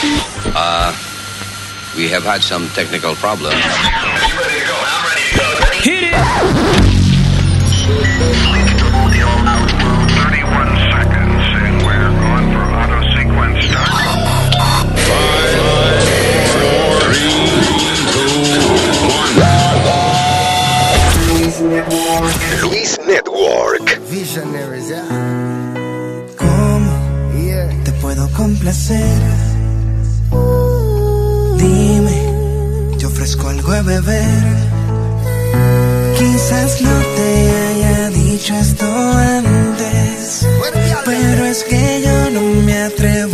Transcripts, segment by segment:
Uh, we have had some technical problems. Hit it! Thirty-one seconds, and we're for auto sequence Luis Network. Visionaries, yeah. ¿Cómo yeah. te puedo complacer? ofrezco algo a beber. Quizás no te haya dicho esto antes, pero es que yo no me atrevo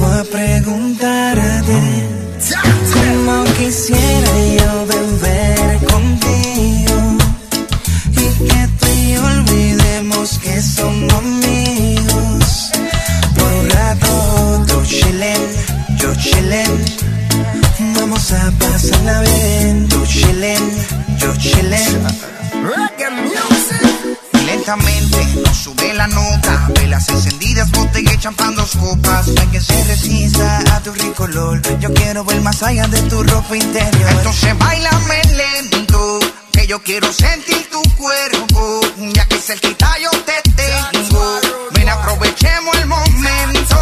quiero ver más allá de tu ropa interior. Entonces bailame lento, que yo quiero sentir tu cuerpo. Ya que cerquita yo te tengo. Ven, aprovechemos el momento.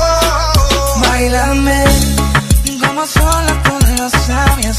Bailame como solo con los sabias.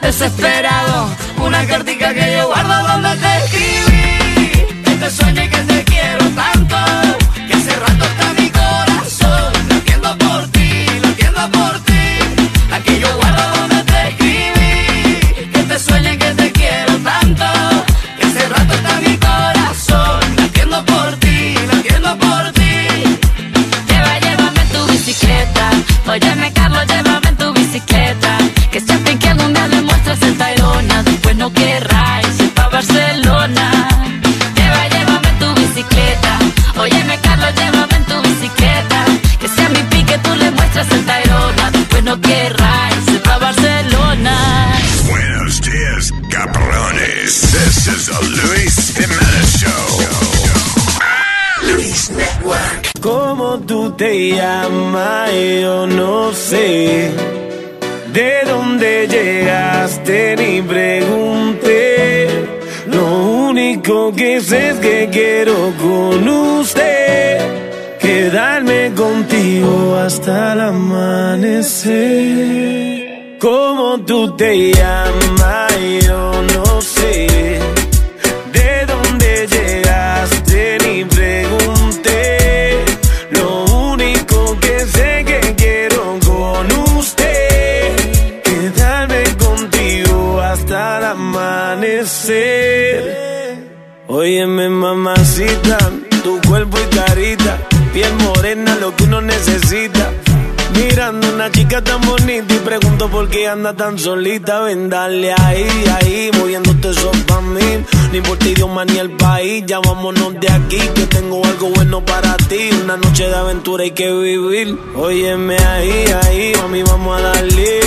desesperado, una cartica que veces que quiero con usted quedarme contigo hasta el amanecer. ¿Cómo tú te llamas? anda tan solita, ven dale ahí, ahí, moviéndote eso pa' mí. Ni por ti, Dios, ni el país, ya vámonos de aquí, que tengo algo bueno para ti. Una noche de aventura hay que vivir. Óyeme ahí, ahí, mí vamos a darle.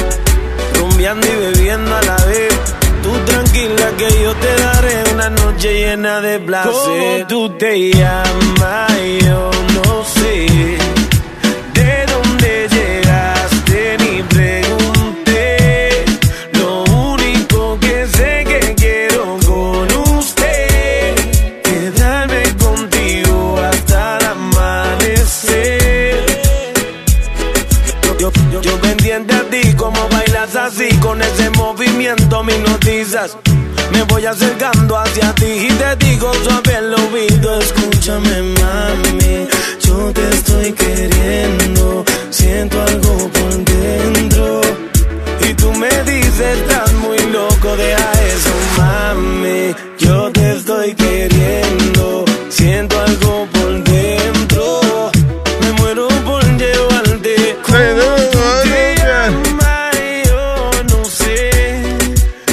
Rumbeando y bebiendo a la vez. Tú tranquila que yo te daré una noche llena de placer. ¿Cómo tú te llamas yo? Me voy acercando hacia ti y te digo suave el oído, escúchame mami, yo te estoy queriendo, siento algo por dentro. Y tú me dices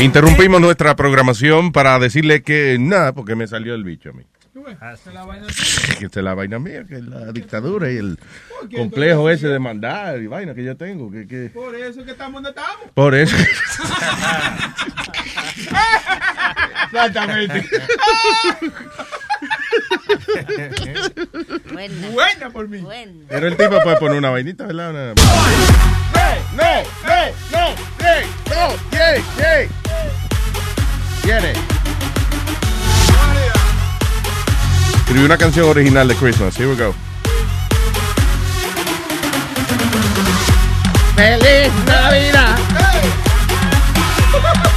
Interrumpimos nuestra programación para decirle que nada, porque me salió el bicho a mí. Ah, que es la vaina mía, que es la dictadura y el complejo ese de mandar y vaina que yo tengo. Que, que... Por eso que estamos donde estamos. Por eso. Exactamente. Buena. Buena por mí. Buena. Pero el tipo puede poner una vainita, ¿verdad? Una... No, no, no, no, no, yeah, yeah. Viene. Escribí una canción original de Christmas. Here we go. ¡Feliz Navidad!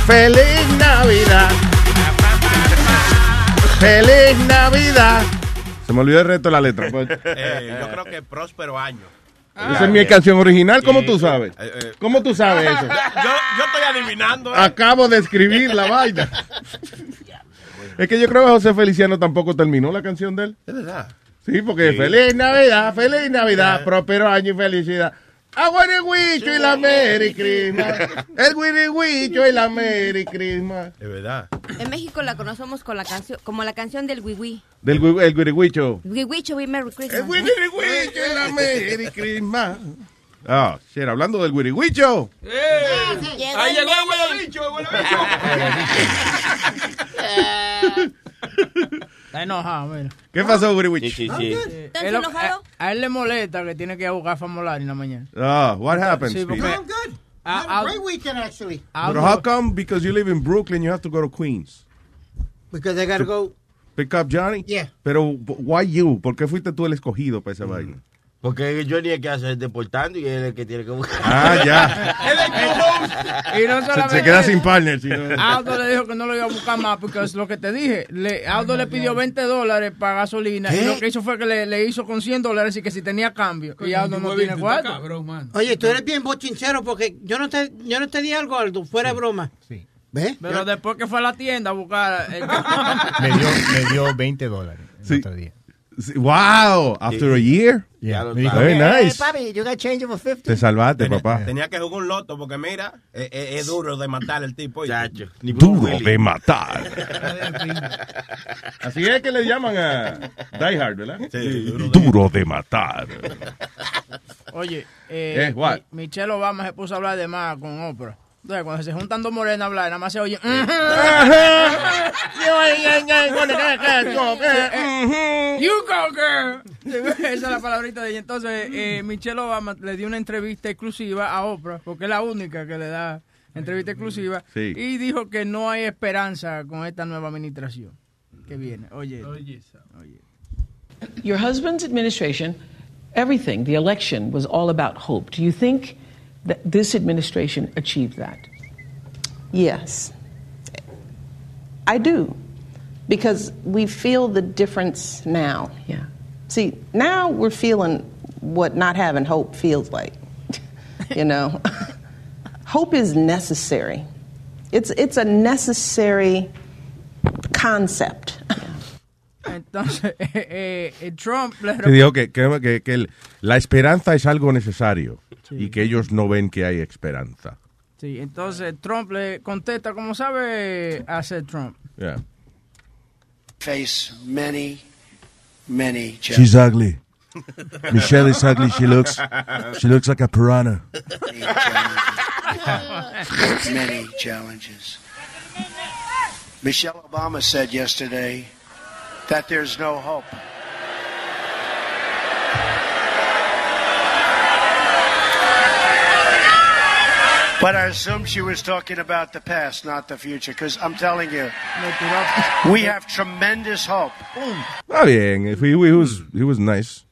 ¡Feliz Navidad! Se me olvidó el resto de la letra. pues. Eh, yo creo que próspero año. Esa es mi canción original. ¿Cómo tú sabes? Eh, eh. ¿Cómo tú sabes eso? Yo, yo estoy adivinando. eh. Acabo de escribir la vaina. Es que yo creo que José Feliciano tampoco terminó la canción de él. Es verdad. Sí, porque feliz Navidad, feliz Navidad, próspero año y felicidad. A Guiriguicho y la Merry Christmas. El Guiriguicho y la Merry Christmas. Es verdad. En México la conocemos con la canción, como la canción del Wiwi. Del gui- el Guiriguicho. Wiwicho, we Merry Christmas. El Guiriguicho y la Merry Christmas. Ah, shit, hablando del Guiriguicho. Ahí llegó el huele Está enojado, mira. ¿Qué pasó, Guiriguicho? Eh, él lo- a, a él le molesta que tiene que ir a buscar formulario en la mañana. Ah, what happened, Sí, porque-? I'm good. I- Had a I'll- great weekend, actually. But how come because you live in Brooklyn you have to go to Queens? Because I gotta go. Pick up Johnny? Yeah. Pero, why you? ¿Por qué fuiste tú el escogido para esa vaina? Porque Johnny es el que hace deportando y él es el que tiene que buscar. Ah, ya. Y no Se, solamente se queda sin partner. si no- Aldo le dijo que no lo iba a buscar más porque es lo que te dije. Le, Aldo le pidió 20 dólares para gasolina y lo que hizo fue que le, le hizo con 100 dólares y que si tenía cambio. Y Aldo no tiene cuarto. Oye, tú eres bien bochinchero porque yo no te, yo no te di algo, Aldo, fuera de broma. Sí. ¿Ves? Pero después que fue a la tienda a buscar... el- Me dio, me dio 20 dólares el otro día. Wow, after a year. Yeah, lo me dijo, Very Hey, nice. papi, you got change for 50. Te salvaste, papá. Tenía que jugar un loto porque mira, es, es- es duro de matar el tipo. Chacho. Ni Duro de matar. Así es que le llaman a Die Hard, ¿verdad? Sí, duro Duro de matar. Oye, eh, Eh, Michelle Obama se puso a hablar de más con Oprah. Entonces, cuando se juntan dos morenas a hablar, nada más se oye... You go, girl. Esa es la palabrita de ella. Entonces, eh, Michelle Obama le dio una entrevista exclusiva a Oprah, porque es la única que le da entrevista exclusiva. Sí. Y dijo que no hay esperanza con esta nueva administración que viene. Oye, oye. Your husband's administration, everything, the election was all about hope. Do you think that this administration achieved that? Yes. I do. Because we feel the difference now. Yeah. See, now we're feeling what not having hope feels like. you know? hope is necessary. It's it's a necessary concept. Entonces, eh, eh, eh, Trump le Se dijo que, que, que- que el- la esperanza es algo necesario y que ellos no ven que hay esperanza. Sí, entonces Trump le contesta, como sabe hacer Trump. Yeah. face many, many She's ugly. Michelle is ugly. She looks, she looks like a piranha. many challenges. Michelle Obama said yesterday that there's no hope. But I assume she was talking about the past, not the future, because I'm telling you, we have tremendous hope. Está bien. If he, he was, he was nice.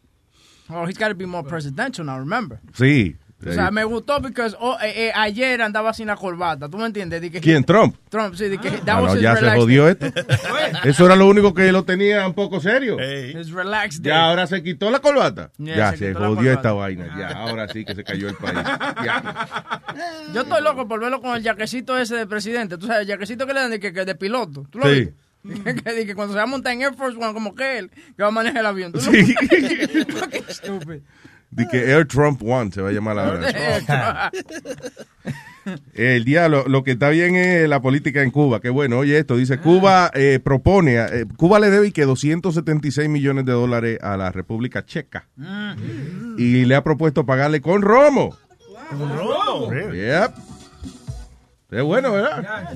Oh, he's got to be more presidential now, remember. Sí. O sea, me gustó porque oh, eh, eh, ayer andaba sin la corbata. ¿Tú me entiendes? ¿Quién? ¿Trump? Trump, sí. De que, that Ah, was no, ya se jodió day. esto. Eso era lo único que lo tenía un poco serio. His relaxed. Ya ahora se quitó la corbata. Ya, ya se jodió esta vaina. Ya, ahora sí que se cayó el país. Ya. Yo estoy loco por verlo con el jaquecito ese de presidente. Tú sabes, el jaquecito que le dan de, que, que de piloto. ¿Tú lo Sí. viste? Que, que cuando se va a montar en Air Force One, como que él, que va a manejar el avión. ¿Tú lo Sí. Fucking stupid. De que Air Trump One se va a llamar ahora. El día, lo, lo que está bien es la política en Cuba. Qué bueno, oye esto. Dice, Cuba eh, propone, eh, Cuba le debe que 276 millones de dólares a la República Checa. Y le ha propuesto pagarle con romo. Yep. Es bueno, ¿verdad?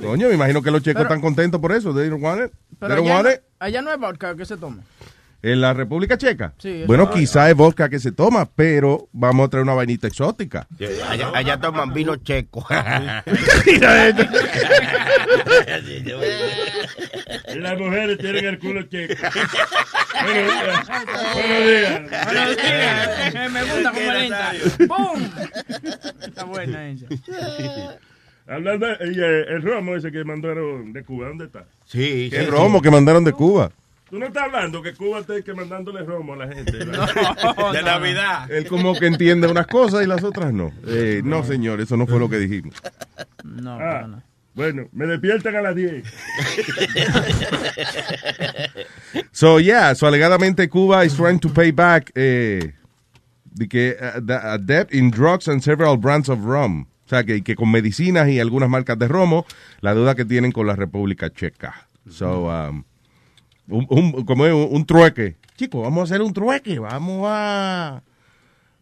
Coño, me imagino que los checos Pero- están contentos por eso. They don't want it. They don't allá, want it. allá no es vodka que se toma. En la República Checa. Sí, bueno, quizá es vodka que se toma, pero vamos a traer una vainita exótica. Allá, allá toman vino checo. Las mujeres tienen el culo checo. Buenos días. Buenos días. Buenos días. Me gusta como lenta. ¡Bum! Está buena ella. Hablando eh, el romo ese que mandaron de Cuba, ¿dónde está? Sí, ¿Qué romo que mandaron de Cuba? Tú no estás hablando que Cuba está que mandándole romo a la gente. de Navidad. Él como que entiende unas cosas y las otras no. Eh, no, señor, eso no fue lo que dijimos. No, Ah, no, no. Bueno, me despiertan a las 10. So, yeah, so alegadamente Cuba is trying to pay back eh, de que, uh, the- a debt in drugs and several brands of rum. O sea, que, que con medicinas y algunas marcas de romo, la deuda que tienen con la República Checa. So, um, un, un- como es, un, un trueque. Chicos, vamos a hacer un trueque, vamos a...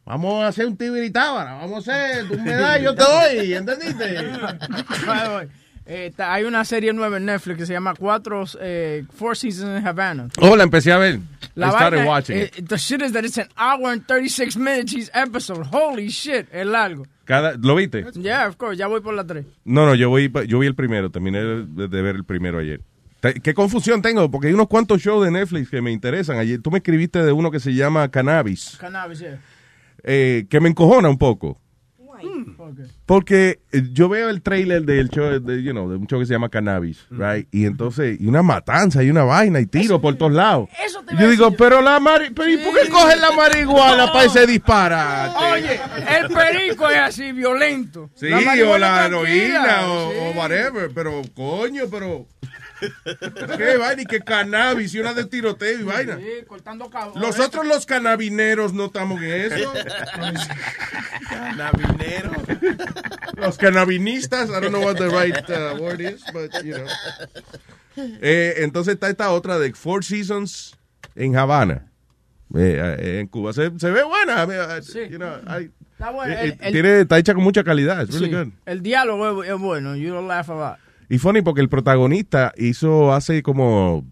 Vamos a hacer un tibiritábara, vamos a hacer, tú me das, yo te doy, ¿entendiste? Eh, hay una serie nueva en Netflix que se llama Cuatro, eh, Four Seasons in Havana. Oh, la empecé a ver. La I started vaina, watching eh, it. The shit is that it's an hour and 36 minutes each episode. Holy shit, es largo. Cada, ¿Lo viste? Yeah, of course, ya voy por la 3. No, no, yo voy, yo vi el primero, terminé de ver el primero ayer. ¿Qué confusión tengo? Porque hay unos cuantos shows de Netflix que me interesan. Ayer tú me escribiste de uno que se llama Cannabis, Cannabis, yeah. eh, que me encojona un poco. Mm. Porque eh, yo veo el trailer del show, de, you know, de un show que se llama Cannabis, right? Y entonces, y una matanza, y una vaina, y tiro por todos lados. Eso te yo digo, pero la mari pero ¿y por qué cogen la marihuana para ese disparate? Oye, el perico es así, violento. Sí, La o la heroína, o, sí. o whatever, pero coño, pero... ¿Qué vaina? Y que cannabis y una de tiroteo y vaina. Sí, cortando cabo. Nosotros los cannabineros no estamos en eso. Canabinero. Los cannabinistas, I don't know what the right uh, word is, but you know. Eh, entonces está esta otra de Four Seasons en Havana. Eh, eh, en Cuba se, se ve buena. I mean, uh, you know, I- Está bueno, eh, el- eh, el- tiene, está hecha con mucha calidad. It's really Sí, good. El diálogo es, es bueno. You don't laugh a lot. Y funny porque el protagonista hizo hace como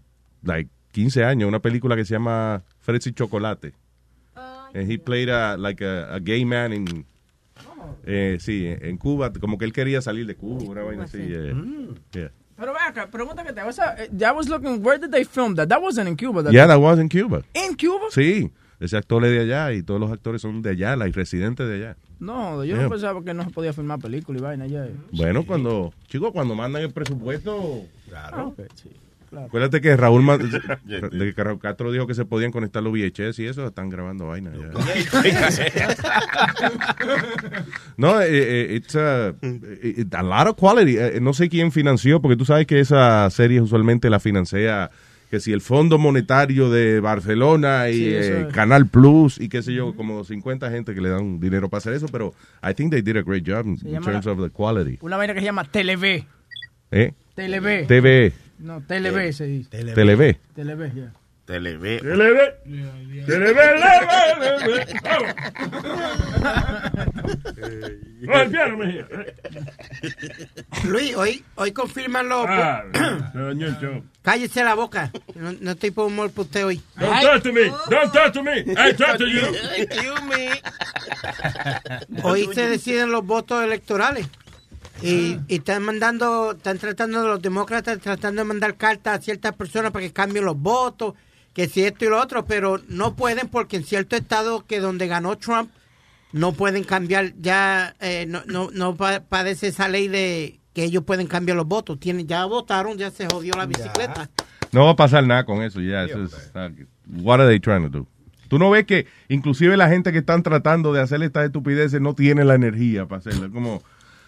like 15 años una película que se llama Fresa y Chocolate. And he played a, like a, a gay man in eh, sí, en Cuba, como que él quería salir de Cuba, una vaina así. eh, yeah. Pero ve acá, pregunta que te vas a... I was looking, where did they film that? That wasn't in Cuba. That Yeah, that was in Cuba. ¿En Cuba? Sí, ese actor es de allá y todos los actores son de allá, la residentes de allá. No, yo Yeah. no pensaba que no se podía filmar película y vaina ya. Bueno, cuando, chicos, cuando mandan el presupuesto, Ah, ok, sí, claro. acuérdate que Raúl, de que Raúl Castro dijo que se podían conectar los VHS y eso, están grabando vaina ya. No, eh, eh, it's a, it- a lot of quality. Eh, no sé quién financió, porque tú sabes que esa serie usualmente la financia que si el Fondo Monetario de Barcelona y Sí, eh. Canal Plus y qué sé yo, como 50 gente que le dan dinero para hacer eso, pero I think they did a great job in, Se in terms la- of the quality. Una vaina que se llama Telev. ¿Eh? Telev. TV, No, Telev se dice. Televé. Televé, leve, leve. Vamos. No, el piano, Mejía. Luis, hoy, hoy confirman los... Ah, se dañó el show. Cállese la boca. No, no estoy por humor para usted hoy. Don't talk to me. Don't talk to me. I talk to you. Hoy se deciden los votos electorales. Y, y están mandando, están tratando de los demócratas, tratando de mandar cartas a ciertas personas para que cambien los votos, que si esto y lo otro, pero no pueden porque en cierto estado que donde ganó Trump, no pueden cambiar, ya eh, no, no, no pa- padece esa ley de que ellos pueden cambiar los votos. Tienen, ya votaron, ya se jodió la bicicleta. No va a pasar nada con eso, ya. eso es, what are they trying to do? Tú no ves que inclusive la gente que están tratando de hacer estas estupideces no tiene la energía para hacerlo. Como,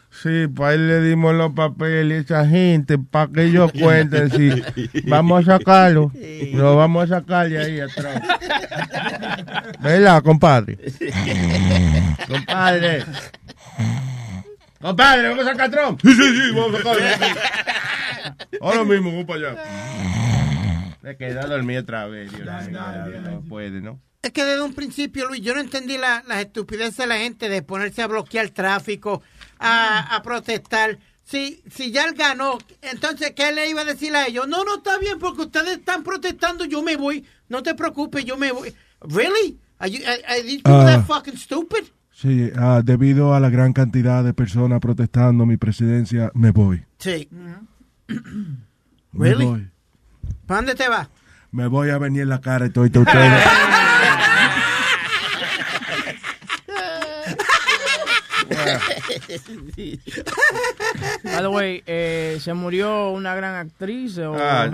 sí, para él le dimos los papeles a esa gente para que ellos cuenten si vamos a sacarlo. Lo vamos a sacar de ahí atrás. ¿Verdad, compadre? compadre. Compadre, vamos a sacar a Trump. Sí, sí, sí, vamos a sacarlo. Ahora mismo, vamos para allá. Se quedó dormido otra vez, Dios mío, no puede, ¿no? Es que desde un principio, Luis, yo no entendí la- las estupideces de la gente de ponerse a bloquear tráfico, a, a protestar. Si, si ya él ganó, entonces, ¿qué le iba a decir a ellos? No, no está bien porque ustedes están protestando, yo me voy. No te preocupes, yo me voy. ¿Really? Are, you, are, are these people that fucking stupid? Sí, ah, debido a la gran cantidad de personas protestando mi presidencia, me voy. Sí. Me Really? voy. ¿Para dónde te vas? Me voy a venir en la cara y todo ustedes. By the way, eh, se murió una gran actriz. O Ah.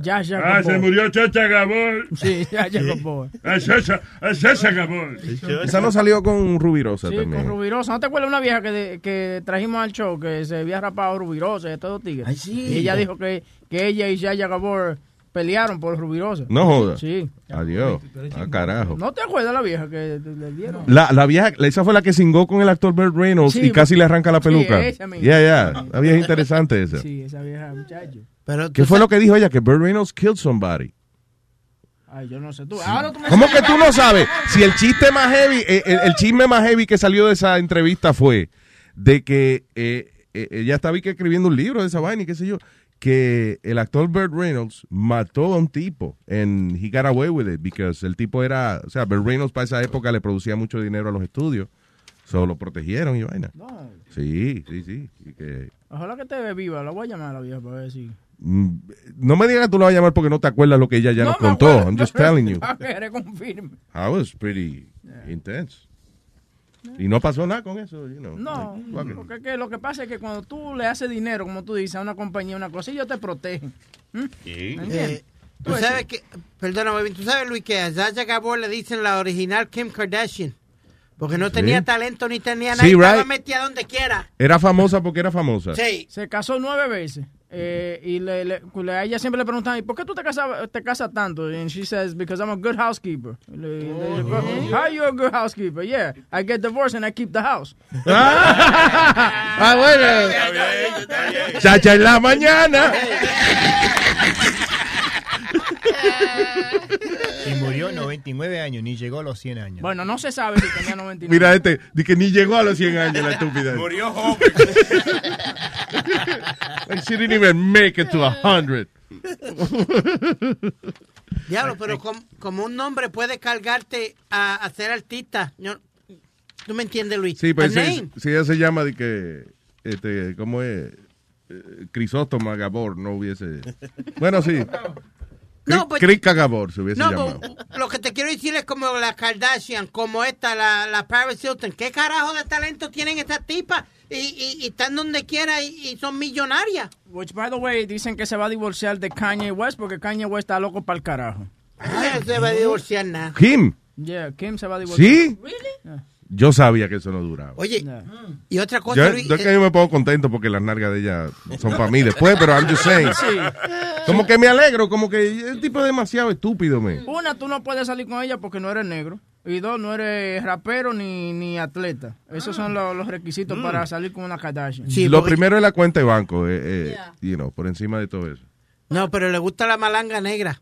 Yasha Ah, se murió Chacha Gabor. Sí, Yasha Gabor. Chacha, Chacha Gabor. Esa no salió con Rubirosa Sí, también. con Rubirosa. ¿No te acuerdas una vieja que, de- que trajimos al show que se había rapado Rubirosa y todo tigre? Y ella dijo que, que ella y Yaya Gabor pelearon por Rubirosa. No joda. Sí. Adiós. Ah, carajo. ¿No te acuerdas la vieja que le dieron? La, la vieja, esa fue la que cingó con el actor Burt Reynolds Sí, y casi le arranca la sí, peluca. esa misma. Ya, ya. La vieja interesante esa. Sí, esa vieja muchacho. Pero ¿Qué fue lo que dijo ella? Que Burt Reynolds killed somebody. Ay, yo no sé. Tú, ahora tú me ¿Cómo que tú no sabes? Si el chiste más heavy, eh, el, el chisme más heavy que salió de esa entrevista fue de que eh, eh, ella estaba escribiendo un libro de esa vaina y qué sé yo, que el actor Burt Reynolds mató a un tipo en He Got Away With It because el tipo era, o sea, Burt Reynolds para esa época le producía mucho dinero a los estudios, solo lo protegieron y vaina. No. Sí, sí, sí. y que, Ojalá que te ve viva. La voy a llamar a la vieja para ver si. mm, no me digas que tú la vas a llamar porque no te acuerdas lo que ella ya No nos contó. acuerdo. I'm just telling you. I was pretty intense. Y no pasó nada con eso, you know. No, Like, porque es que lo que pasa es que cuando tú le haces dinero, como tú dices, a una compañía, una cosa, ellos te protegen. ¿Mm? Eh, tú sabes que, perdona, Bebin, tú sabes, Luis, que a Zaya Gabor le dicen la original Kim Kardashian. Porque no tenía talento ni tenía nada. Sí, y estaba right. metida donde quiera. Era famosa porque era famosa. Se casó nueve veces. Eh, y le, le- le- a ella siempre le preguntan, ¿y por qué tú te casas, te casas tanto? And she says, because I'm a good housekeeper. Y le- le digo, How are you a good housekeeper? Yeah, I get divorced and I keep the house. Ah, bueno. Chacha en la mañana. Y murió 99 años, ni llegó a los 100 años. Bueno, no se sabe si tenía 99. Mira este, di que ni llegó a los 100 años la estúpida. Murió joven. Like she didn't even make it to a hundred. Diablo, pero com- como un nombre puede cargarte a, a ser artista. Yo- ¿Tú me entiendes, Luis? Sí, pues si, si ella se llama de que, este, ¿cómo es? Eh, Crisóstomo Gabor no hubiese. Bueno, sí. No, pues- Crica Gabor se hubiese No, llamado. pero lo que te quiero decir es como la Kardashian, como esta, la, la Paris Hilton. ¿Qué carajo de talento tienen estas tipas? Y, y- y están donde quiera y, y son millonarias. Which, by the way, dicen que se va a divorciar de Kanye West porque Kanye West está loco para el carajo. No se va a divorciar nada. Kim. Yeah, Kim se va a divorciar. ¿Sí? Yo sabía que eso no duraba. Oye, y otra cosa, Yo, Luis, yo es que eh, yo me pongo contento porque las nargas de ella son para mí después, pero I'm just saying. Sí. Como que me alegro, como que el tipo es demasiado estúpido, me. Una, tú no puedes salir con ella porque no eres negro. Y dos, no eres rapero ni, ni atleta. Esos son los, los requisitos Mm. para salir con una Kardashian. Lo primero es la cuenta de banco, eh, eh, you know, por encima de todo eso. no, pero le gusta la malanga negra.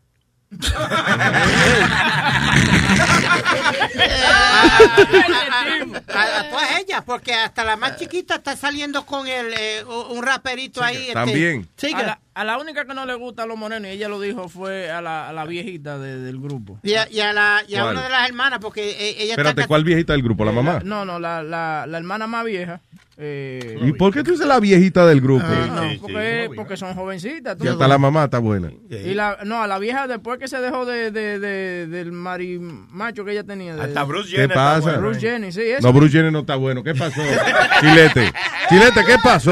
A, a todas ellas, porque hasta la más chiquita está saliendo con el, eh, un raperito ahí. este, También. A la, a la única que no le gusta a los morenos, y ella lo dijo, fue a la, a la viejita de- del grupo. Y a, y a la, y una de las hermanas, porque eh, ella Espérate, está... ¿cuál viejita del grupo? ¿La mamá? No, no, la, la, la hermana más vieja. Eh, ¿Y por qué tú dices la viejita del grupo? no, porque, porque son jovencitas. tú Y hasta la mamá está buena. Y la, no, a la vieja después que se dejó de, de, de- del marimacho que ella tenía. de- Hasta Bruce ¿Qué pasa? Bruce Jenner, sí, eso. No, Bruce Jenner no está bueno. ¿Qué pasó? Chilete. Chilete, ¿qué pasó?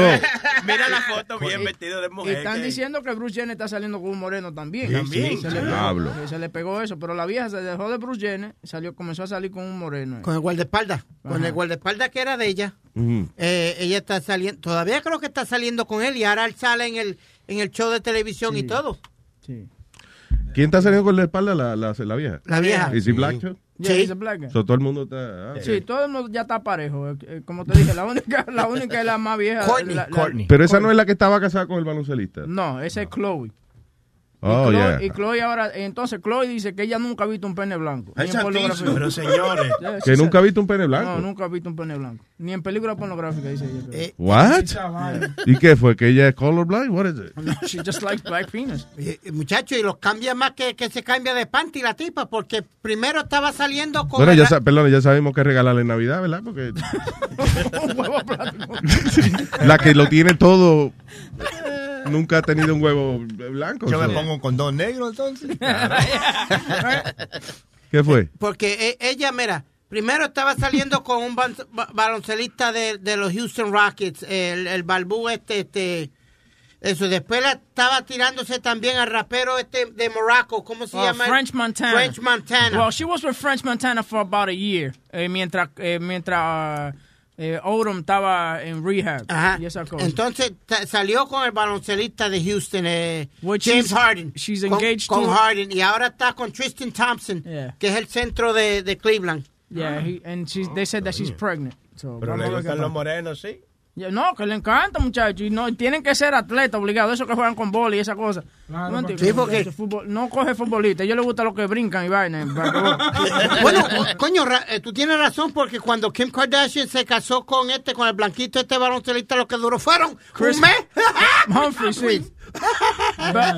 Mira la foto bien vestido de Y mujer. están que- diciendo que Bruce Jenner está saliendo con un moreno también. Sí, También. Se le, pegó, sí, se le pegó eso, pero la vieja se dejó de Bruce Jenner, salió, comenzó a salir con un moreno. Con el guardaespaldas. Con el guardaespaldas que era de ella. Eh, ella está saliendo, todavía creo que está saliendo con él y ahora él sale en el, en el show de televisión y todo. Sí. ¿Quién está saliendo con la espalda? La, la, la vieja. La vieja. ¿Y si Black Show? Yeah, he's a black guy. So, todo el mundo está. ah, Sí, todo el mundo ya está parejo. eh, eh, Como te dije, la única, la única es la más vieja. Courtney. la- la- Courtney. Pero esa no es la que estaba casada con el baloncelista. No, esa es Chloe. Oh, y, Chloe yeah. y Chloe ahora, entonces Chloe dice que ella nunca ha visto un pene blanco. Ay, ni en pornografía. Pero, señores. Que nunca ha visto un pene blanco. No, nunca ha visto un pene blanco. Ni en película pornográfica, dice ella. Eh, What? ¿Y qué fue? ¿Que ella es colorblind? What is it? No, she just likes black penis. Eh, eh, muchacho, y los cambia más que, que se cambia de panty la tipa, porque primero estaba saliendo con... Bueno, ya, sa- perdón, ya sabemos que regalarle en Navidad, ¿verdad? Porque un huevo plástico. la que lo tiene todo nunca ha tenido un huevo blanco. Yo me pongo un condón negro entonces. ¿Qué fue? Porque e- ella, mira, primero estaba saliendo con un baloncelista de, de los Houston Rockets, el, el Balbú este, este, eso. Después la estaba tirándose también al rapero este de Morocco, ¿cómo se Oh, llama? French Montana. French Montana. Well, she was with French Montana for about a year. eh, mientras eh, mientras uh, eh, Odom estaba en rehab. Ajá. Y esa cosa. Entonces salió con el baloncelista de Houston, eh, Which James she's- Harden. she's Con- engaged con, to- Harden y ahora está con Tristan Thompson, que es el centro de, de Cleveland. Yeah, he, and she's, they said that she's pregnant. So, Pero le sí. No, que le encanta, muchachos. Y no, tienen que ser atletas obligados. Esos que juegan con bola y esa cosa. no, entiendo. Sí, porque- fútbol- no coge futbolista. A ellos les gusta los que brincan y vaina. bueno, coño, eh, tú tienes razón porque cuando Kim Kardashian se casó con este, con el blanquito este baloncelista, lo que duró fueron Chris- un mes. Humphrey, sí.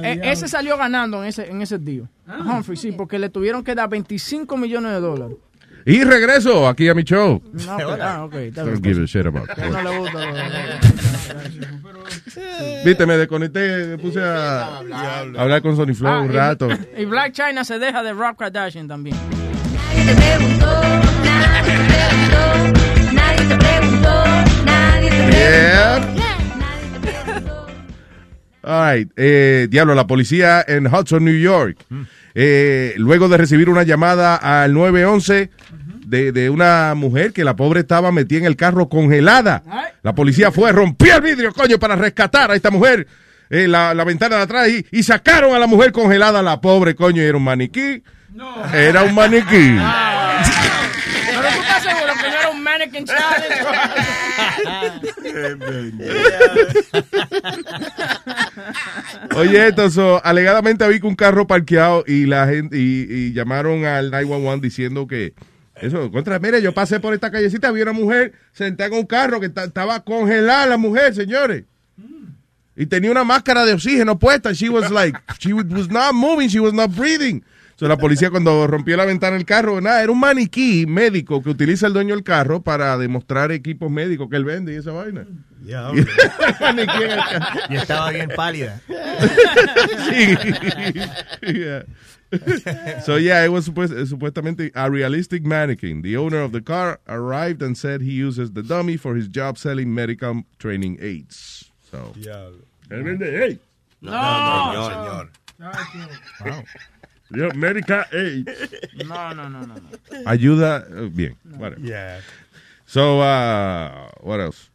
Eh, ese salió ganando en ese, en ese deal. Humphrey, sí, porque le tuvieron que dar 25 millones de dólares. Y regreso aquí a mi show. No, ok, ah, ok, está Don't bien. give a shit about no le gusta. Viste, me desconecté, me puse a, a hablar con Sony Flow Ah, un y- rato. Y Black China se deja de Rob Kardashian también. Nadie te preguntó, nadie te Yeah. All right. Eh, diablo, la policía en Hudson, New York, eh, luego de recibir una llamada al 911 de, de una mujer que la pobre estaba metida en el carro congelada, la policía fue, rompió el vidrio, coño, para rescatar a esta mujer, eh, la, la ventana de atrás, y, y sacaron a la mujer congelada, la pobre, coño, y era un maniquí. Era un maniquí. Pero tú estás seguro que no era un Oye, esto, so, alegadamente había un carro parqueado y la gente y, llamaron al 911 diciendo que eso, contra, mire, yo pasé por esta callecita, había una mujer sentada en un carro que ta- estaba congelada la mujer, señores. Y tenía una máscara de oxígeno puesta. She was like, she was not moving, she was not breathing. So, la policía cuando rompió la ventana del carro, nada, era un maniquí médico que utiliza el dueño del carro para demostrar equipos médicos que él vende y esa vaina. Ya, Y- maniquí en el carro. Y estaba bien pálida. sí. Yeah. so yeah, it was supposed, supuestamente a realistic mannequin. The owner of the car arrived and said he uses the dummy for his job selling medical training aids. So. Él vende AIDS. No, no, señor. Wow. Yo, Medical AIDS. No, no, no, no. no. Ayuda, eh, bien. whatever. Yeah. So, uh, what else?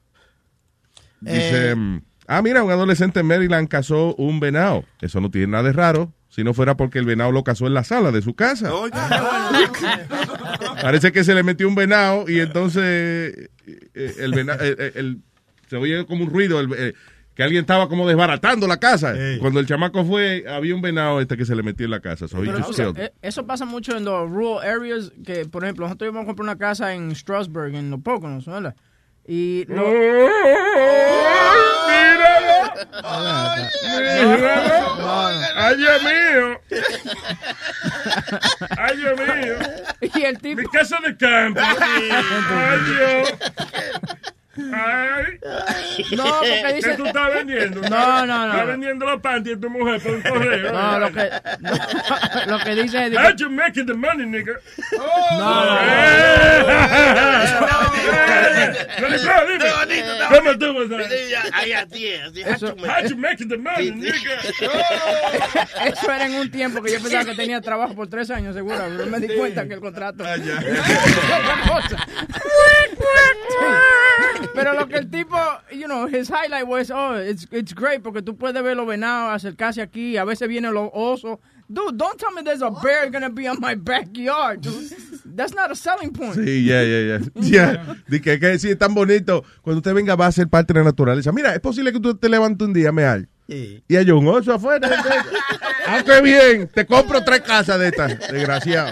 Dice, Eh. mm, ah, mira, un adolescente en Maryland cazó un venado. Eso no tiene nada de raro, si no fuera porque el venado lo cazó en la sala de su casa. Parece que se le metió un venado y entonces eh, el venado, se oye como un ruido, el- que alguien estaba como desbaratando la casa. Cuando el chamaco fue, había un venado este que se le metió en la casa. So Pero, o sea, eh, eso pasa mucho en los rural areas, que por ejemplo, nosotros íbamos a comprar una casa en Strasbourg, en los Poconos, ¿verdad? Y lo- ¡Ay, Dios mío! ¡Ay, Dios mío! Y el tipo... Mi casa de campo. ¡Ay, Dios! ¡Ay! No, porque dice- ¿Qué tú estás vendiendo? No, no, no. ¿Estás vendiendo los panties de tu mujer por un correo? No, lo que, lo que dice es... de How you making the money, nigga? No, no, Dime, dime. ¿Cómo tú vas a- Ay, así es. How you making the money, nigga? Eso era en un tiempo que yo pensaba que tenía trabajo por tres años, seguro. Pero me di cuenta que el contrato. Ah, Otra cosa. Pero lo que el tipo, you know, his highlight was, oh, it's, it's great porque tú puedes ver los venados acercarse aquí. A veces vienen los osos. Dude, don't tell me there's a bear gonna be on my backyard, dude. That's not a selling point. Sí, ya, ya, ya. Ya. Di que, que sí, es tan bonito. Cuando usted venga va a ser parte de la naturaleza. Mira, es posible que tú te levantes un día, meal. Y hay un oso afuera. ah, qué bien. Te compro tres casas de estas, desgraciado.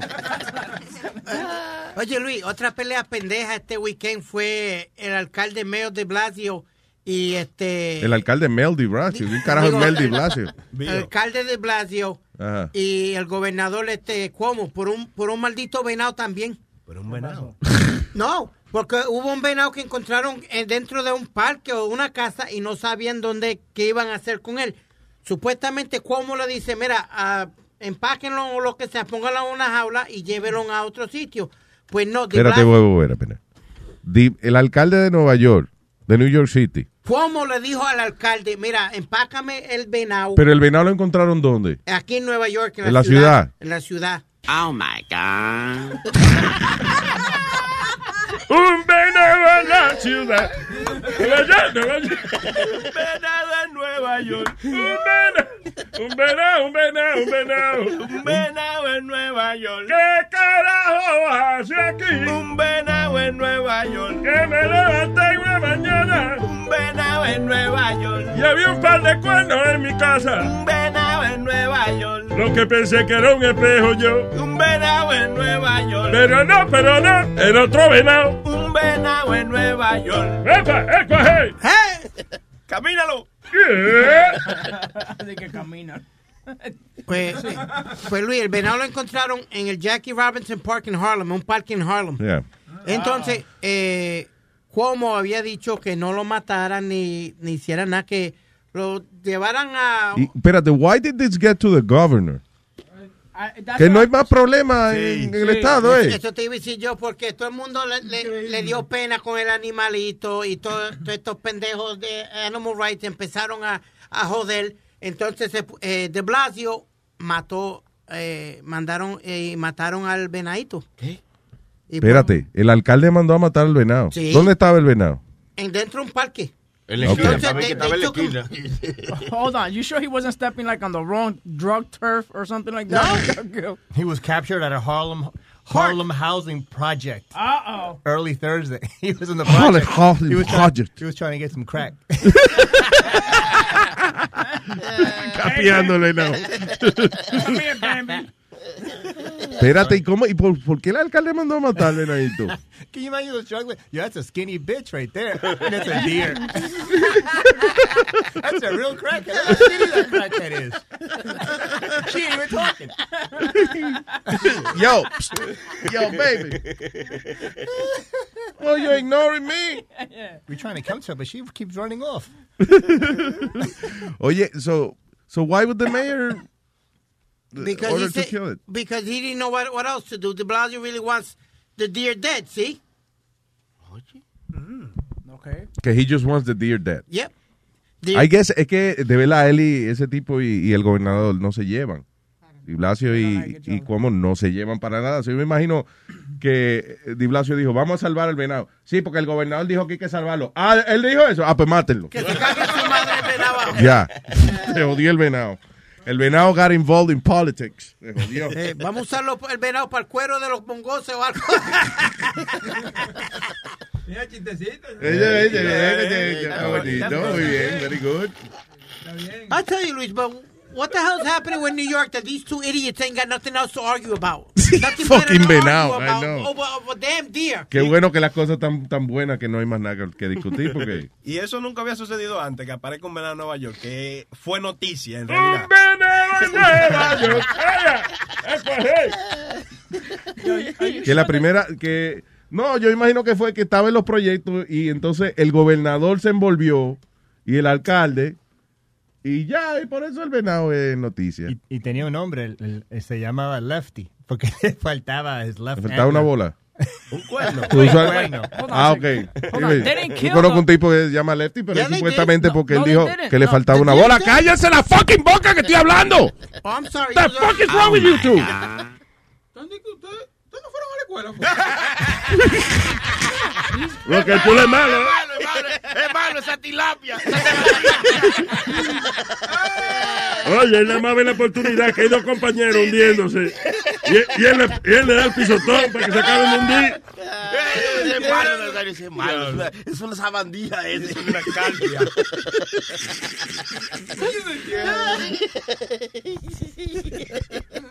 Oye, Luis, otra pelea pendeja este weekend fue el alcalde Mayor de Blasio y este... El alcalde Mel de Blasio. ¿Qué carajo es Mel de Blasio? El alcalde de Blasio Ajá. y el gobernador este Cuomo por un por un maldito venado también. Por un venado. No, porque hubo un venado que encontraron eh, dentro de un parque o una casa y no sabían dónde qué iban a hacer con él. Supuestamente Cuomo le dice, mira, ah, empáquenlo o lo que sea, pónganlo en una jaula y llévenlo a otro sitio. Pues no, de Espérate, espera, espera. Di- el alcalde de Nueva York, de New York City. Cuomo le dijo al alcalde, mira, empácame el venado Pero el venado lo encontraron ¿dónde? aquí en Nueva York, en, ¿En la ciudad? En la ciudad. Oh my God. Un venado en la ciudad. Nueva York. Un venado en Nueva York. Un venado, un venado, un venado, un venado. Un venado en Nueva York. ¿Qué carajo hace aquí? Un venado en Nueva York. Que me levanté una mañana venado en Nueva York. y había un par de cuernos en mi casa. Un venado en Nueva York. Lo que pensé que era un espejo yo. Un venado en Nueva York. Pero no, pero no, el otro venado. Un venado en Nueva York. ¡Epa, epa, hey! ¡Camínalo! ¿Qué? De que camina. Pues, eh, pues Luis, el venado lo encontraron en el Jackie Robinson Park en Harlem, un parque en Harlem. Yeah. Entonces, eh, Cuomo había dicho que no lo mataran ni, ni hicieran nada, que lo llevaran a... Y, espérate, why did this get to the governor? I- that's Que no hay más problema en, en el estado, ¿eh? Eso te iba a decir yo, porque todo el mundo le, le- le dio pena con el animalito y todo- todos estos pendejos de Animal Rights empezaron a, a joder. Entonces, se pu- eh, de Blasio mató, eh, mandaron y mataron al venadito. ¿Qué? Espérate, el alcalde mandó a matar al venado. Sí. ¿Dónde estaba el venado? En dentro de un parque. En la esquina, Entonces, para ver they- que estaba en la they took him- esquina. Hold on, you sure he wasn't stepping like on the wrong drug turf or something like that? He was captured at a Harlem Harlem housing project. Uh oh. Early Thursday. He was in the Harlem project. housing he was project. Trying, he was trying to get some crack. Capeándole, no. Come here, Bambi. Espérate, ¿y cómo? ¿Y por, por qué el alcalde mandó a matar venadito? Can you imagine the struggling? Yo, that's a skinny bitch right there. And that's a deer. that's a real crackhead. Look how skinny that crackhead is. She ain't even talking. Yo, yo, baby. Oh, you're ignoring me. We're trying to come to her, but she keeps running off. Oye, so, so why would the mayor Because order he, to said, kill it? because he didn't know what, what else to do. De Blasio really wants the deer dead, see? Okay. Que he just wants the deer dead. Yep. I guess es que de verdad él y ese tipo y, y el gobernador no se llevan. Di Blasio y, y Cuomo no se llevan para nada. So, yo me imagino que Di Blasio dijo, vamos a salvar el venado. Sí, porque el gobernador dijo que hay que salvarlo. Ah, él dijo eso. Ah, pues mátenlo. Que se cague su madre el venado. Ya. Se jodió el venado. El venado got involved in politics. Jodió. Eh, vamos a usarlo el venado para el cuero de los mongoses o algo. Mira, chistecito. Está bonito, muy bien, very good. I tell you, Luis, but what the hell's happening with New York that these two idiots ain't got nothing else to argue about? Nothing fucking venado, I know. Over, over damn deer. Qué bueno que las cosas están tan buenas que no hay más nada que- discutir porque Y eso nunca había sucedido antes, que aparezca un venado en Nueva York, que fue noticia en realidad. Un venado en Nueva York. Que la primera que no, yo imagino que fue que estaba en los proyectos y entonces el gobernador se envolvió y el alcalde y ya, y por eso el venado es noticia. Y, y tenía un nombre, el- el- se llamaba Lefty, porque le faltaba his left Le faltaba una bola. Un cuerno. Un cuerno. Ah, ok. Yo conozco un tipo que se llama Lefty, pero Yeah, es supuestamente did. porque No, él dijo que le No, faltaba una bola. ¡Cállense la fucking boca que estoy hablando! Oh, I'm sorry. The fuck is wrong with you two? Lo que tú le malo. ¿eh? Es malo esa tilapia. Oye, él nada más ve la oportunidad que hay dos compañeros hundiéndose. Y, y él, le, y él le da el pisotón para que se acaben de hundir. Es malo, es malo. Es una, es sabandija ese. Es una calvia.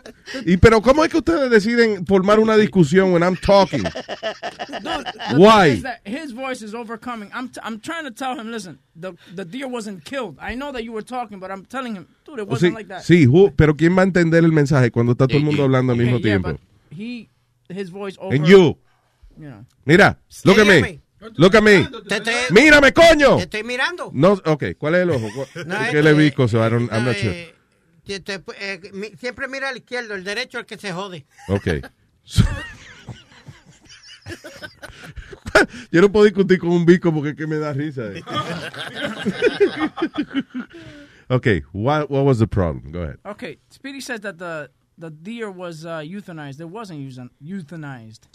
Y pero ¿cómo es que ustedes deciden formar una discusión when I'm talking? The Why? thing is that his voice is overcoming. I'm, t- I'm trying to tell him, listen, the, the deer wasn't killed. I know that you were talking, but I'm telling him, dude, it O wasn't sí, like that. sí, who- pero ¿quién va a entender el mensaje cuando está todo el mundo hablando al mismo yeah, tiempo? but he, his voice over. And you. Know. Mira, look at me. Look at me. Te estoy- Mírame, coño. Te estoy mirando. No, ok, ¿cuál es el ojo? ¿Cuál- No, ¿Qué le vi? So I don't, I'm not sure. Te- te- eh, mi- siempre mira al izquierdo, el derecho es el que se jode. Ok. Yo no puedo discutir con un bico porque es que me da risa. eh. okay, what, what was the problem? Go ahead. Okay, Speedy says that the the deer was uh, euthanized. It wasn't euthan- euthanized.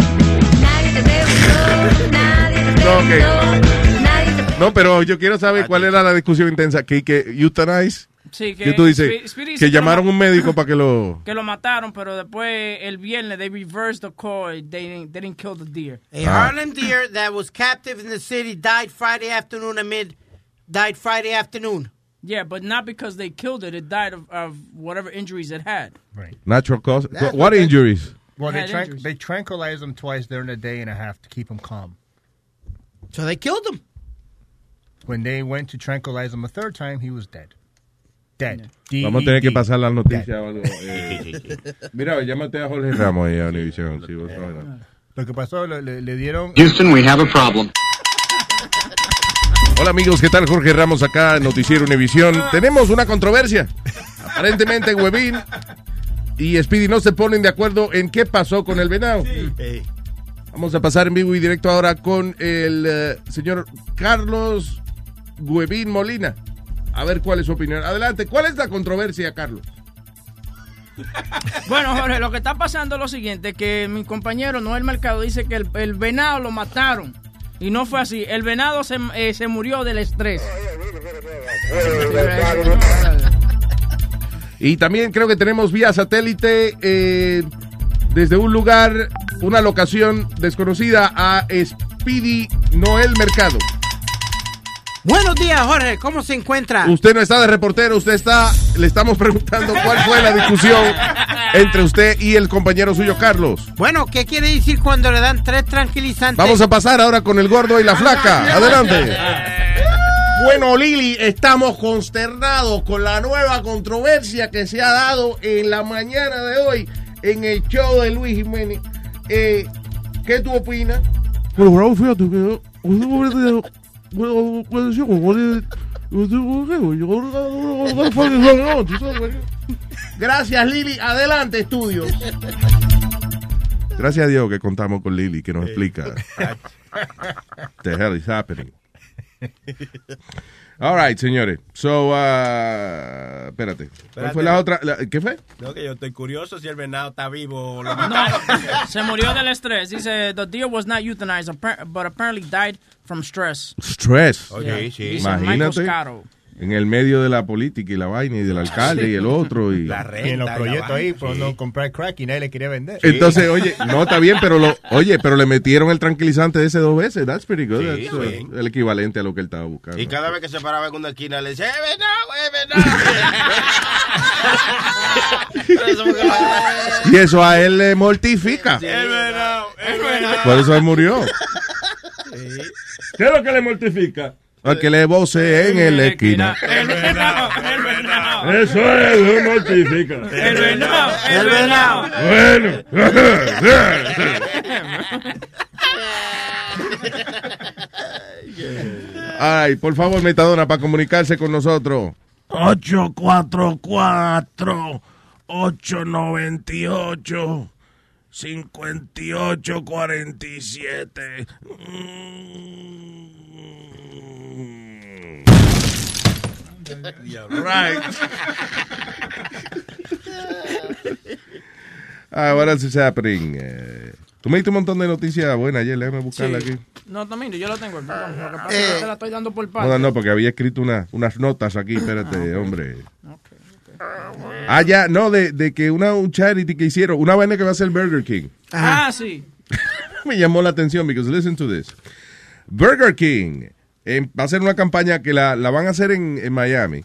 No, ok. No, pero yo quiero saber cuál era la discusión intensa. Que, que euthanize. Sí, que que tú dices dice que llamaron ma- un médico para que lo. Que lo mataron, pero después el viernes they reversed the call. They didn't, they didn't kill the deer. A Harlem deer that was captive in the city died Friday afternoon amid died Friday afternoon. Yeah, but not because they killed it. It died of, of whatever injuries it had. Right. Natural cause. That's What, injuries? Well, they, injuries. they tranquilized him twice during the day and a half to keep him calm. So they killed him. When they went to tranquilize him a third time, he was dead. Dead. Vamos a tener que pasar las noticias o algo. eh. Mira, llámate a Jorge Ramos ahí a Univision. sí, vos sabes. Lo que pasó, le, dieron. Houston, we have a problem. Hola amigos, ¿qué tal? Jorge Ramos acá, Noticiero Univisión. Tenemos una controversia. Aparentemente Webin y Speedy no se ponen de acuerdo en qué pasó con el venado. Vamos a pasar en vivo y directo ahora con el eh, señor Carlos Webin Molina. A ver cuál es su opinión. Adelante, ¿cuál es la controversia, Carlos? Bueno, Jorge, lo que está pasando es lo siguiente, que mi compañero Noel Mercado dice que el, el venado lo mataron. Y no fue así. El venado se, eh, se murió del estrés. Y también creo que tenemos vía satélite eh, desde un lugar, una locación desconocida a Speedy Noel Mercado. Buenos días, Jorge. ¿Cómo se encuentra? Usted no está de reportero, usted está, le estamos preguntando cuál fue la discusión entre usted y el compañero suyo, Carlos. Bueno, ¿qué quiere decir cuando le dan tres tranquilizantes? Vamos a pasar ahora con el gordo y la flaca. Adelante. Bueno, Lili, estamos consternados con la nueva controversia que se ha dado en la mañana de hoy en el show de Luis Jiménez. Eh, ¿Qué tú opinas? Bueno, bravo, fíjate que pues, Gracias, Lili. Adelante, estudios. Gracias a Dios que contamos con Lili, que nos explica. The hell is happening. All right, señores. So, uh, espérate. ¿Cuál fue la otra? la- ¿Qué fue? No, que yo estoy curioso si el venado está vivo o lo No, se murió del estrés. Dice, the deer was not euthanized, but apparently died from stress. Stress. Yeah. Dice Michael Imagínate. En el medio de la política y la vaina y del alcalde y el otro. Y... Y en los proyectos ahí, por no comprar crack y nadie le quería vender. Entonces, oye, no está bien, pero lo, oye, pero le metieron el tranquilizante ese dos veces. That's pretty good. Sí, That's, uh, sí. el equivalente a lo que él estaba buscando. Y cada vez que se paraba en una esquina le decía, ¡eh, venado, eh, venado! Y eso a él le mortifica. Por eso él murió. ¿Qué es lo que le mortifica? Al que le voce en la esquina. El venado, el venado. Eso es, lo mortifica. El venado, el venado. Ay, por favor, Metadona, para comunicarse con nosotros. 844 898 5847 Right. Ah, what else is happening? Eh, tú me diste un montón de noticias buenas ayer, déjame buscarla Sí. aquí. No, también, yo lo tengo. Lo que pasa es que te la estoy dando por No, parte. no, no, porque había escrito una- unas notas aquí, espérate, hombre. Ah, ya, no, de, de que una un charity que hicieron, una vaina que va a ser Burger King. Ah, sí. Me llamó la atención, because listen to this. Burger King eh, va a hacer una campaña que la, la van a hacer en, en Miami.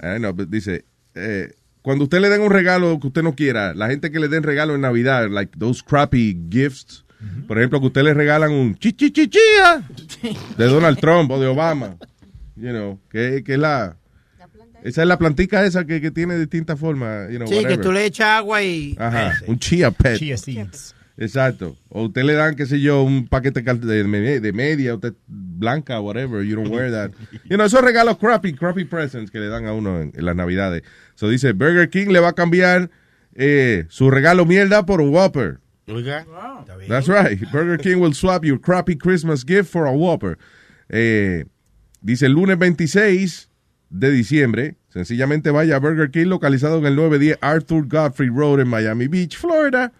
I know, but dice, eh, cuando usted le den un regalo que usted no quiera, la gente que le den regalo en Navidad, like those crappy gifts, por ejemplo, que usted le regalan un chichichichía de Donald Trump o de Obama, you know, que, que es la... Esa es la plantica esa que, que tiene distintas formas, you know, Sí, que tú le echas agua y... Ajá, un chia pet. Chia seeds. Exacto. O usted le dan, qué sé yo, un paquete de, me- de media, usted blanca, whatever, you don't wear that. You know, esos regalos crappy, crappy presents que le dan a uno en, en las navidades. So dice, Burger King le va a cambiar eh, su regalo mierda por Whopper. Oiga. That's right. Burger King will swap your crappy Christmas gift for a Whopper. Eh, dice el lunes 26 de diciembre. Sencillamente vaya a Burger King localizado en el 910 Arthur Godfrey Road en Miami Beach, Florida.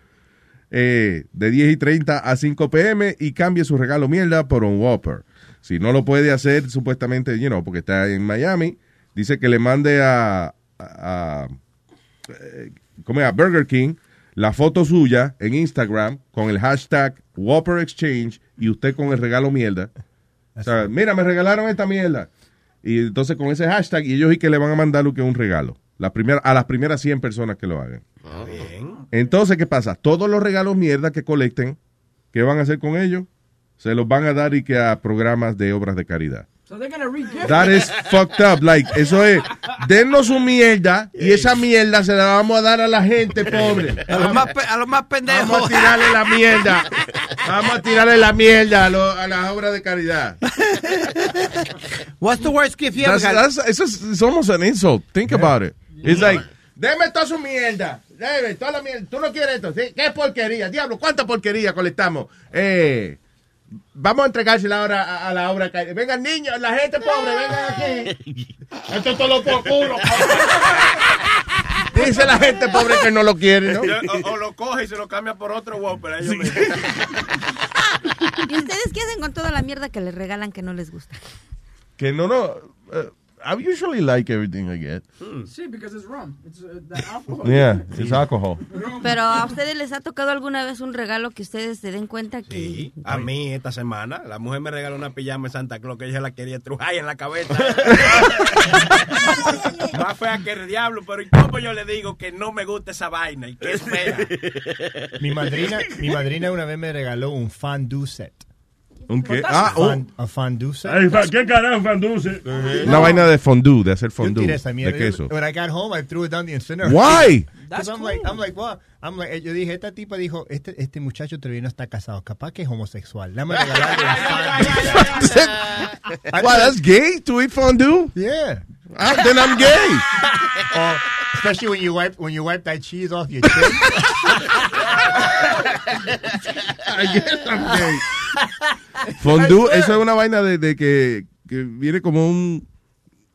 Eh, de 10 y 30 a 5 pm y cambie su regalo mierda por un Whopper. Si no lo puede hacer, supuestamente, you know, porque está en Miami, dice que le mande a, a, a- eh, ¿cómo es? a Burger King la foto suya en Instagram con el hashtag Whopper Exchange y usted con el regalo mierda. O sea, mira, me regalaron esta mierda. Y entonces con ese hashtag y ellos y que le van a mandar lo que es un regalo. La primera, a las primeras 100 personas que lo hagan. Entonces, ¿qué pasa? Todos los regalos mierda que colecten, ¿qué van a hacer con ellos? Se los van a dar y que a programas de obras de caridad. So they're gonna re-gift That is fucked up. Like, eso es, dennos su mierda y esa mierda se la vamos a dar a la gente pobre. A los más, pe- a los más pendejos. Vamos a tirarle la mierda. Vamos a tirarle la mierda a, lo- a las obras de caridad. What's the worst gift you ever That's- got? that's- eso es it's almost an insult. Think about it. It's like, deme toda su mierda. Deme toda la mierda. Tú no quieres esto. ¿sí? ¿Qué porquería? Diablo, ¿cuánta porquería colectamos? Eh, vamos a entregársela ahora a, a la obra. que- Vengan niños, la gente pobre, vengan aquí. Esto es todo por culo. Dice la gente pobre que no lo quiere, ¿no? O, o lo coge y se lo cambia por otro Whopper. ellos mismos. ¿Y ustedes qué hacen con toda la mierda que les regalan que no les gusta? Que no, no. uh, I usually like everything I get. Sí, because it's rum. It's uh, the alcohol. Yeah, it's alcohol. Pero a ustedes les ha tocado alguna vez un regalo que ustedes se den cuenta que... Sí, a mí esta semana la mujer me regaló una pijama de Santa Claus que ella la quería trujar en la cabeza. Más fea que el diablo, pero ¿y cómo yo le digo que no me gusta esa vaina y que es fea? Mi madrina, mi madrina una vez me regaló un fondue set. ¿Un qué? Ah, oh. Fan- a fondue. Ay, fa- ¿Qué carajo, Fanduce? Una vaina de fondue, de hacer Yo fondue. tiré esa De queso. When I got home, I threw it down the incinerator. Why? Because I'm like, I'm like, what? I'm like, yo dije, esta tipa dijo, este, este muchacho todavía no está casado, capaz que es homosexual. Dame regalarle la fondue. Wow, that's gay to eat fondue? Yeah. Ah, then I'm gay. Or especially when you wipe when you wipe that cheese off your chin. I guess I'm gay. Fondue, eso es una vaina de, de que, que viene como un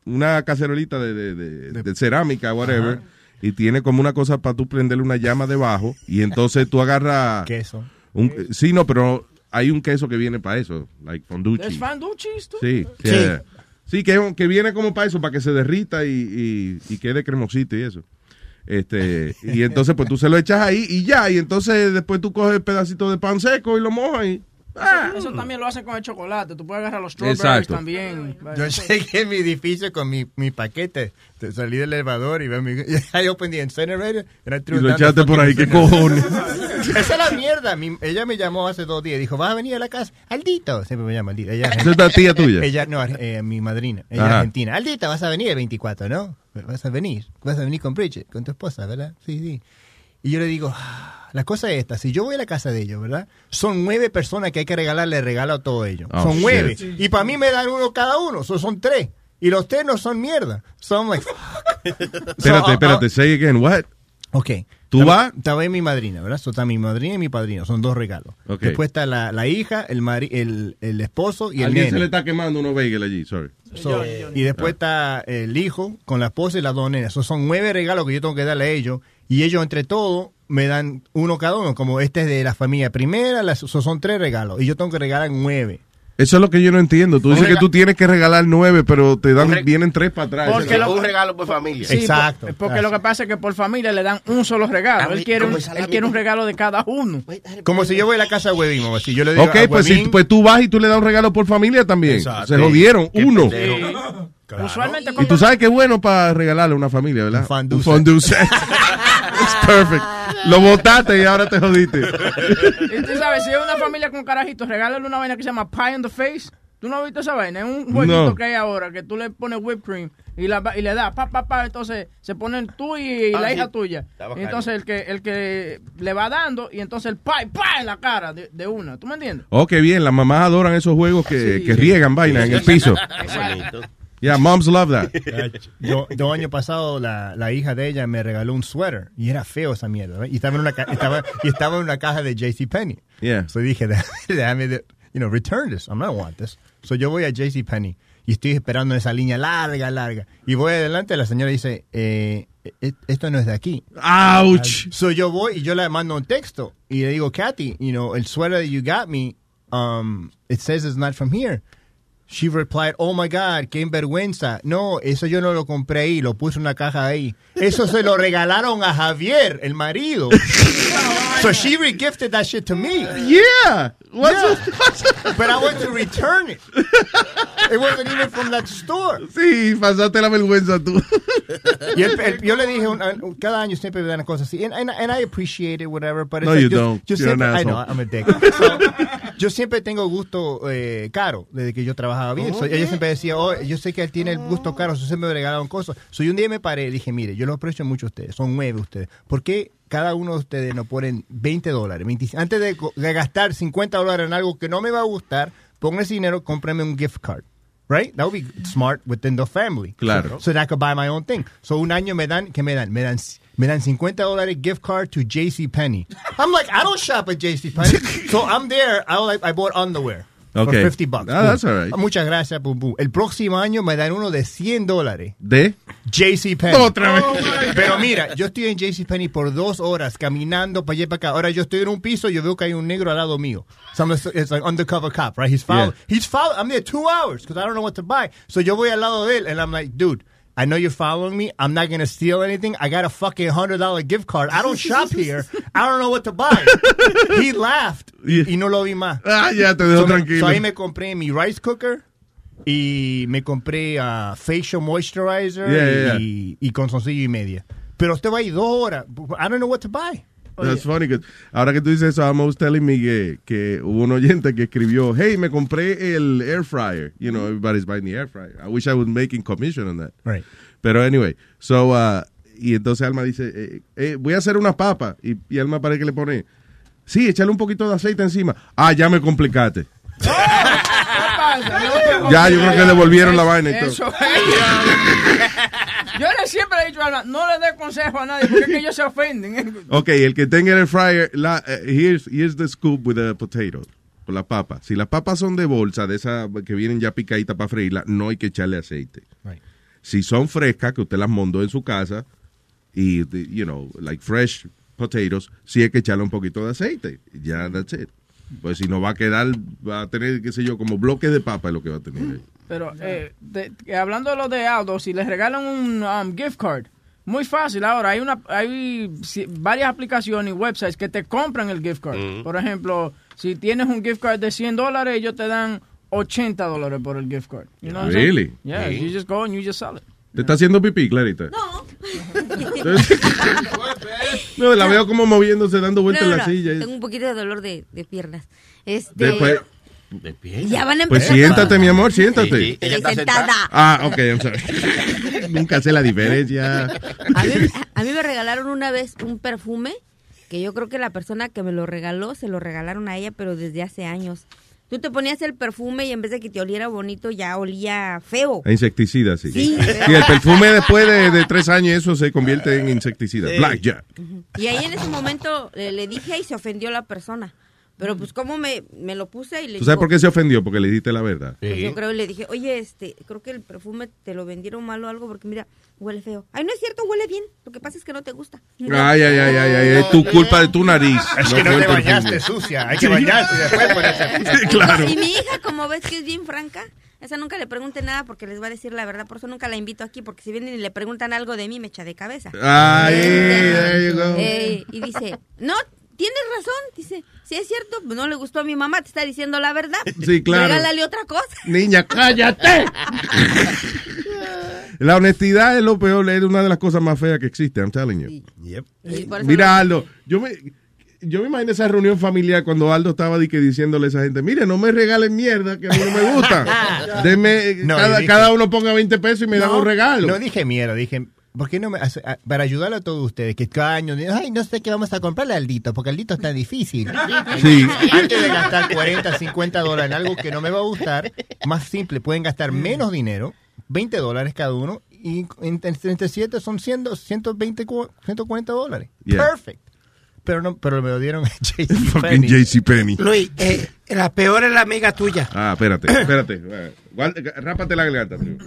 una cacerolita de, de, de- de cerámica, whatever, y tiene como una cosa para tú prenderle una llama debajo, y entonces tú agarras... Queso. Un, sí, no, pero hay un queso que viene para eso, like fondue ¿Es fondue cheese, tú? Sí, yeah. Sí, que, que viene como para eso, para que se derrita y, y, quede cremosito y eso. Este, y entonces pues tú se lo echas ahí y ya, y entonces después tú coges el pedacito de pan seco y lo mojas y... Eso, eso también lo hacen con el chocolate. Tú puedes agarrar los strawberries Exacto. también. Yo llegué en mi edificio con mi, mi paquete. Te salí del elevador y veo mi. I opened the incinerator and I threw Y it lo echaste por ahí, ¿qué cojones? Esa es la mierda. Mi- ella me llamó hace dos días. Dijo, ¿vas a venir a la casa? Aldito. Siempre me llama Aldito. Ella, ¿Esa es la tía tuya? Ella, no, eh, mi madrina. Ella es Ajá. argentina. Aldita, vas a venir el 24, ¿no? Vas a venir. Vas a venir con Bridget, con tu esposa, ¿verdad? Sí, sí. Y yo le digo, "Ah, la cosa es esta, si yo voy a la casa de ellos, ¿verdad? Son nueve personas que hay que regalarle regalo a todos ellos. Oh, son nueve. shit. Y para mí me dan uno cada uno, so son tres. Y los tres no son mierda. Son like, Espérate, espérate, say again, what? Ok. ¿Tú vas? Estaba ahí mi madrina, ¿verdad? So, está mi madrina y mi padrino, son dos regalos. Ok. Después está la, la hija, el, mari- el, el esposo y el Alguien nene. se le está quemando unos bagels allí, sorry. So, y después está el hijo con la esposa y las dos nenas. So, son nueve regalos que yo tengo que darle a ellos. Y ellos, entre todos, me dan uno cada uno. Como este es de la familia primera, las, so, son tres regalos. Y yo tengo que regalar nueve. Eso es lo que yo no entiendo. Tú Un dices que tú tienes que regalar nueve, pero te dan, vienen tres para atrás. Porque Eso- un regalo por familia. Sí, Exacto. por- porque lo que pasa es que por familia le dan un solo regalo. A Él quiere, un, el salami. él quiere un regalo de cada uno. Como si yo voy a la casa de Huevín, o así. Yo le digo Ok, a pues, si, pues tú vas y tú le das un regalo por familia también. Exacto. Se jodieron, Qué uno. Claro. Usualmente Y tú sabes que es bueno para regalarle a una familia, ¿verdad? Un fondue Un fondue set. It's perfect. Lo botaste y ahora te jodiste. Y tú sabes, si es una familia con carajitos, regálale una vaina que se llama Pie in the Face. ¿Tú no has visto esa vaina? Es un jueguito No. que hay ahora, que tú le pones whipped cream y, la, y le das pa, pa, pa, entonces se ponen tú y, y Ah, la sí. hija tuya. Y entonces el que, el que le va dando y entonces el pie, pa, en la cara de, de una. ¿Tú me entiendes? Oh, qué bien. Las mamás adoran esos juegos que, Sí. que riegan vainas en el piso. Exacto. Yeah, moms love that. Yo, dos años pasados, la, la hija de ella me regaló un sweater y era feo esa mierda. ¿no? Y estaba en una, ca- estaba, y estaba en una caja de JCPenney. Yeah. So dije, déjame, de- you know, return this. I'm not want this. So yo voy a JCPenney y estoy esperando esa línea larga, larga. Y voy adelante, la señora dice, eh, e- esto no es de aquí. Ouch. So yo voy y yo le mando un texto y le digo, Kathy, you know, el sweater that you got me, um, it says it's not from here. She replied, oh my God, qué vergüenza. No, eso yo no lo compré ahí, lo puse en una caja ahí. Eso se lo regalaron a Javier, el marido. so she regifted that shit to me. Yeah. Yeah. But I went to return it. It wasn't even from that store. Sí, pasaste la vergüenza tú. Y el- yo le dije, cada año siempre me dan cosas así. And, and, and I appreciate it, whatever. But it's No, you yo, don't. Yo You're an siempre, I know. I'm a dick. So, yo siempre tengo gusto eh, caro desde que yo trabajaba bien. So, ella siempre decía, oh, yo sé que él tiene el gusto caro, so siempre me regalaron cosas. So, yo un día me paré y dije, mire, yo los aprecio mucho a ustedes, son nueve ustedes. ¿Por qué cada uno de ustedes no ponen 20 dólares? 25? Antes de, gastar 50 dólares en algo que no me va a gustar, pongan ese dinero, cómprame un gift card. Right? That would be smart within the family. Claro. So that I could buy my own thing. So un año me dan, ¿qué me dan? Me dan, me dan 50 dólares gift card to JC Penney. I'm like, I don't shop at JC Penney. so I'm there, I, like, I bought underwear. Okay. For 50 bucks. Ah, that's all right. Muchas gracias, boom. El próximo año me dan uno de 100 dólares. ¿De? JC Penney. Otra vez. Pero mira, yo estoy en JC Penney por dos horas caminando para allá y para acá. Ahora yo estoy en un piso y yo veo que hay un negro al lado mío. So I'm it's like undercover cop, right? He's following. He's following. I'm there two hours because I don't know what to buy. So yo voy al lado de él and I'm like, dude. I know you're following me. I'm not gonna steal anything. I got a fucking hundred dollar gift card. I don't shop here. I don't know what to buy. He laughed y no lo vi más. Ah, ya te dejo So me- tranquilo. so ahí me compré mi rice cooker y me compré ah, facial moisturizer Yeah, yeah, yeah. Y, y calzoncillo y media. Pero usted va ahí dos horas. I don't know what to buy. That's funny. 'cause ahora que tú dices eso, Amos telling me que, que hubo un oyente que escribió, hey, me compré el air fryer. You know, everybody's buying the air fryer. I wish I was making commission on that. Right. Pero anyway, so, uh, y entonces Alma dice, eh, eh, voy a hacer una papa. Y, y Alma parece que le pone, sí, échale un poquito de aceite encima. Ah, ya me complicaste. Ya, yo creo que devolvieron la vaina y todo. Eso Yo le siempre he dicho a no le dé consejo a nadie porque es que ellos se ofenden. Ok, el que tenga el air fryer, la, eh, here's, here's the scoop with the potatoes. Con las papas. Si las papas son de bolsa, de esas que vienen ya picaditas para freírlas, no hay que echarle aceite. Right. Si son frescas, que usted las mondó en su casa, y, you know, like fresh potatoes, sí hay que echarle un poquito de aceite. Ya, that's it. Pues si no va a quedar, va a tener, qué sé yo, como bloques de papa es lo que va a tener ahí. Pero eh, de- hablando de lo de Aldo, si les regalan un um, gift card, muy fácil ahora. Hay una hay si- varias aplicaciones y websites que te compran el gift card. Por ejemplo, si tienes un gift card de 100 dólares, ellos te dan 80 dólares por el gift card. You know? Really? Yeah, Sí. you just go and you just sell it. ¿Te está haciendo pipí, Clarita? No, la veo como moviéndose, dando vueltas No, en la no, silla. Tengo un poquito de dolor de, de piernas. Este, Después, De pie. Ya van a pues empezar. siéntate, mi amor, siéntate. Sí, sí, ella está sentada. Ah, ok, I'm sorry. Nunca sé la diferencia. A mí, a mí me regalaron una vez un perfume que yo creo que la persona que me lo regaló se lo regalaron a ella, pero desde hace años. Tú te ponías el perfume y en vez de que te oliera bonito, ya olía feo. A insecticida, sí. Sí. Sí, el perfume después de, de tres años eso se convierte en insecticida. Sí. Blackjack. Y ahí en ese momento eh, le dije y se ofendió la persona. Pero pues como me, me lo puse y le ¿Tú sabes digo, por qué se ofendió? Porque le dijiste la verdad. pues, yo creo y le dije, oye, este, creo que el perfume te lo vendieron mal o algo porque mira, huele feo. Ay, no es cierto, huele bien. Lo que pasa es que no te gusta. Ay, ay, ay, ay, ay, es tu culpa de tu nariz. Es que no te perfume. bañaste sucia. Hay que bañarse y después ponerse. Sí, claro. Y mi hija, como ves que es bien franca, esa nunca le pregunte nada porque les va a decir la verdad. Por eso nunca la invito aquí, porque si vienen y le preguntan algo de mí, me echa de cabeza. Ay, Eh, eh, y dice, no, tienes razón. Dice, si es cierto, pues no le gustó a mi mamá, te está diciendo la verdad. Sí, claro. Regálale otra cosa. Niña, cállate. La honestidad es lo peor, es una de las cosas más feas que existe, I'm telling you. Yep. Mira, no- Aldo, yo me, yo me imagino esa reunión familiar cuando Aldo estaba di que diciéndole a esa gente, mire, no me regalen mierda que a mí no me gusta. Deme, No, cada, dije- cada uno ponga 20 pesos y me No, un regalo. No dije mierda, dije, ¿por qué no me para ayudar a todos ustedes que cada año, ay, no sé qué vamos a comprarle a Aldito, porque Aldito está difícil. Sí. Antes de gastar 40, 50 dólares en algo que no me va a gustar, más simple, pueden gastar menos dinero, 20 dólares cada uno y entre siete son 100, 120, cu- 140 dólares. Yeah. Perfect. Pero no, pero me lo dieron a JC Fucking JCPenney. Luis, eh, la peor es la amiga tuya. Ah, espérate, espérate. Rápate la garganta, tío.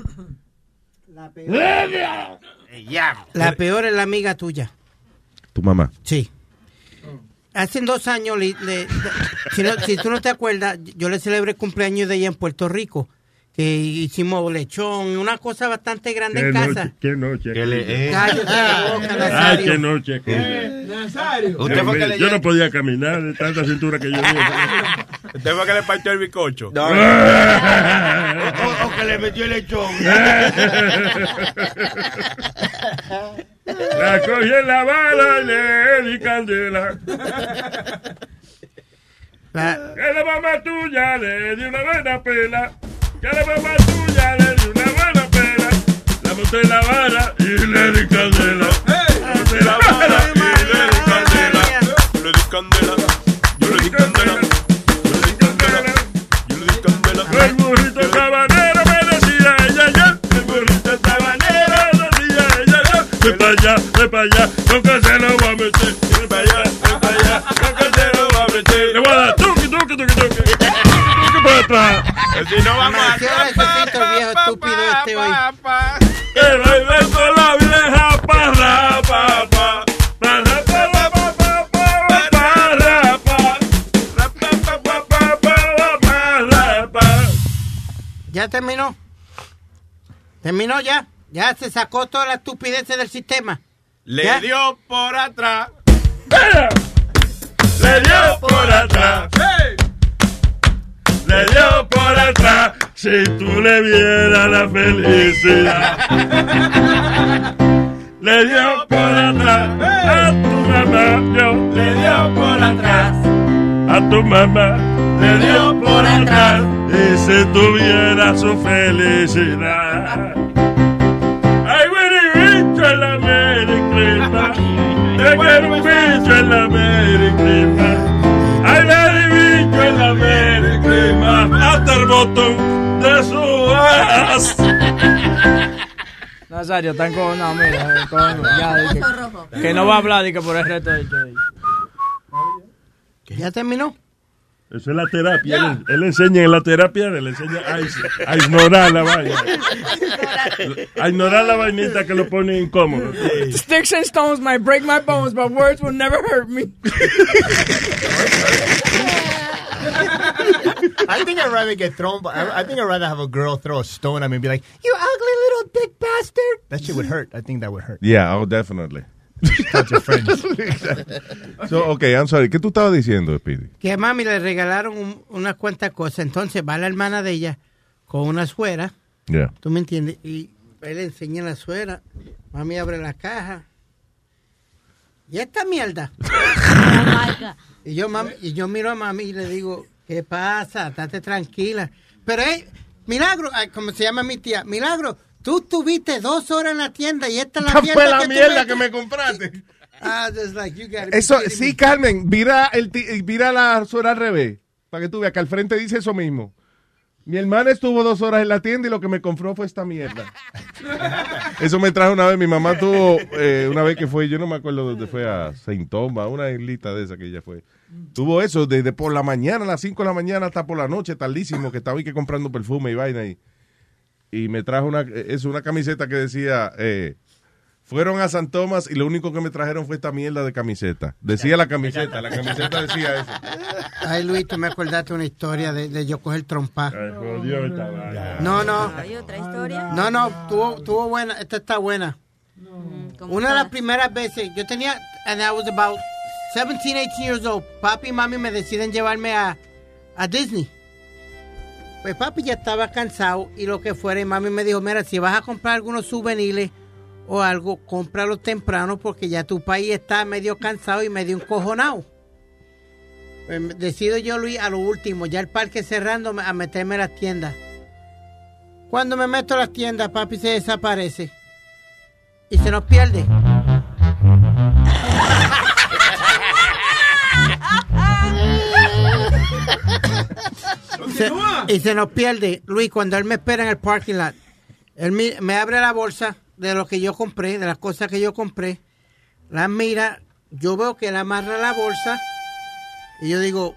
La peor es la amiga tuya. Tu mamá. Sí. Hace dos años, le- le- si, no- si tú no te acuerdas, yo le celebré el cumpleaños de ella en Puerto Rico. Que hicimos lechón, una cosa bastante grande Qué en noche, casa. qué noche. eh. Cállate la boca, Ay, qué noche. Nazario. Yo, no podía caminar de tanta cintura que yo tenía. Usted fue que le partió el bicocho. le metió el lechón. La cogí en la bala y le di candela. La- Que la mamá tuya le di una buena pela. Que la mamá tuya le di una buena pela. La monté en la vara y le di candela. La monté en la vara y le di candela. Yo le di candela. Yo le di candela. Yo le di candela. Yo le di candela. El burrito sabanero ella ya. Ve para allá, ve para allá, no que se lo va a meter. Ve para allá, ve para allá, no que se lo va a meter. Le voy a dar tuki, tuki, tuki, tuki. Tuki para atrás. Si no vamos a el viejo estúpido este hoy. Que baile con la vieja parra, pa, pa. ¿Ya terminó? ¿Terminó ya? Ya se sacó toda la estupidez del sistema. Le ¿Ya? dio por atrás. Le dio por atrás. Le dio por atrás. Si tú le vieras la felicidad. Le dio por atrás a tu mamá. Yo le dio por atrás a tu mamá. Le dio por atrás. Y si tuviera su felicidad. Quiero un bicho en la mericlima. Ay, güey, bicho en la mericlima. Hasta el botón de su as. Nazario, están con. No, mira, eh, con- ya, di que, que no va a hablar di que por el resto del show. ¿Ya terminó? Eso es la terapia. Él, él enseña en la terapia, él enseña a, a ignorar la vaina. A ignorar la vainita que lo pone incómodo. Sticks and stones might break my bones, but words will never hurt me. I think I'd rather get thrown. By, I, I think I'd rather have a girl throw a stone at me and be like, "You ugly little dick bastard." That shit would hurt. I think that would hurt. Yeah, oh, definitely. Touch your friends. So, okay, I'm sorry. ¿Qué tú estabas diciendo, Speedy? Que a mami le regalaron un- unas cuantas cosas. Entonces va la hermana de ella con una suera. Yeah. ¿Tú me entiendes? Y él le enseña la suera. Mami abre la caja. ¿Y esta mierda? y, yo, mami, y yo miro a mami y le digo, ¿qué pasa? Estate tranquila. Pero, eh, Milagro, ay, como se llama mi tía, Milagro, tú estuviste dos horas en la tienda y esta es la mierda fue la que mierda me- que me compraste. Ah, just like, you gotta be Eso, sí, me. Carmen, mira, el mira la suera al revés. Para que tú veas que al frente dice eso mismo. Mi hermana estuvo dos horas en la tienda y lo que me compró fue esta mierda. Eso me trajo una vez. Mi mamá tuvo eh, una vez que fue, yo no me acuerdo dónde fue, a Saint Thomas, una islita de esa que ella fue. Tuvo eso desde por la mañana, a las 5 de la mañana hasta por la noche, tardísimo, que estaba ahí que comprando perfume y vaina. Y, y me trajo una, eso, una camiseta que decía, eh, fueron a San Tomás y lo único que me trajeron fue esta mierda de camiseta. Decía la camiseta, la camiseta decía eso. Ay, Luis, tú me acordaste una historia de, de yo coger trompa. No, no. ¿Hay otra historia? No, no, tuvo, tuvo buena, esta está buena. Una de las primeras veces, yo tenía, and I was about 17, 18 years old, papi y mami me deciden llevarme a, a Disney. Pues papi ya estaba cansado y lo que fuera, y mami me dijo, mira, si vas a comprar algunos souvenirs o algo, cómpralo temprano porque ya tu país está medio cansado y medio encojonado. Pues, decido yo, Luis, a lo último, ya el parque cerrando, a meterme a las tiendas. Cuando me meto a las tiendas, papi se desaparece. Y se nos pierde. Se- y se nos pierde, Luis, cuando él me espera en el parking lot. Él me abre la bolsa de lo que yo compré, de las cosas que yo compré. La mira, yo veo que él amarra la bolsa y yo digo,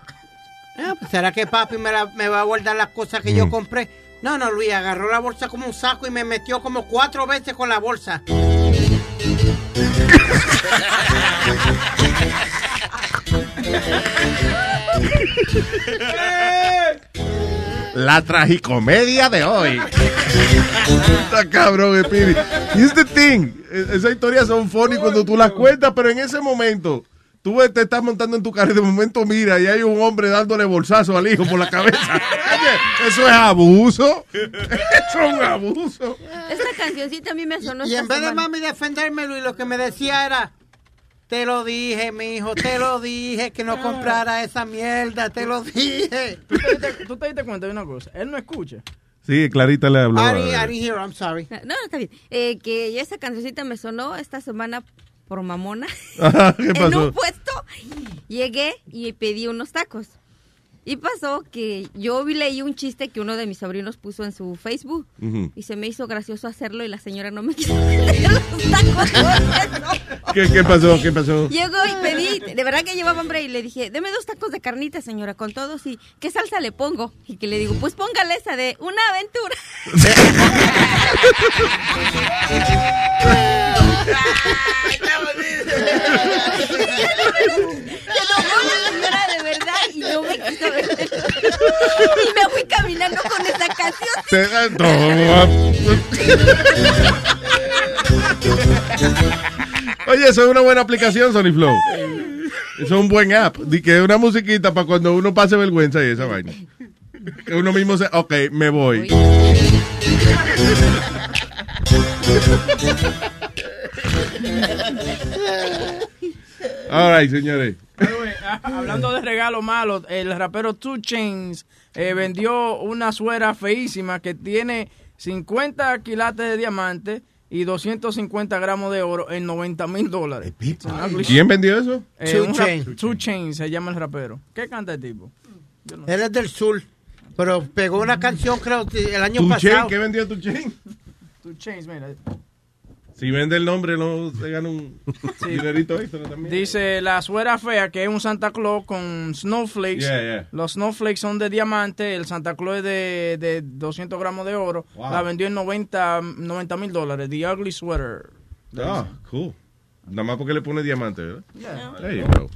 "Ah, pues, ¿será que papi me, la- me va a guardar las cosas que yo Mm. compré? No, no, Luis, agarró la bolsa como un saco y me metió como cuatro veces con la bolsa. La tragicomedia de hoy. Está cabrón, Speedy. Here's the thing. E- Esas historias son funny cuando tú las cuentas, pero en ese momento, tú te estás montando en tu carro y de momento mira y hay un hombre dándole bolsazo al hijo por la cabeza. Eso es abuso. Eso es un abuso. Esta cancioncita a mí me sonó Y en vez de mami defenderme, Luis, lo que me decía era, te lo dije, mi hijo, te lo dije que no comprara esa mierda, te lo dije. ¿Tú te, diste, tú te diste cuenta de una cosa. Él no escucha. Sí, Clarita le habló. Ari, Ari here, I'm sorry. No, está bien. Eh, que esa cancioncita me sonó esta semana por mamona. ¿Qué En pasó? un puesto llegué y pedí unos tacos. Y pasó que yo vi, leí un chiste que uno de mis sobrinos puso en su Facebook. Y se me hizo gracioso hacerlo y la señora no me quiso los tacos. ¿Qué, qué pasó? ¿Qué pasó? Llegó y pedí, de verdad que llevaba hambre y le dije, deme dos tacos de carnita, señora, con todos y ¿qué salsa le pongo? Y que le digo, pues póngale esa de una aventura. Enojó la señora de verdad y no me quiso vender. Y me fui caminando con esa canción. Te. Oye, eso es una buena aplicación, Sony Flow. Eso es un buen app. Di que es una musiquita para cuando uno pase vergüenza y esa vaina. Que uno mismo se. Ok, me voy. All right, señores. Anyway, ah, Hablando de regalos malos, el rapero Two Chains eh, vendió una suera feísima que tiene 50 quilates de diamante y 250 gramos de oro en 90 mil dólares. ¿Quién vendió eso? Eh, Two Chainz. Two Chainz se llama el rapero. ¿Qué canta el tipo? Él es del sur, pero pegó una canción, creo, el año ¿Tu pasado. chain? ¿Qué vendió tu chain? Two Chainz, mira. Si vende el nombre, no se gana un dinerito extra también. Dice la suera fea, que es un Santa Claus con snowflakes. Yeah, yeah. Los snowflakes son de diamante, el Santa Claus es de, de 200 gramos de oro. Wow. La vendió en 90 mil dólares. The Ugly Sweater. Ah, cool. Nada más porque le pone diamante, ¿verdad? Yeah. There you go.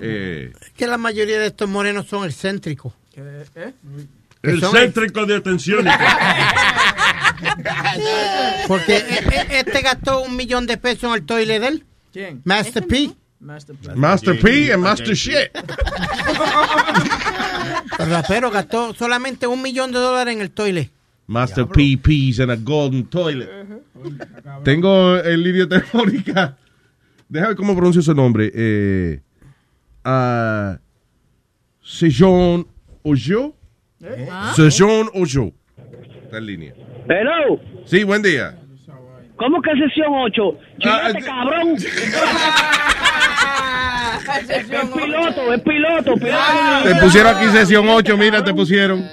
Eh, Es que la mayoría de estos morenos son excéntricos. ¿Eh? Que El son- céntrico de atención. Porque e- e- este gastó un millón de pesos en el toilet de él. ¿Quién? Master P. Master Master P and Master Shit. El rapero gastó solamente un millón de dólares en el toilet. Master P Peas and a golden toilet. Tengo el línea telefónica. Déjame ver cómo pronuncio su nombre. Eh, ah, Sejon Ojo. ¿Ah? Sejon Ojo. Está en línea. Hello, Sí, buen día. ¿cómo que sesión 8? Chilete, cabrón. es piloto, es piloto, piloto. Te pusieron aquí sesión 8, mira, te pusieron.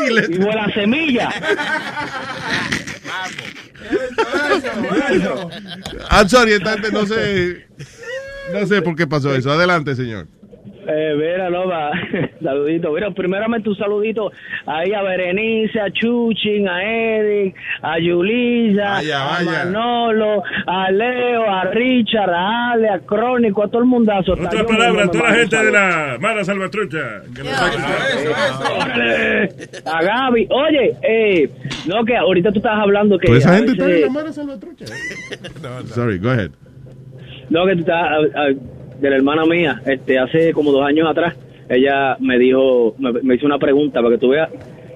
Y de la semilla. I'm sorry, entonces no sé. No sé por qué pasó eso. Adelante, señor. Eh, mira, Loba, saludito. Mira, primeramente un saludito ahí a Berenice, a Chuchin, a Eric, a Yulisa, Vaya, a. Manolo, a Leo, a Richard, a Ale, a Crónico, a todo el mundazo. Otra palabra, me toda la gente de la Mara Salvatrucha. que A Gaby, oye, eh, no que ahorita tú estabas hablando que Toda esa a gente está en la Mara Salvatrucha. Sorry, go ahead. No, que tú estás, a- a- de la hermana mía, este, hace como dos años atrás, ella me dijo, me, me hizo una pregunta para que tú veas,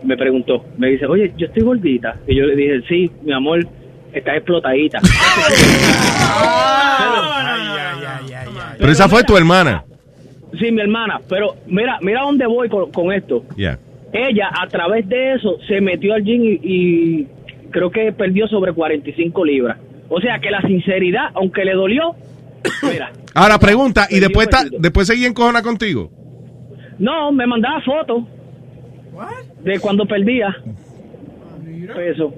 me preguntó, me dice, oye, yo estoy gordita. Y yo le dije, sí, mi amor, estás explotadita. Pero esa fue tu hermana. sí, mi hermana, pero mira, mira dónde voy con, con esto. Yeah. Ella, a través de eso, se metió al gym y, y creo que perdió sobre 45 libras. O sea que la sinceridad, aunque le dolió, mira, Ahora pregunta, ¿y después, está, después seguí en cojona contigo? no, me mandaba fotos de cuando perdía. pesos.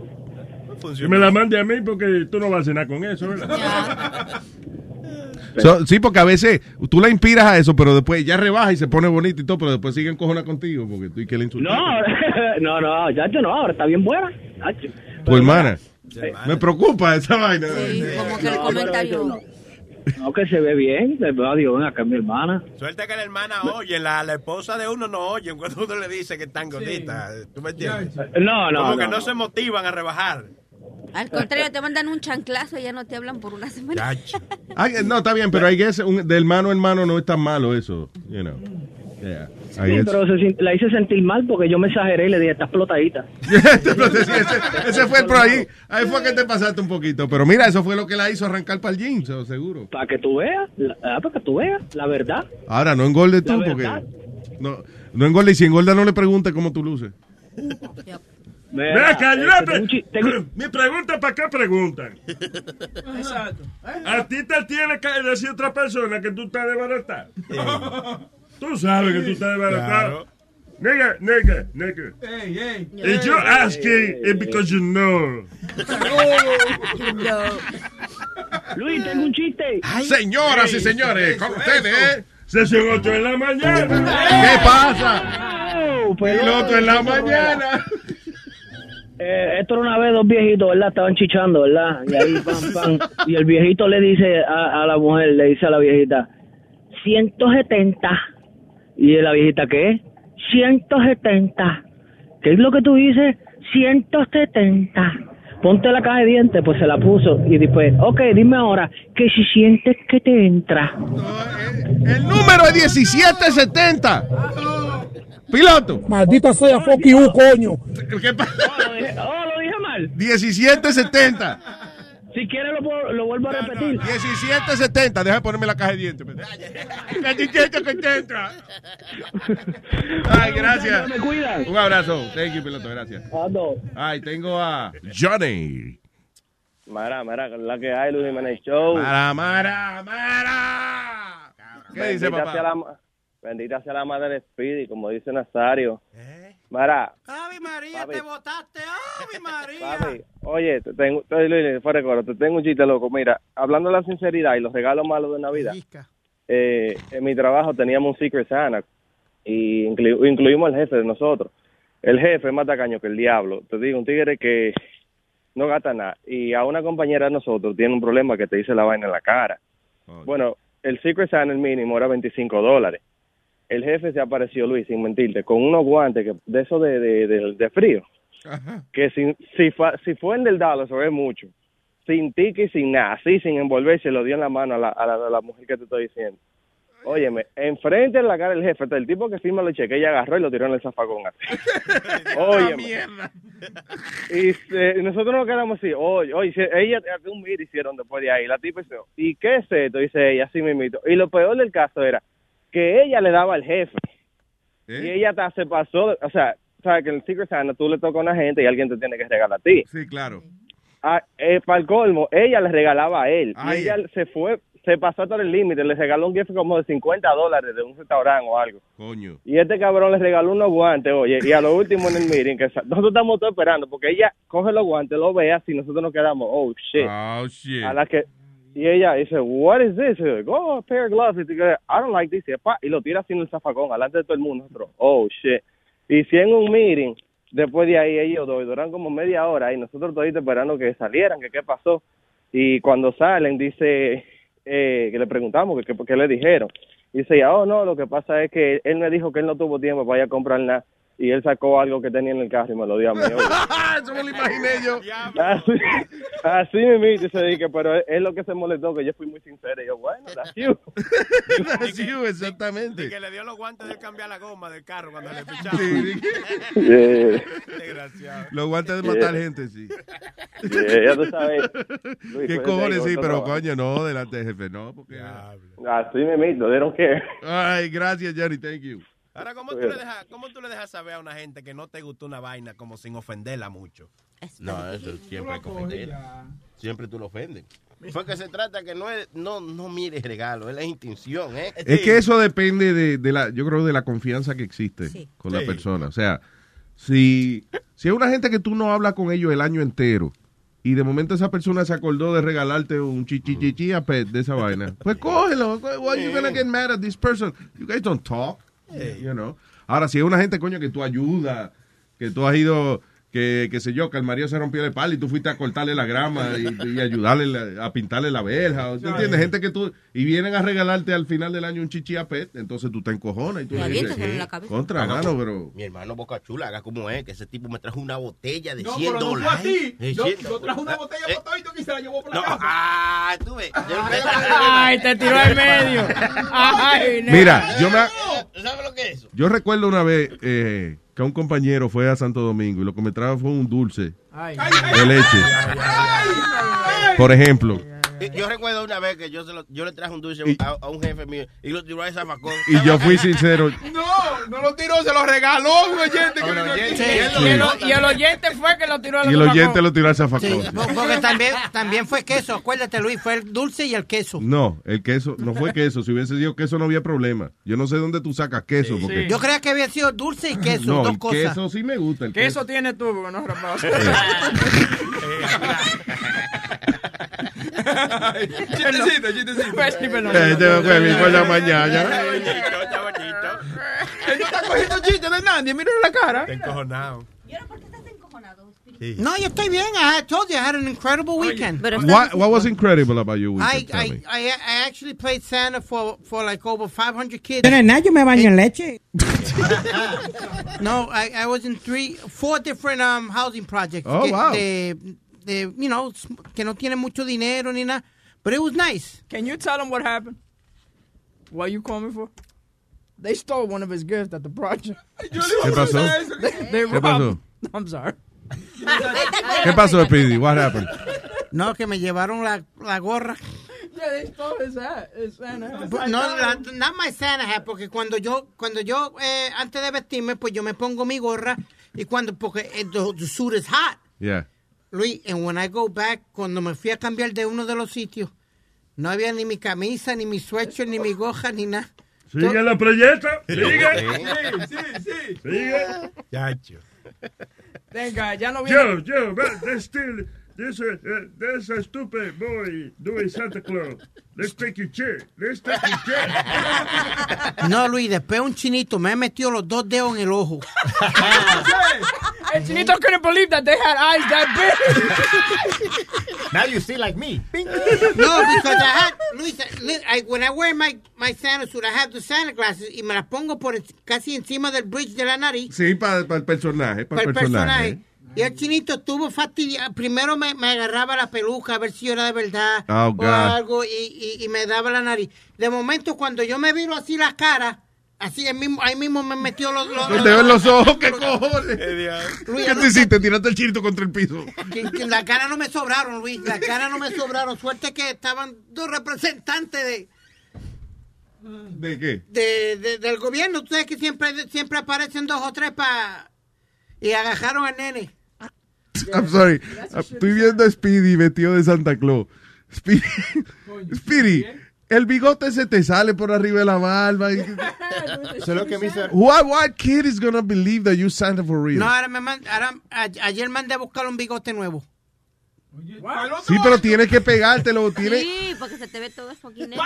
Que me la mande a mí porque tú no vas a cenar con eso, ¿verdad? So- sí, porque a veces tú la inspiras a eso, pero después ya rebaja y se pone bonito y todo, pero después siguen cojona contigo porque tú y que le insultas. No, no, no, chacho, no, ahora está bien buena. Tu hermana. Me preocupa esa vaina. como que el comentario. No, que se ve bien. Le veo a Dios, ven acá, mi hermana. Suerte que la hermana oye, la, la esposa de uno no oye cuando uno le dice que están gorditas. ¿Tú me entiendes? No, no, Como que no, no, no. se motivan a rebajar. Al contrario, te mandan un chanclazo y ya no te hablan por una semana. Ah, no, está bien, pero hay que de hermano a hermano no es tan malo eso, you know. Yeah. Sí, pero se la hice sentir mal porque yo me exageré y le dije, está explotadita. ese, ese fue el pro ahí. Ahí fue que te pasaste un poquito. Pero mira, eso fue lo que la hizo arrancar para el gym, seguro. Para que tú veas, la- ah, para que tú veas, la verdad. Ahora, no engordes tú, porque. No, no engordes. Y si engorda, no le pregunte cómo tú luces. Acá, yo este, Mi pregunta, ¿para qué preguntan? Exacto. A ti te tiene que decir otra persona que tú estás desbaratado. Tú sabes que tú estás desbaratado. Nigga, nigga, nigga. Hey, hey. If you're asking, it's because you know. Luis, tengo un chiste. Señoras y señores, con ustedes, ¿eh? Sesión 8 de la mañana. ¿Qué pasa? Piloto en la mañana. Eh, esto era una vez dos viejitos, ¿verdad? Estaban chichando, ¿verdad? Y ahí, pam, pam. Y el viejito le dice a, a la mujer, le dice a la viejita, 170. Y la viejita, ¿qué? 170. ¿Qué es lo que tú dices? 170. Ponte la caja de dientes, pues se la puso. Y después, ok, dime ahora, que si sientes que te entra. El número es 1770. Piloto. Maldita sea fuck you, coño. ¿Qué pasa? Oh, lo dije mal. 1770. Si quieres lo, puedo- lo vuelvo a repetir. 1770. Deja de ponerme la caja de dientes. 1770. Ay, gracias. Me cuidan. Un abrazo. Thank you, piloto. Gracias. Ay, tengo a Johnny. Mara, Mara, la que hay, Luis Jiménez Show. Mara, Mara, Mara. ¿Qué dice, Bendita papá? sea la bendita sea la madre de Speedy, como dice Nazario. Mara, Ave María, te botaste. Ave María. papi, oye, te tengo, te, Luis, fuera de coro, te tengo un chiste loco. Mira, hablando de la sinceridad y los regalos malos de Navidad, eh, en mi trabajo teníamos un Secret Santa y inclu- incluimos al jefe de nosotros. El jefe es más tacaño que el diablo. Te digo, un tigre que no gasta nada. Y a una compañera de nosotros tiene un problema que te dice la vaina en la cara. Bueno, el Secret Santa, el mínimo, era 25 dólares. El jefe se apareció, Luis, sin mentirte, con unos guantes que, de eso de, de, de- de frío, que si, si, fa- si fue en del dólar, eso es mucho. Sin tique y sin nada, así, sin envolverse, lo dio en la mano a la, a la, a la mujer que te estoy diciendo. Óyeme, enfrente en la cara del jefe, el tipo que firma los cheques, ella agarró y lo tiró en el zafagón así. Óyeme. Y se- nosotros nos quedamos así, oye, oye, ella un mir hicieron después de ahí, la tipa dice, ¿y qué es esto? Dice ella, así mismito. Y lo peor del caso era que ella le daba al jefe. Y ella hasta se pasó, o sea, sabes que en el Secret Santa tú le toca a una gente y alguien te tiene que regalar a ti. Sí, claro. Ah, eh, para el colmo, ella le regalaba a él. Ay. Y ella se fue, se pasó todo el límite, le regaló un gift como de 50 dólares de un restaurante o algo. Coño. Y este cabrón le regaló unos guantes, oye, y a lo último en el meeting, que nosotros estamos todos esperando, porque ella coge los guantes, lo ve así, nosotros nos quedamos, oh, shit. Oh, shit. A la que, y ella dice, what is this? Y yo, oh, a pair of gloves. Y dice, I don't like this. Y, pa, y lo tira así el zafacón, delante de todo el mundo. Nosotros, oh, shit. Y si en un meeting, después de ahí ellos dos, duran como media hora y nosotros toditos esperando que salieran, que qué pasó. Y cuando salen, dice, eh, que le preguntamos que qué le dijeron. Y dice, oh, no, lo que pasa es que él me dijo que él no tuvo tiempo para ir a comprar nada. Y él sacó algo que tenía en el carro y me lo dio a mí. Eso me lo imaginé yo. Así, así me se dije, pero es lo que se molestó, que yo fui muy sincero. Y yo, bueno, that's you. That's you, exactamente. Y que le dio los guantes de cambiar la goma del carro cuando le pichaba. Desgraciado. Los guantes de matar gente, sí. Yeah, ya tú sabes. Luis, ¿Qué pues, cojones? Sí, pero coño, no, delante del jefe, no, porque... Así me mito, they don't care. Ay, gracias, Johnny, thank you. Ahora, ¿cómo tú, le dejas, ¿cómo tú le dejas saber a una gente que no te gustó una vaina como sin ofenderla mucho? No, eso siempre hay que ofenderla. Siempre tú lo ofendes. Fue que se trata que no es, no, no mires regalo, es la intención, ¿eh? Es que eso depende de, de la, yo creo, de la confianza que existe con la persona. O sea, si Si es una gente que tú no hablas con ellos el año entero y de momento esa persona se acordó de regalarte un chichichichi a pet de esa vaina, pues cógelo. Why are you gonna get mad at this person? You guys don't talk. Ahora, si es una gente, coño, que tú ayudas, que tú has ido, que, que sé yo, que el marido se rompió el palo y tú fuiste a cortarle la grama y, y ayudarle la- a pintarle la verja. ¿tú ¿Entiendes? Gente que tú. Y vienen a regalarte al final del año un chichi a pet, entonces tú te encojonas y tú Le dices, la cabeza. Contra, mano, pero. Mi hermano Boca Chula, haga como es, que ese tipo me trajo una botella de No, 100 pero no fue dólares. así. De Yo, 100 yo traje una botella Eh, para todito que se la llevó por la No, casa. ah, tú ves. Ay, te tiró al medio. Ay. Mira, yo me. ¿Sabes lo que es eso? Yo recuerdo una vez eh, que un compañero fue a Santo Domingo y lo que me trajo fue un dulce Ay. de leche. Por ejemplo. Yo recuerdo una vez que yo, se lo- yo le traje un dulce Y- a, a un jefe mío y lo tiró a esa facón. Y yo fui sincero. No, no lo tiró, se lo regaló a un oyente. que. Y el, y el oyente fue que lo tiró al Y el oyente lo tiró al Sí, zafacón. po- porque también, también fue queso, acuérdate Luis, fue el dulce y el queso. No, el queso, no fue queso. Si hubiese sido queso no había problema. Yo no sé dónde tú sacas queso. Porque... Yo creía que había sido dulce y queso, no, dos el cosas. queso sí me gusta. El ¿Qué eso tiene tú? Porque no. Chistecito, chistecito. Pues sí, perdón. Eh, este fue mi por la mañana. Él no está cogiendo chistes de nadie, mira la cara. encojonado. No, yo estoy bien. I told you I had an incredible weekend. What, what was incredible about your weekend? Tell I. I, I actually played Santa for, for like over 500 kids. yo me baño en leche. No, I, I was in three, four different um, housing projects. Oh, wow. De, de, you know, que no tienen mucho dinero ni nada. But it was nice. Can you tell him what happened? What you call me for? They stole one of his gifts at the project. ¿Qué pasó? They, they ¿Qué pasó? I'm sorry. ¿Qué pasó, Speedy? What happened? No, que me llevaron la, la gorra. Yeah, they stole his hat. His Santa hat. No, la, not my Santa hat, porque cuando yo, cuando yo, eh, antes de vestirme, pues yo me pongo mi gorra y cuando, porque eh, the, the suit is hot. Yeah. Luis, and when I go back, cuando me fui a cambiar de uno de los sitios, no había ni mi camisa, ni mi sweatshirt, ni mi goja, ni nada. Sigue la proyecto. Sigue. Sí, sí, sí. Sigue. Chacho. God, ya no Yo, viene. yo, but there's still, there's a, uh, there's a stupid boy doing Santa Claus. Let's take your chair. Let's take your chair. No, Luis, después un chinito me metió los dos dedos en el ojo. El chinito couldn't believe that they had eyes that big. Now you see like me. No, because I had, Luis, I, when I wear my, my Santa suit, I have the Santa glasses y me las pongo por en- casi encima del bridge de la nariz Sí, para el personaje. Para para el el personaje. personaje. Y el chinito estuvo fastidiado. Primero me, me agarraba la peluca a ver si yo era de verdad Oh, o God. algo y, y, y me daba la nariz. De momento, cuando yo me viro así la cara, así el mismo, ahí mismo me metió los... los, Los dedos en los ojos, ¿qué cojones? Luis, ¿Qué no te hiciste? Tiraste el chirito contra el piso. Que- que la cara no me sobraron, Luis. La cara no me sobraron. Suerte que estaban dos representantes de, ¿De qué? de, de- del gobierno. Tú sabes que siempre, siempre aparecen dos o tres para... Y agajaron al nene. I'm sorry. Estoy viendo a Speedy vestido de Santa Claus. Speedy, Speedy, el bigote se te sale por arriba de la barba. que. What, what kid is gonna believe that you Santa for real? No, ahora me mand- ahora, ayer mandé a buscar un bigote nuevo. Sí, pero tienes que pegártelo. Tienes, Sí, porque se te ve todo eso aquí negro.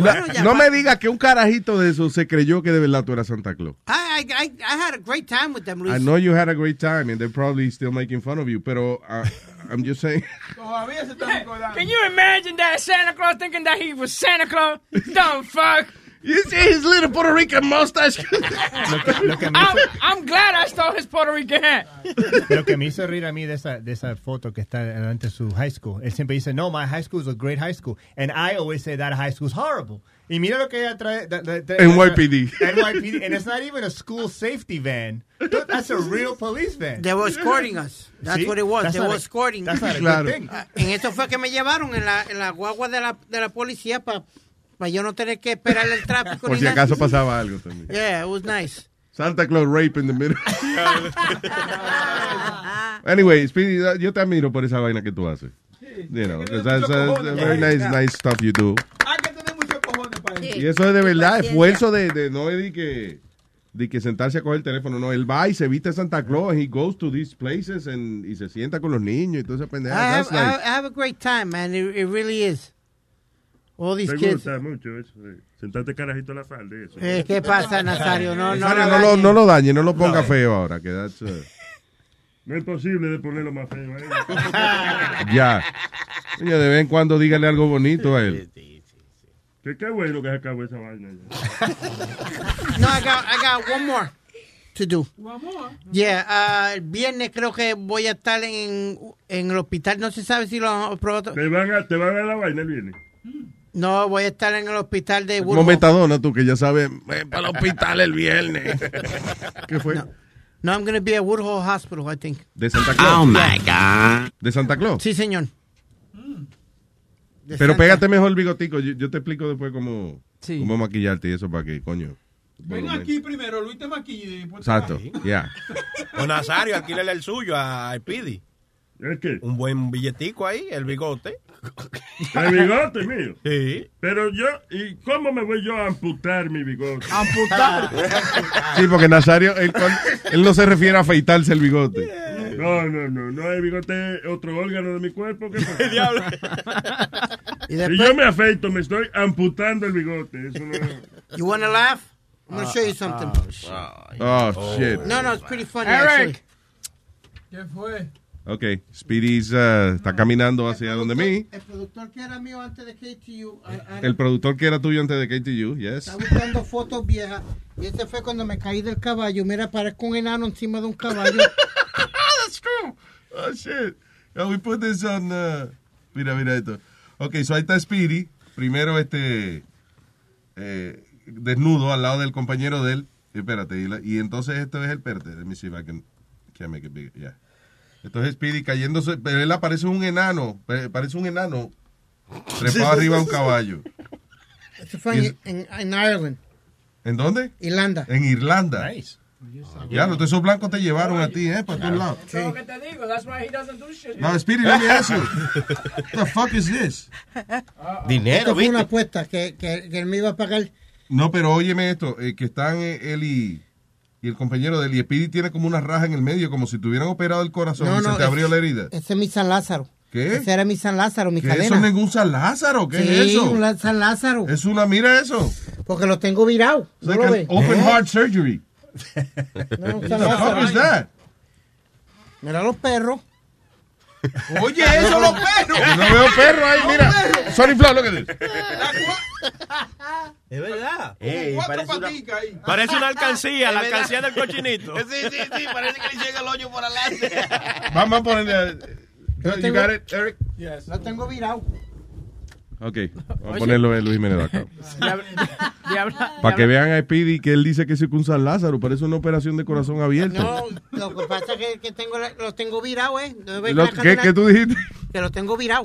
La- no me digas que un carajito de eso se creyó que de verdad tú eras Santa Claus. I, I, I, I had a great time with them, Luis. I know you had a great time and they're probably still making fun of you, pero uh, I'm just saying. Todavía se está recordando. Can you imagine that Santa Claus thinking that he was Santa Claus? Dumb fuck. You see his little Puerto Rican mustache. Lo que me I'm, hizo- I'm glad I stole his Puerto Rican hat. Lo que me hizo reír a mí de esa, de esa foto que está delante de su high school, él siempre dice, no, my high school is a great high school. And I always say that high school is horrible. Y mira lo que ella trae. da- da- da- NYPD. NYPD. And it's not even a school safety van. That's a real police van. They were escorting us. That's See? what it was. That's They were a- escorting. that's not a good Claro. thing. Ah, En eso fue que me llevaron en la, en la guagua de la, de la policía para yo no tener que esperar el tráfico. Por ni si nada. acaso pasaba algo también. Yeah, it was nice. Santa Claus rape in the middle. anyway, Speedy, yo te admiro por esa vaina que tú haces. You know, 'cause that's, that's very nice, nice stuff you do. Hay que tener muchos cojones para eso. Y eso es de verdad, esfuerzo de, de no es de que de que sentarse a coger el teléfono. No, él va y se viste de Santa Claus, and he goes to these places and, y se sienta con los niños y todo ese I pendejo. have, That's I have- I have a great time, man. It, it really is. All these Me gusta mucho eso. eh. Sentarte carajito a la falda. Eso. Eh, ¿Qué pasa, Nazario? No, no, Nazario, no, lo, no lo dañe, no lo ponga feo ahora. Que that's, uh, No es posible de ponerlo más feo. ¿eh? ya. Coño, de vez en cuando dígale algo bonito a él. Que qué bueno que se acabó esa vaina. ya. No, I got, I got one more to do. One more. Yeah, ah, el viernes creo que voy a estar en, en el hospital. No se sabe si lo probado. Te van a, te van a dar la vaina el viernes. No, voy a estar en el hospital de Woodhull. metadona, tú que ya sabes, eh, para el hospital el viernes. ¿Qué fue? No, I'm going to be at Woodhull Hospital, I think. De Santa Claus. Oh, my God. ¿De Santa Claus? Sí, señor. De Pero Santa- pégate mejor el bigotico. Yo, yo te explico después cómo, Sí. cómo maquillarte y eso para que, coño. Ven aquí primero, Luis te maquilla y Exacto, ya. O Nazario, alquílele el suyo a Speedy. ¿El qué? Un buen billetico ahí, el bigote. El bigote mío. Sí. Pero yo, ¿y cómo me voy yo a amputar mi bigote? Amputar. Sí, porque Nazario, él, no se refiere a afeitarse el bigote. No, no, no, no, el bigote es otro órgano de mi cuerpo. ¿qué pasa? Diablo. Y Si yo me afeito, me estoy amputando el bigote. Eso no you want to laugh? I'm going to show you something. Oh, shit. No, no, it's pretty funny, Eric. actually. ¿Qué fue? Ok, Speedy's, uh, está caminando hacia donde mí. El productor que era mío antes de KTU, a- a- El productor que era tuyo antes de KTU, yes. está buscando fotos viejas. Y ese fue cuando me caí del caballo. Mira, parezco un enano encima de un caballo. That's true. Oh, shit. Yeah, we put this on, uh, mira, mira esto. Ok, so ahí está Speedy. Primero, este, eh, desnudo al lado del compañero de él. Y espérate, y, la- y entonces esto es el perte. Let me see if I can, can make it bigger. Yeah. Entonces Speedy cayéndose, pero él aparece un enano, pa- parece un enano trepado arriba de un caballo. Eso fue en, en, en Ireland, ¿En dónde? Irlanda. En Irlanda. Ya, los esos blancos te llevaron a ti, ¿eh? Para todos lados. Eso es lo que te digo. That's why he doesn't do shit. No, Speedy, let me ask you. What the fuck is this? Esto fue una apuesta que, que, que él me iba a pagar. No, pero óyeme esto, eh, que están eh, él y, y el compañero de él, y Speedy tiene como una raja en el medio, como si tuvieran operado el corazón No, y no, se te abrió la herida. Ese es mi San Lázaro. ¿Qué? Ese era mi San Lázaro, mi ¿Qué cadena. eso no es un San Lázaro? ¿Qué sí, es eso? un San Lázaro. Es una, mira eso. Porque lo tengo virado. It's ¿No like lo an ves? open heart surgery. No, What San the fuck Lázaro. is that? Mira los perros. Oye, eso los perros. No veo perro ahí, mira. Sorry, Flo, lo que dice. Es verdad. Cuatro paticas ahí. Parece una alcancía, la alcancía del cochinito. Sí, sí, sí, parece que le llega el hoyo por adelante. Vamos a ponerle. You got it, Eric? Lo tengo virado. Ok, vamos a ponerlo en Luis Jiménez acá. Para que vean a Speedy que él dice que San Lázaro, parece una operación de corazón abierto. No, lo que pasa es que, que tengo, la- lo tengo virado, ¿eh? No Lo- ¿qué, ¿Qué tú dijiste? Que lo tengo virado.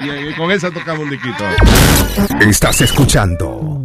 Bien, y con esa tocamos un diquito. Estás escuchando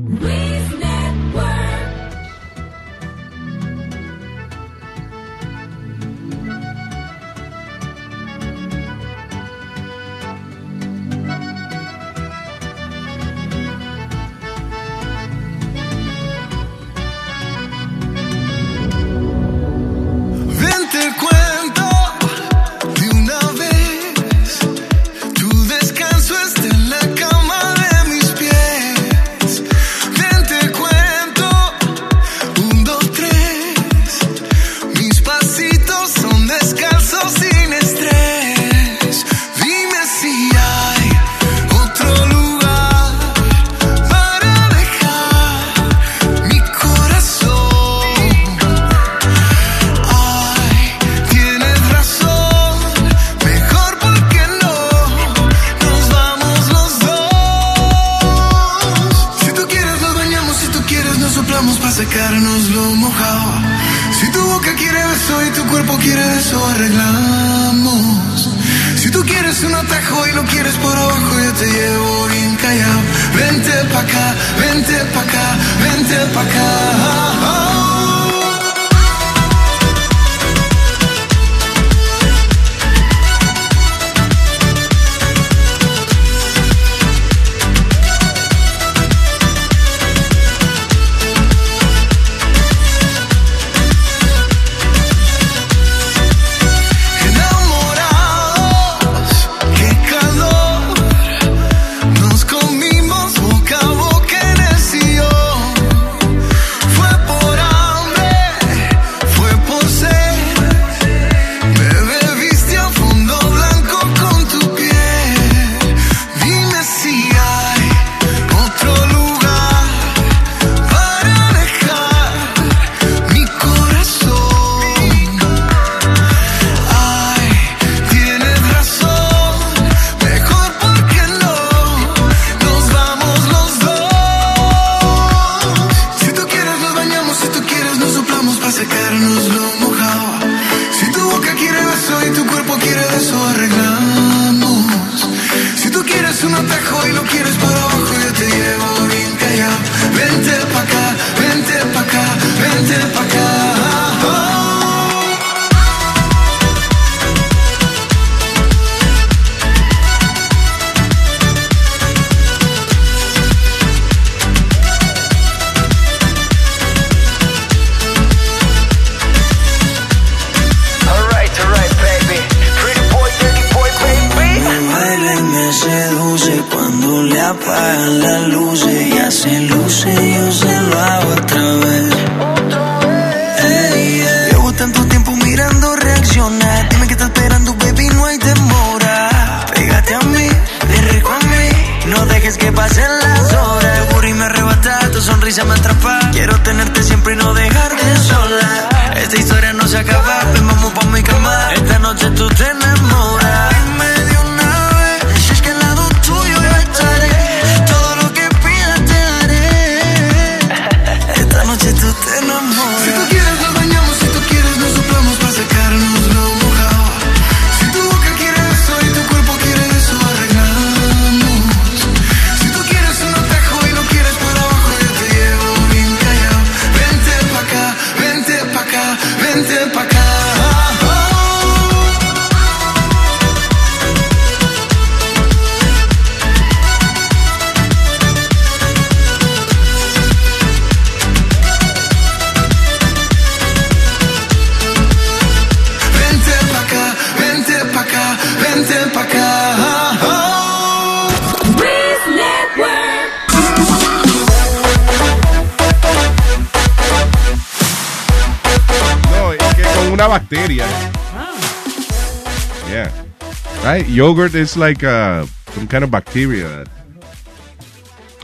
Yogurt is like uh, some kind of bacteria. That,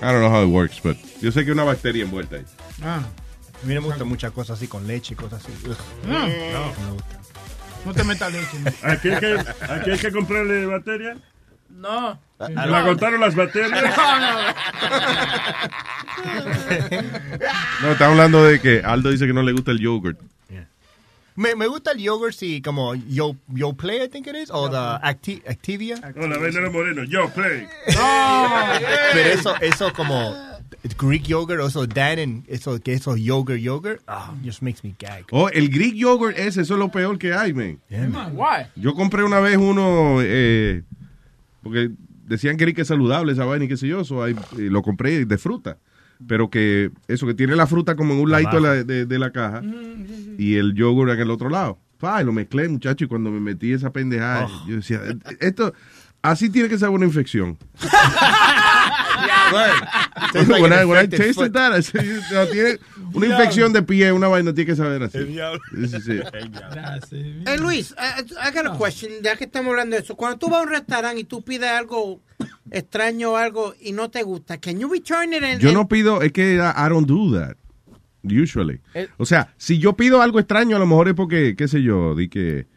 I don't know how it works, but yo sé que una bacteria envuelta ahí. Ah. A mí no me gustan muchas cosas así con leche y cosas así. Mm. No, no me gusta. No te metas leche. Aquí hay que, aquí hay que comprarle batería. No. ¿Le agotaron las baterías? No, está hablando de que Aldo dice que no le gusta el yogurt. Me, me gusta el yogurt, sí, como Yo, Yo Play, I think it is, o the Acti- Activia. Hola, Venero Moreno. Yo, play. Pero eso, eso como Greek yogurt, also Dannon, eso, que eso yogurt, yogurt, ah, just makes me gag. Oh, el Greek yogurt ese, eso es lo peor que hay, man. Why? Yo compré una vez uno, eh, porque decían que era que saludable esa vaina y qué sé yo, so ahí, eh, lo compré de fruta. Pero que eso, que tiene la fruta como en un ladito de la, de, de la caja y el yogur en el otro lado. Pa, y lo mezclé, muchacho, y cuando me metí esa pendejada, yo decía, esto, así tiene que ser una infección. Like when I, when I tasted foot. that, I said, no, tiene una infección de pie, una vaina tiene que saber así. El diablo. Sí, sí. Hey Luis, I, I got a question, ya que estamos hablando de eso. Cuando tú vas a un restaurante y tú pides algo extraño o algo y no te gusta, can you return it? and- Yo no pido, es que I I don't do that. Usually. El- O sea, si yo pido algo extraño, a lo mejor es porque, qué sé yo, di que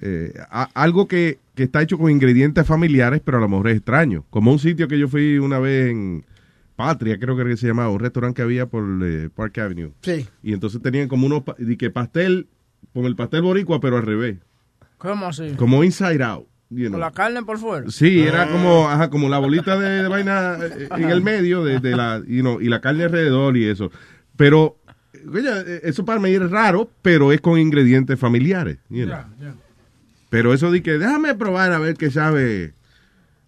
eh, a- algo que, que está hecho con ingredientes familiares, pero a lo mejor es extraño. Como un sitio que yo fui una vez en Patria, creo que era que se llamaba, un restaurante que había por eh, Park Avenue. Sí. Y entonces tenían como unos, pa- di que pastel, como el pastel boricua, pero al revés. ¿Cómo así? Como inside out. you know. Con la carne por fuera. Sí, era como, ajá, como la bolita de, de vaina eh, en el medio de, de la, you know, y la carne alrededor y eso. Pero, oye, eh, eso para mí es raro, pero es con ingredientes familiares. you know. Pero eso de que déjame probar a ver qué sabe.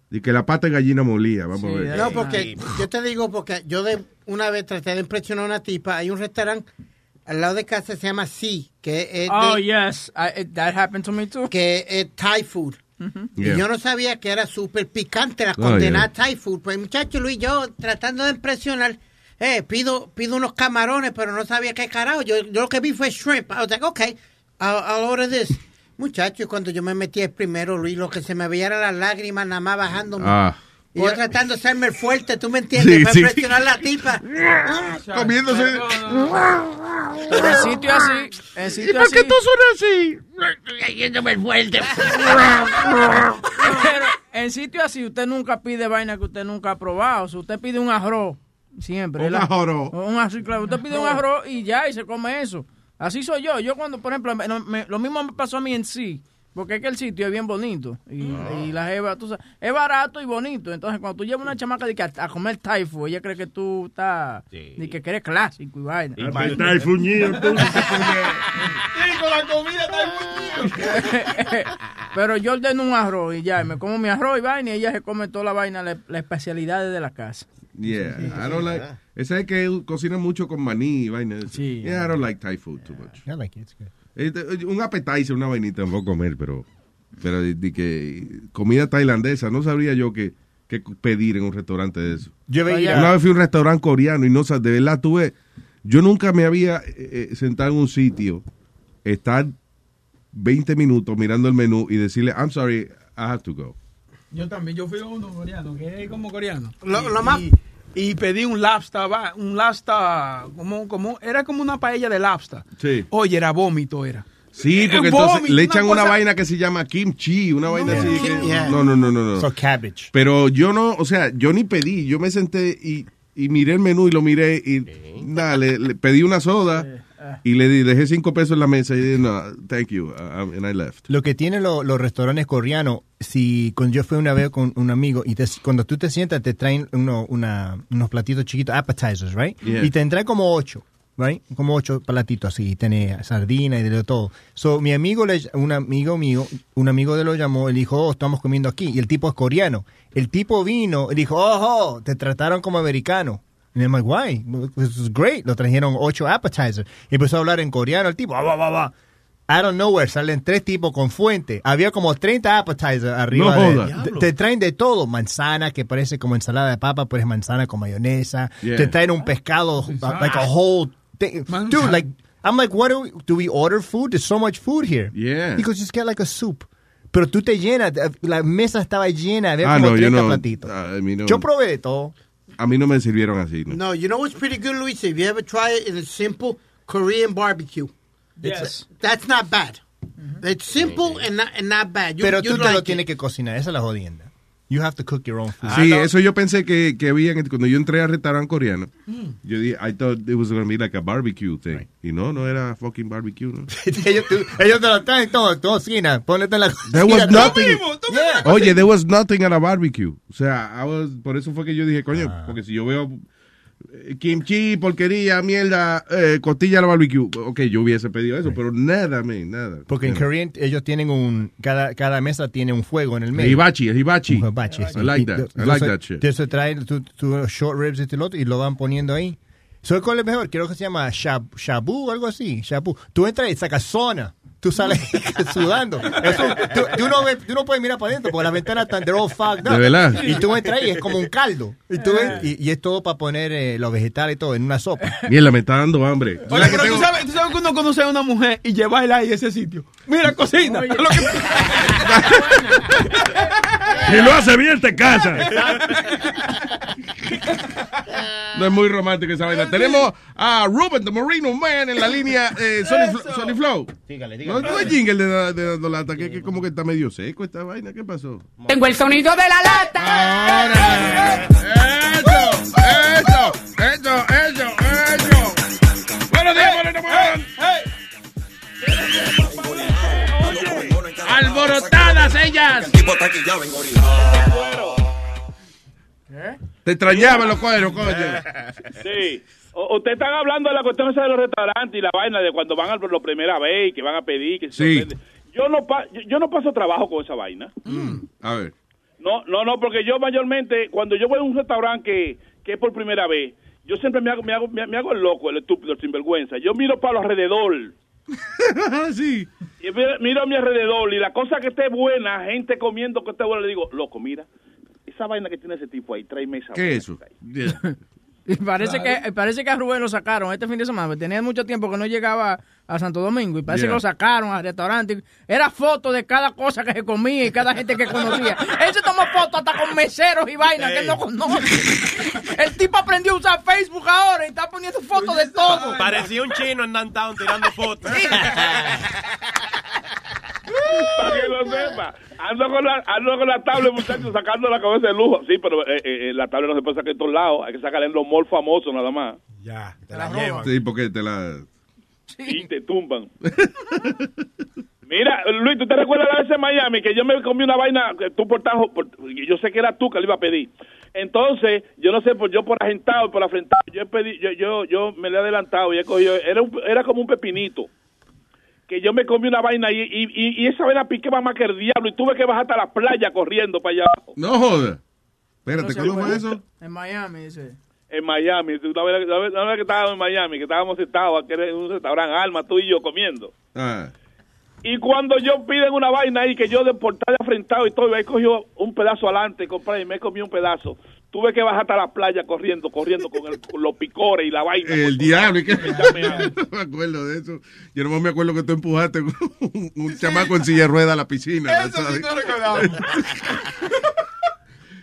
De que la pata de gallina molía, vamos a ver. No, porque yo te digo, porque yo de una vez traté de impresionar a una tipa. Hay un restaurante al lado de casa, se llama Sí, que es Oh, de- yes. I, it- that happened to me too. que es Thai food. Y Yeah. yo no sabía que era súper picante la Oh, condenada yeah. Thai food. Pues muchacho Luis, yo tratando de impresionar, eh, pido, pido unos camarones, pero no sabía qué carajo. Yo, yo lo que vi fue shrimp. I was like, okay, I'll, I'll order this. Muchacho, y cuando yo me metí el primero, Luis, lo que se me veía era las lágrimas nada más bajando. Ah. Y yo tratando de hacerme el fuerte, ¿tú me entiendes? Sí, Para sí. impresionar a la tipa. Comiéndose. Pero en sitio así, en sitio por qué así. tú suenas así? Cayéndome el fuerte. Pero en sitio así, usted nunca pide vaina que usted nunca ha probado. Si usted pide un arroz, siempre. Un arroz. Un arroz, claro. Usted pide un arroz y ya, y se come eso. Así soy yo. Yo cuando, por ejemplo, me- me- lo mismo me pasó a mí en sí. Porque es que el sitio es bien bonito. Y, y la jeva, tú sabes, es barato y bonito. Entonces, cuando tú llevas una chamaca de que a, a comer Thai food, ella cree que tú estás. Ni que eres clásico y vaina. Está el fuñido, entonces Sí, con la comida Pero yo ordeno un arroz y ya, y me como mi arroz y vaina y ella se come toda la vaina, la, la especialidad de la casa. Yeah, I don't like. Ese es que cocina mucho con maní y vaina. Sí. Yeah, I don't like Thai food too much. I like it, it's good. Eh, Un appetizer, una vainita puedo comer, pero pero de, de que comida tailandesa, no sabría yo qué qué pedir en un restaurante de eso. Yo veía- Una vez fui a un restaurante coreano y no sé, de verdad tuve, yo nunca me había eh, eh, sentado en un sitio, estar 20 minutos mirando el menú y decirle, I'm sorry, I have to go. Yo también, yo fui a uno coreano, que es como coreano. Lo- y, lo más- y, y pedí un lobster, va- un lobster, como, como, era como una paella de lobster. Sí. Oye, era vómito, era. Sí, Eh, porque entonces le echan una, cosa- vaina que se llama kimchi, una vaina No, así. que- yeah. No, no, no, no, no. So cabbage. Pero yo no, o sea, yo ni pedí, yo me senté y, y miré el menú y lo miré y nada, le, le pedí una soda y le di- dejé cinco pesos en la mesa y dije, no, thank you, uh, and I left. Lo que tienen lo- los restaurantes coreanos, si cuando yo fui una vez con un amigo y te- cuando tú te sientas te traen uno- una- unos platitos chiquitos, appetizers, right? Yeah. Y te traen como ocho, right? Como ocho platitos así, tiene sardina y de todo. So, mi amigo, le- un amigo mío, un amigo de lo llamó, él dijo, oh, estamos comiendo aquí. Y el tipo es coreano. El tipo vino y dijo, oh, te trataron como americano. And I'm like, why? This is great. Lo trajeron ocho appetizers. Y empezó a hablar en coreano. El tipo, "Ah, va, va, va. Out of nowhere salen tres tipos con fuente. Había como 30 appetizers arriba. No de- te, te traen de todo. Manzana, que parece como ensalada de papa, pero es manzana con mayonesa. Yeah. Te traen un pescado, like a whole thing. Dude, like, I'm like, what do we, do we order food? There's so much food here. Yeah. He goes, just get like a soup. Pero tú te llenas, la mesa estaba llena, había Ah, como no, yo 30 no. platitos. a mí no. Yo probé de todo. A mí no me sirvieron así. ¿no? No, you know what's pretty good, Luis? If you ever try it in a simple Korean barbecue. Yes. that's not bad. It's simple and not, and not bad. You- Pero you tú te like lo it. tienes que cocinar, esa es la jodienda. You have to cook your own food. Sí, eso yo pensé que, que había, en- cuando yo entré al restaurante coreano, Mm. yo dije, I thought it was going to be like a barbecue thing. Y no, no era fucking barbecue, ¿no? ellos, te lo traen todo, tú cocina, ponete en la There was nothing. Yeah. Oye, there was nothing at a barbecue. O sea, I was- por eso fue que yo dije, coño, Ah. porque si yo veo kimchi, porquería, mierda, eh, costilla a la barbecue, ok, yo hubiese pedido eso, pero nada, man, nada. Porque en Nada. Korean ellos tienen un, cada, cada mesa tiene un fuego en el medio. Hibachi, el hibachi. Un hibachi. I like that. I like that shit. Entonces traen tu, tu short ribs y este otro y lo van poniendo ahí. ¿Sabes cuál es mejor? Creo que se llama shab, shabu o algo así. Shabu. Tú entras y sacas zona. Tú sales sudando. Eso, tú, tú no ves- tú no puedes mirar para adentro porque las ventanas están they're all fogged up. ¿De verdad? Y tú entras y es como un caldo. Y, tú ves- y, y es todo para poner eh, los vegetales y todo en una sopa. Mierda, me está dando hambre. Oye, pero tú sabes, tú sabes que uno conoce a una mujer y llevarla ahí a ese sitio. Mira, cocina. Lo que- Si lo hace bien, te casa. No es muy romántico esa vaina. Tenemos a Ruben, the Marino Man, en la línea eh, Sony, Flo- Sony Flow. Dígale, No, no es jingle de, de Dando Lata, que, que como que está medio seco esta vaina. ¿Qué pasó? Tengo el sonido de la lata. ¡Eso! ¡Eso! ¡Eso! ¡Eso! ¡Eso! ¡Buenos días, Moreno! ¡Alborotadas ellas! Te extrañaban los cuadros, coño. Sí. Ustedes están hablando de la cuestión esa de los restaurantes y la vaina de cuando van a por la primera vez y que van a pedir. Que se Sí. sorprende. Yo no, pa- yo, no paso trabajo con esa vaina. A ver. No, no, no, porque yo mayormente, cuando yo voy a un restaurante que, que es por primera vez, yo siempre me hago, me hago, me, hago el loco, el estúpido, el sinvergüenza. Yo miro para los alrededor. sí. Y miro, miro a mi alrededor y la cosa que esté buena, gente comiendo que esté buena, le digo, loco, mira, esa vaina que tiene ese tipo ahí, trae mesa. ¿Qué es eso? Parece que parece que a Rubén lo sacaron este fin de semana. Tenía mucho tiempo que no llegaba a Santo Domingo y parece Yeah. que lo sacaron al restaurante. Era foto de cada cosa que se comía y cada gente que conocía. Él se tomó fotos hasta con meseros y vainas que él no conoce. El tipo aprendió a usar Facebook ahora y está poniendo fotos de todo. Parecía un chino en downtown tirando fotos. Para que lo sepa. Ando con la, ando con la tablet, muchachos, sacando la cabeza de lujo. Sí, pero eh, eh, la tablet no se puede sacar en todos lados. Hay que sacarla en los malls famosos nada más. Ya, te la la llevan. Sí, porque te la... Y te tumban. Mira, Luis, ¿tú te recuerdas la vez en Miami que yo me comí una vaina que tú por tajo, por- yo sé que era tú que le iba a pedir. Entonces, yo no sé, por yo por agentado, por afrentado, yo he pedi- yo, yo, yo me le he adelantado y he cogido, era, un- era como un pepinito. Que yo me comí una vaina y, y, y- y esa vaina piqueba más que el diablo y tuve que bajar hasta la playa corriendo para allá abajo. No joda. Espérate, No ¿cuándo fue eso? En Miami, dice. En Miami, una vez, una vez- una vez que estábamos en Miami, que estábamos sentados aquí en un restaurante, Alma, tú y yo comiendo. Ah. Y cuando yo piden una vaina ahí que yo de portal afrentado y todo, y ahí cogió un pedazo adelante, compré y me comí un pedazo. Tuve que bajar hasta la playa corriendo, corriendo con, el- con los picores y la vaina. El diablo. ¿y qué? Ya me- no me acuerdo de eso. Yo no me acuerdo que tú empujaste un, un chamaco en silla de ruedas a la piscina. ¿no Eso sabes? sí no recordamos.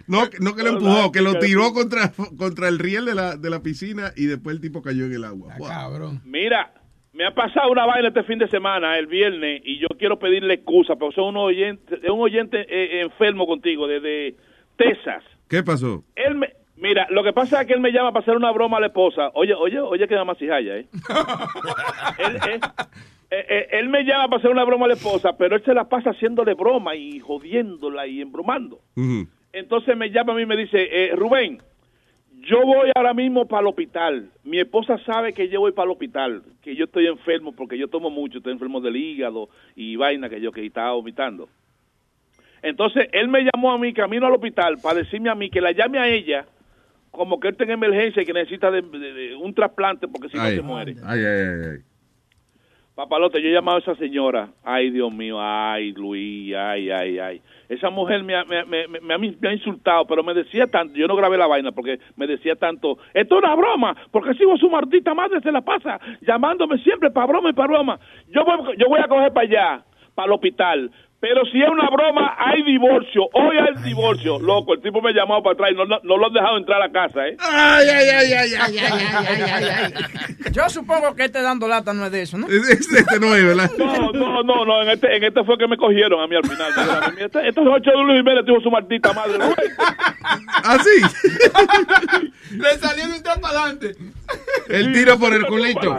No, que- no que lo empujó, que lo tiró contra, contra el riel de la, de la piscina y después el tipo cayó en el agua. Wow. Mira, me ha pasado una vaina este fin de semana, el viernes, y yo quiero pedirle excusa, porque soy un oyente, es un oyente eh, enfermo contigo, desde Texas. ¿Qué pasó? Él me, mira, lo que pasa es que él me llama para hacer una broma a la esposa. Oye, oye, oye, que más haya, ¿eh? él, eh, eh, eh, él me llama para hacer una broma a la esposa, pero él se la pasa haciéndole broma y jodiéndola y embromando. Entonces me llama a mí y me dice, eh, Rubén, yo voy ahora mismo para el hospital. Mi esposa sabe que yo voy para el hospital, que yo estoy enfermo porque yo tomo mucho, estoy enfermo del hígado y vaina que yo que estaba vomitando. Entonces él me llamó a mí camino al hospital para decirme a mí que la llame a ella como que él está en emergencia y que necesita de, de- de un trasplante porque si no se muere. ay, ay, ay, ay. Papalote, yo he llamado a esa señora. Ay, Dios mío, ay, Luis, ay, ay, ay. Esa mujer me ha, me, me- me ha- me ha insultado, pero me decía tanto, yo no grabé la vaina porque me decía tanto, esto es una broma, porque sigo su maldita madre, se la pasa llamándome siempre para broma y para broma. Yo voy, yo voy a coger para allá, para el hospital. Pero si es una broma, hay divorcio. Hoy hay divorcio. Loco, el tipo me ha llamado para atrás y no, lo han dejado entrar a casa, ¿eh? Ay, ay, ay, ay, ay, ay, ay, ay, Yo supongo que este dando lata no es de eso, ¿no? Este, no es, ¿verdad? No, no, no, no. En este, en este fue que me cogieron a mí al final. Este, este es ocho de Luis Jiménez, tuvo su martita madre. ¿no? ¿Ah, sí? Le salió de un adelante. El tiro por el culito.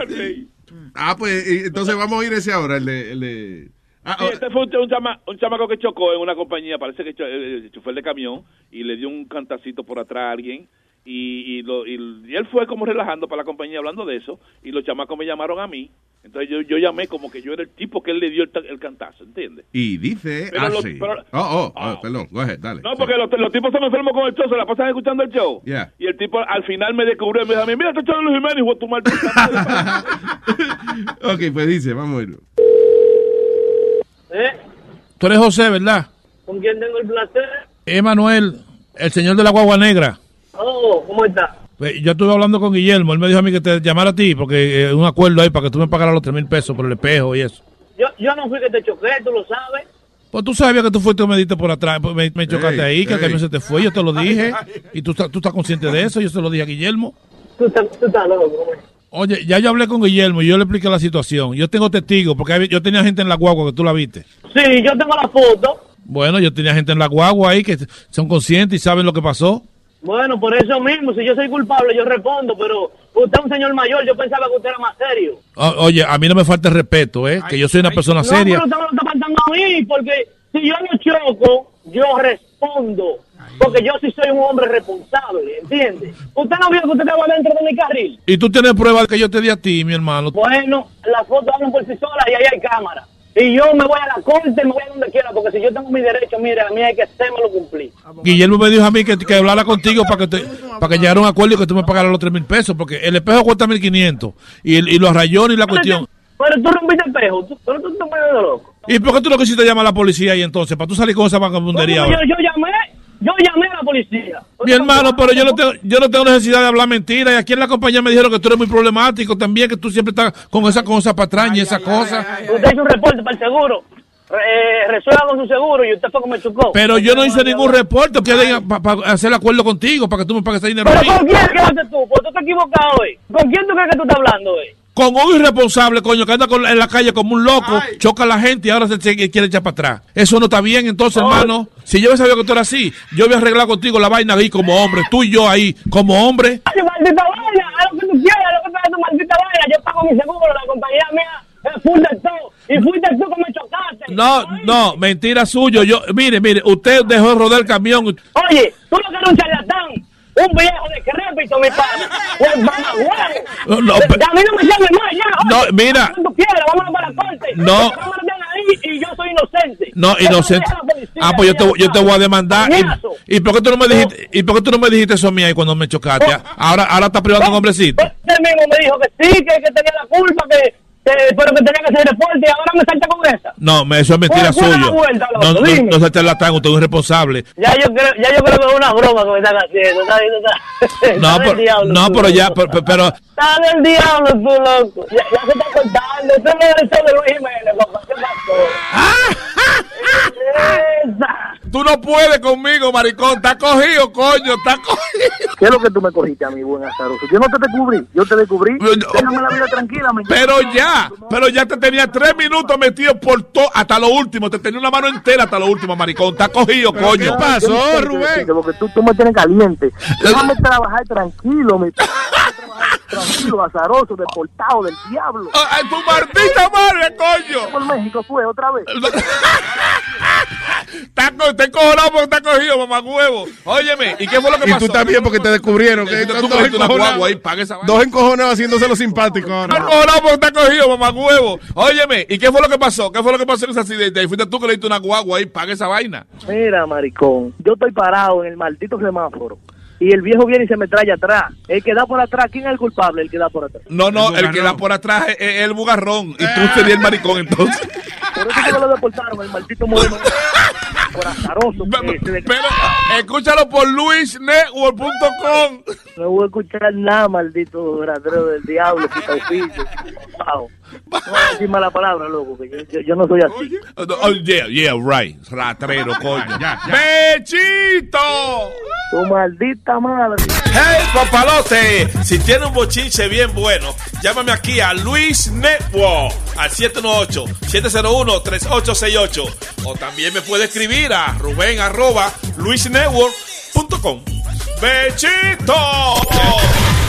Ah, pues entonces vamos a ir ese ahora, el de... El de... Ah, oh, este fue un, un, chama- un chamaco que chocó en una compañía, parece que cho- eh, el chofer de camión, y le dio un cantacito por atrás a alguien. Y, y, lo, y, y él fue como relajando para la compañía hablando de eso. Y los chamacos me llamaron a mí. Entonces yo, yo llamé como que yo era el tipo que él le dio el, el cantazo, ¿entiendes? y dice Pero los- así. pero- oh, oh, oh, perdón, go ahead, dale. No, porque los, los tipos están enfermos con el show, se la pasan escuchando el show. Yeah. Y el tipo al final me descubrió y me dijo a mí, mira, este show de Luis Jiménez, hijo de tu maldita. Ok, pues dice, vamos a ir. ¿Eh? Tú eres José, ¿verdad? ¿Con quién tengo el placer? Emanuel, el señor de la guagua negra. Oh, ¿cómo está? Pues, Yo estuve hablando con Guillermo, él me dijo a mí que te llamara a ti porque eh, un acuerdo ahí para que tú me pagaras los tres mil pesos por el espejo y eso. Yo, yo no fui que te choqué, tú lo sabes. Pues tú sabías que tú fuiste y me diste por atrás, pues, me, me chocaste Ey, ahí, que el camión se te fue, yo te lo dije. Y tú, estás- tú estás consciente de eso, yo se lo dije a Guillermo. Tú estás, tú estás loco, hombre. Oye, ya yo hablé con Guillermo y yo le expliqué la situación. Yo tengo testigos porque hay- yo tenía gente en la guagua que tú la viste. Sí, yo tengo la foto. Bueno, yo tenía gente en la guagua ahí que son conscientes y saben lo que pasó. Bueno, por eso mismo, si yo soy culpable, yo respondo, pero usted es un señor mayor, yo pensaba que usted era más serio. O- oye, a mí no me falta el respeto, ¿eh? Que yo soy una persona No, seria. pero usted me lo está faltando a mí, porque si yo no choco, yo respondo. Porque yo sí soy un hombre responsable, ¿entiende? Usted no vio que usted estaba dentro de mi carril. Y tú tienes pruebas que yo te di a ti, mi hermano. Bueno, las fotos hablan por sí solas y ahí hay cámara. Y yo me voy a la corte, me voy a donde quiera, porque si yo tengo mi derecho, mire, a mí hay que hacérmelo cumplir. Guillermo me dijo a mí que, que hablara contigo para que te, para que llegara a un acuerdo y que tú me pagaras los tres mil pesos, porque el espejo cuesta mil quinientos y, el- y los rayones y la cuestión. Pero tú rompiste el espejo, tú, pero tú te pones de loco. ¿Y por qué tú no quisiste llamar a la policía ahí entonces? Para tú salir con esa vagabundería Yo, yo llamé, yo llamé a la policía. Mi hermano, pero yo no tengo, yo no tengo necesidad de hablar mentiras. Y aquí en la compañía me dijeron que tú eres muy problemático también, que tú siempre estás con esa cosa patraña y esa cosa. Usted hizo un reporte para el seguro, eh, resuelva con su seguro y usted fue como me chocó. Pero yo no hice ningún reporte para hacer el acuerdo contigo, para que tú me pagues ese dinero. a ¿Pero mí. con quién que haces tú? Porque tú estás equivocado hoy. ¿Con quién tú crees que tú estás hablando hoy? Con un irresponsable, coño, que anda con- en la calle como un loco, choca a la gente y ahora se, se quiere echar para atrás. Eso no está bien, entonces, hermano. Si yo sabido que tú eras así, yo hubiera arreglado contigo la vaina ahí como hombre, tú y yo ahí como hombre. Ay, maldita vaina, haz lo que tú quieras, haz lo que tú tu maldita vaina. Yo pago mi seguro, la compañía mía Es full de todo. Y fuiste tú que me chocaste. No, no, mentira suyo. Yo, mire, mire, usted dejó rodar el camión. Oye, tú lo que eres un charlatán. Un viejo decrépito, mi padre. Pues mamagüevo. No, no, A mí no me llames más ya. No, oye. mira. Tú quieras, vámonos para la corte. No. De ahí y yo soy inocente. No, inocente. Ah, pues yo te, yo te voy a demandar. ¿Y, y por qué tú no me dijiste, y por qué tú no me dijiste eso a mí ahí cuando me chocaste? Ahora, ahora está privando a un hombrecito. Usted mismo me dijo que sí, que, que tenía la culpa, que, pero que tenía que hacer reporte y ahora me salta con esa. No, me- eso es mentira Pues, suyo. vuelta, No, no, no se charlatán, usted es un responsable. Ya yo creo, ya yo creo que es una broma que me están haciendo. Está, está, está No, pero, diablo, no, tú, pero ya, pero, pero- Está del diablo tú, loco. Ya, ya se está contando. Usted no es el de Luis Jiménez, papá. ¿Qué pasó? Tú no puedes conmigo, maricón. Está cogido, coño, está cogido. ¿Qué es lo que tú me cogiste a mí, buen azaroso? Yo no te descubrí, yo te descubrí. Déjame la vida tranquila, me Pero ya, pero ya te tenía tres minutos metido por todo, hasta lo último. Te tenía una mano entera hasta lo último, maricón. Está cogido, coño. Yo qué decirte, Porque tú, tú me tienes caliente. Déjame trabajar tranquilo, mi tranquilo, azaroso, deportado del diablo. ¡Ay, tu maldita madre, coño! Por México fue otra vez. Está, está encojonado porque está cogido, mamá huevo. Óyeme, ¿y qué fue lo que Y pasó? tú también porque te descubrieron. Que Tú dos encojonados- guagua ahí, paga esa vaina. Dos encojonados haciéndose simpáticos Está ahora. encojonado porque está cogido, mamá huevo. Óyeme, ¿y qué fue lo que pasó? ¿Qué fue lo que pasó en ese accidente? Y fuiste tú que le diste una guagua ahí, paga esa vaina. Mira, maricón, yo estoy parado en el maldito semáforo. Y el viejo viene y se me trae atrás. El que da por atrás, ¿quién es el culpable? El que da por atrás. No, no, el, que da por atrás es, es el bugarrón. Y tú serías el maricón, entonces. Por eso que me lo deportaron, el maldito modelo. por azaroso. le- Pero escúchalo por luisnetwork.com. No voy a escuchar nada, maldito ratero del diablo, pitaufillo. Wow. No voy a decir mala palabra, loco, que yo, yo, yo no soy así. Oh, yeah, yeah, right. Ratrero, coño. ¡Bechito! Tu maldita madre. ¡Hey, papalote! Si tiene un bochinche bien bueno, llámame aquí a Luis Network al 718-701-3868. O también me puede escribir a Rubén arroba luisnetwork.com. ¡Bechito!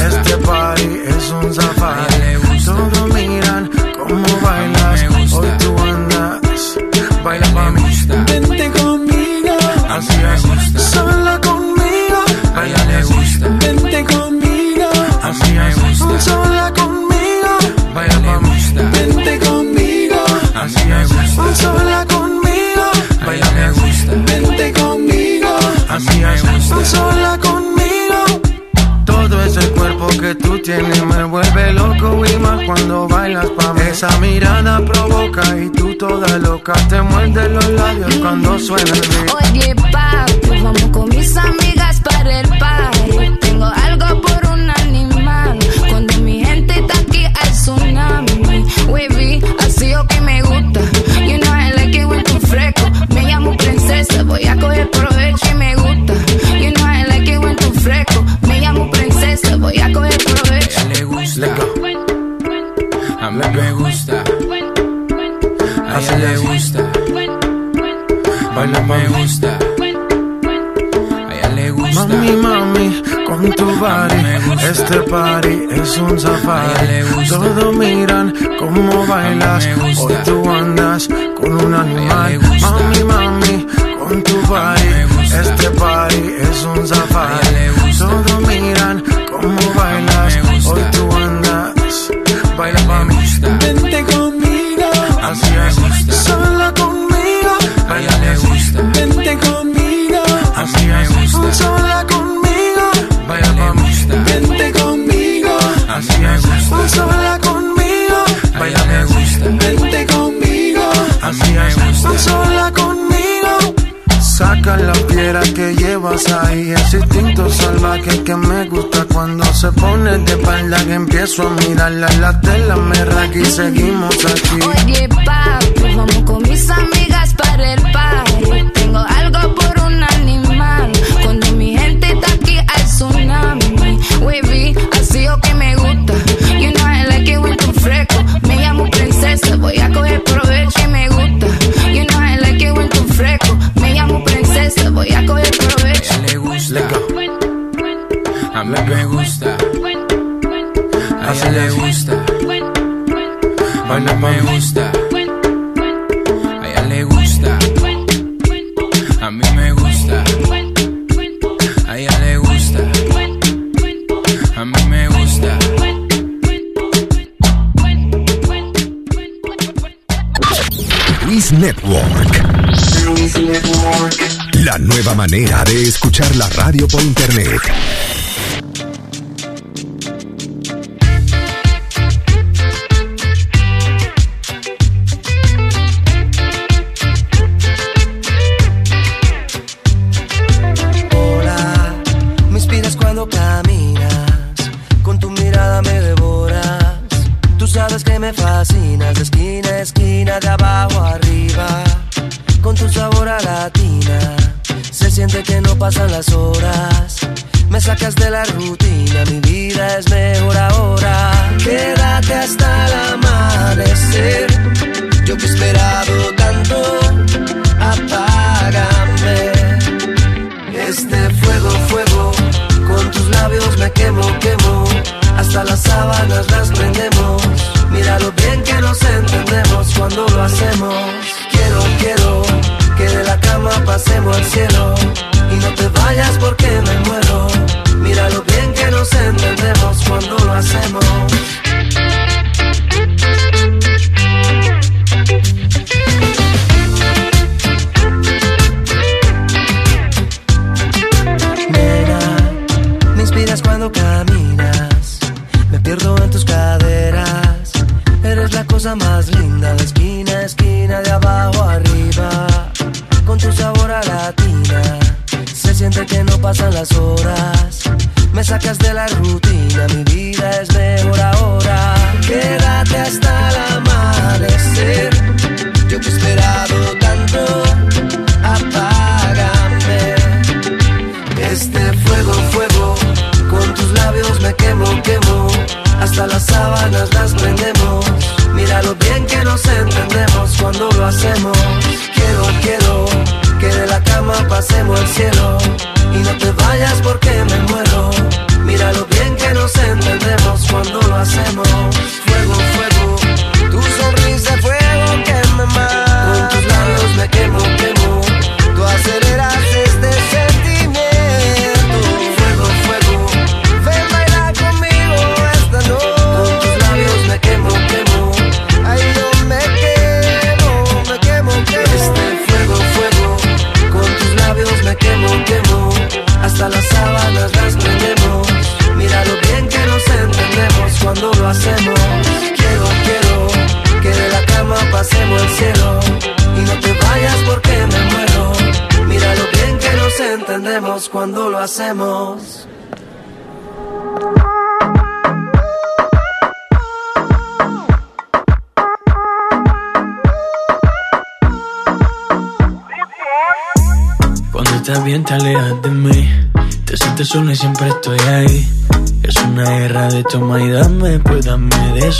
este party es un safari. Todos miran cómo bailas, hoy tú andas. Baila mami, vente conmigo, así es, sola conmigo. Baila le gusta, vente conmigo, así es, sola conmigo. Baila mami, vente conmigo, así es, sola conmigo. Baila le gusta, vente conmigo, así es, sola conmigo. Todo ese cuerpo que tú tienes me vuelve loco y más cuando bailas pa' mí. Esa mirada provoca y tú toda loca te muerdes los labios cuando suena el beat. Oye, papi, vamos con mis amigas para el party. Tengo algo por un animal. Cuando mi gente está aquí, hay tsunami. Wavy, así o que me gusta. Baila me gusta. A ella le gusta. Mami, mami, con tu body, este party es un safari. Todos miran cómo bailas, hoy tú andas con un animal. Mami, mami, con tu body, este party es un safari. la fiera que llevas ahí. Ese instinto salvaje que me gusta cuando se pone de espalda que empiezo a mirarla. La tela me raca y seguimos aquí. A mí me gusta. A ella le gusta. A mí me gusta. A ella le gusta. A mí me gusta. A ella le gusta. A mí me gusta. Luis Network. La nueva manera de escuchar la radio por internet.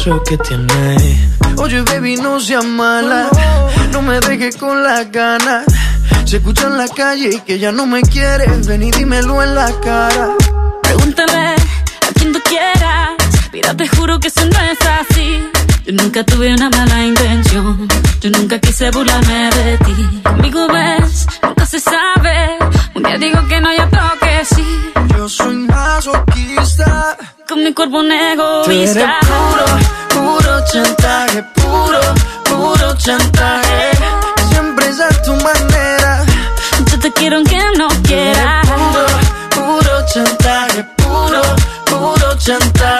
eso que tiene. Oye, baby, no seas mala. No me dejes con las ganas. Se escucha en la calle y que ya no me quieres. Ven y dímelo en la cara. Pregúntale a quien tú quieras. Mira, te juro que eso no es así. Yo nunca tuve una mala intención. Yo nunca quise burlarme de ti. Conmigo ves, nunca se sabe. Un día digo que no, y otro que sí. Yo soy masoquista. Con mi cuerpo un egoísta. Tú eres chantaje, puro, puro chantaje. Siempre es a tu manera. Yo te quiero aunque no quieras. Puro, puro chantaje, puro, puro chantaje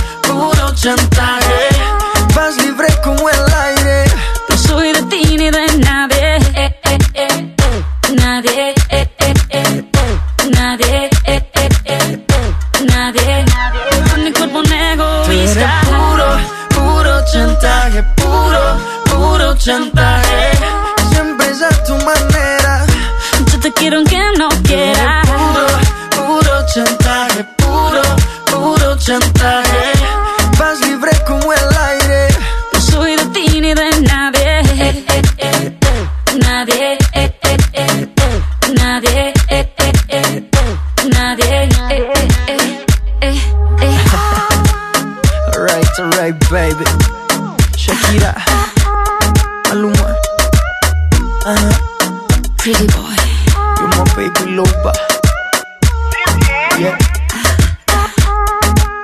chantaje. Vas libre como el aire. No soy de ti ni de nadie eh, eh, eh, eh. Nadie eh, eh. Nadie eh, eh, eh, eh. Nadie Con mi cuerpo un egoísta puro, puro chantaje, puro, puro chantaje. Siempre es a tu manera. Yo te quiero aunque no quieras Puro, puro chantaje, puro, puro chantaje. Baby. Shakira, Maluma, uh-huh. Pretty boy. you're my baby loba. Yeah.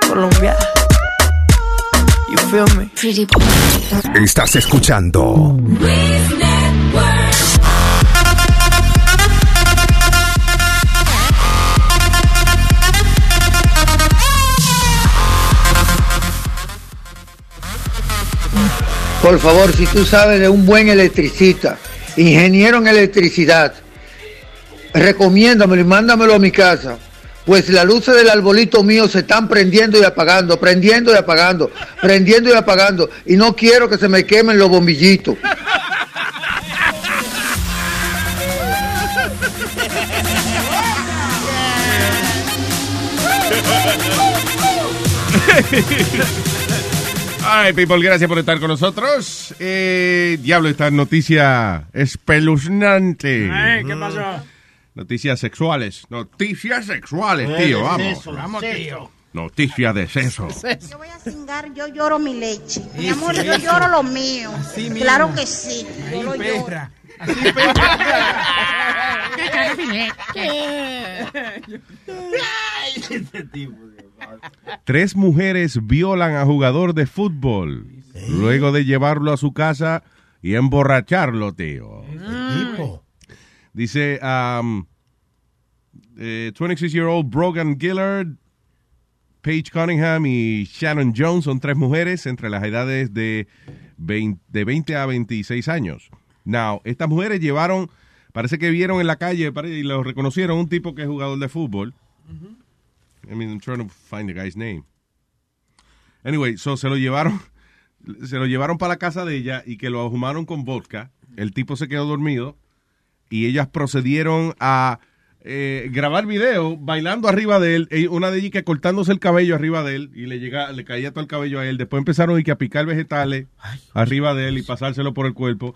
Colombia, you feel me? Pretty boy. Estás escuchando Por favor, si tú sabes de un buen electricista, ingeniero en electricidad, recomiéndamelo y mándamelo a mi casa. Pues las luces del arbolito mío se están prendiendo y apagando, prendiendo y apagando, prendiendo y apagando. Y no quiero que se me quemen los bombillitos. Ay, people, gracias por estar con nosotros. Eh, diablo, esta noticia espeluznante. ¿Qué pasó? Noticias sexuales. Noticias sexuales, tío, vamos. Vamos, tío. Noticias de sexo. Yo voy a cingar, yo lloro mi leche. Mi amor, yo lloro lo mío. Claro que sí. Yo lo lloro. perra. Tres mujeres violan a jugador de fútbol luego de llevarlo a su casa y emborracharlo, tío. Dice, um, eh, 26-year-old Brogan Gillard, Paige Cunningham y Shannon Jones son tres mujeres entre las edades de 20, de 20 a 26 años. Now, estas mujeres llevaron, parece que vieron en la calle y lo reconocieron un tipo que es jugador de fútbol. I mean, I'm trying to find the guy's name. Anyway, so se lo llevaron, se lo llevaron para la casa de ella y que lo ahumaron con vodka. El tipo se quedó dormido y ellas procedieron a eh, grabar video bailando arriba de él. Una de ellas que cortándose el cabello arriba de él y le llega, le caía todo el cabello a él. Después empezaron y que a picar vegetales arriba de él y pasárselo por el cuerpo.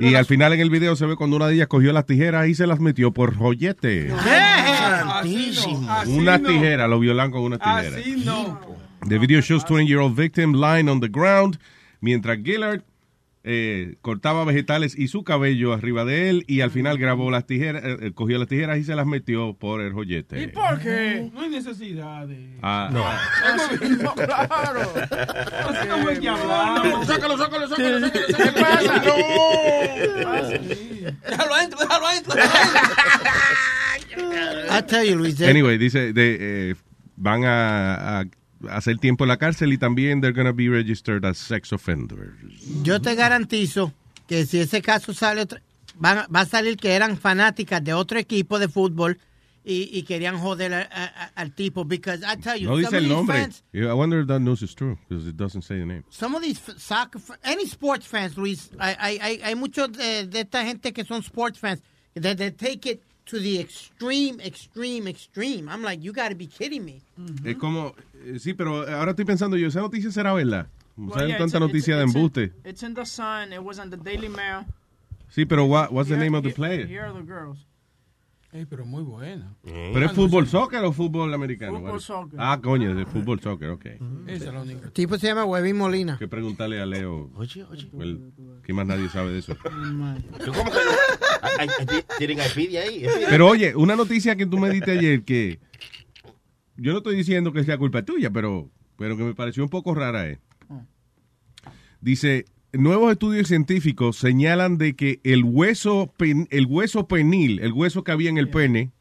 y al final en el video se ve cuando una de ellas cogió las tijeras y se las metió por joyete. Una tijera, lo violan con una tijera. Así no. The video shows 20-year-old victim lying on the ground mientras Gillard eh, cortaba vegetales y su cabello arriba de él y al final grabó las tijeras, eh, eh, cogió las tijeras y se las metió por el ¿Y joyete. por qué? No hay necesidad de... Ah, no. no, claro. Así no hay que hablar. Sácalo, sácalo, sácalo, sácalo. ¿Qué pasa? No. Déjalo adentro, déjalo adentro. I tell you, Luis. they- Anyway, dice, de, eh, van a, a hacer tiempo en la cárcel y también they're gonna be registered as sex offenders. Yo te garantizo que si ese caso sale, otra- van a- va a salir que eran fanáticas de otro equipo de fútbol y, y querían joder a- a- al tipo because I tell you No dice el nombre. fans- I wonder if that news is true, because it doesn't say the name. Some of these soccer, any sports fans, Luis, hay, hay, hay, muchos de, de esta gente que son sports fans that they take it to the extreme, extreme, extreme. I'm like, you got to be kidding me. Es como, eh, sí, pero ahora estoy pensando yo, esa noticia será verdad. Well, Saben yeah, tanta it's- noticia it's- de it's in- embuste. It's in the Sun. It was on the Daily Mail. Sí, pero what, what's the Here- name of the player? Here are the girls. Ey, pero muy buena. ¿Pero es fútbol soccer o fútbol americano? Fútbol soccer. Ah, coño, es de fútbol soccer, ok. Esa es la única. El tipo se llama Webin Molina. Hay que preguntarle a Leo. el- que más nadie sabe de eso. ¿Cómo que no? Tienen ahí. Pero oye, una noticia que tú me diste ayer que yo no estoy diciendo que sea culpa tuya, pero, pero que me pareció un poco rara es. Dice, nuevos estudios científicos señalan de que el hueso, el hueso penil, el hueso que había en el pene,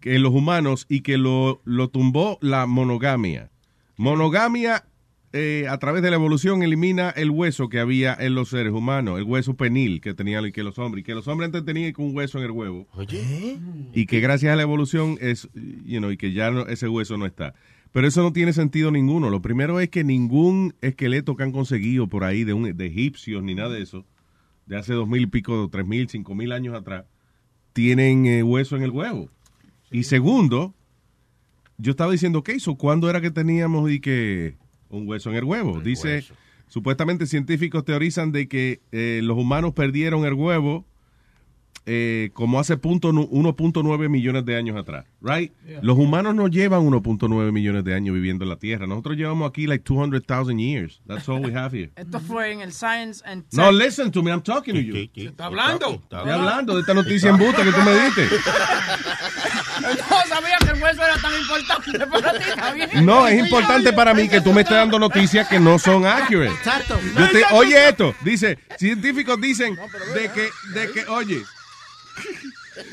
que en los humanos y que lo, lo tumbó la monogamia. Monogamia eh, a través de la evolución elimina el hueso que había en los seres humanos, el hueso penil que tenían que los hombres, y que los hombres antes tenían un hueso en el huevo. Oye. Y que gracias a la evolución es, you know, y que ya no- ese hueso no está. Pero eso no tiene sentido ninguno. Lo primero es que ningún esqueleto que han conseguido por ahí de, un, de egipcios ni nada de eso, de hace dos mil y pico, tres mil, cinco mil años atrás, tienen eh, hueso en el huevo. Y segundo, yo estaba diciendo, ¿qué hizo? ¿Cuándo era que teníamos y que un hueso en el huevo? Dice, supuestamente científicos teorizan de que eh, los humanos perdieron el huevo eh, como hace punto nu- 1.9 millones de años atrás, right? Los humanos no llevan 1.9 millones de años viviendo en la Tierra. Nosotros llevamos aquí like 200,000 years. That's all we have here. Esto fue en el Science and Tech. No, listen to me, I'm talking to you. ¿Está hablando? Estoy hablando de esta noticia en busta que tú me diste. No sabía que el hueso era tan importante para ti, bien. No, es importante para mí que tú me estés dando noticias que no son accurate. Exacto. Yo te- oye esto, dice, científicos dicen de que, de que, oye,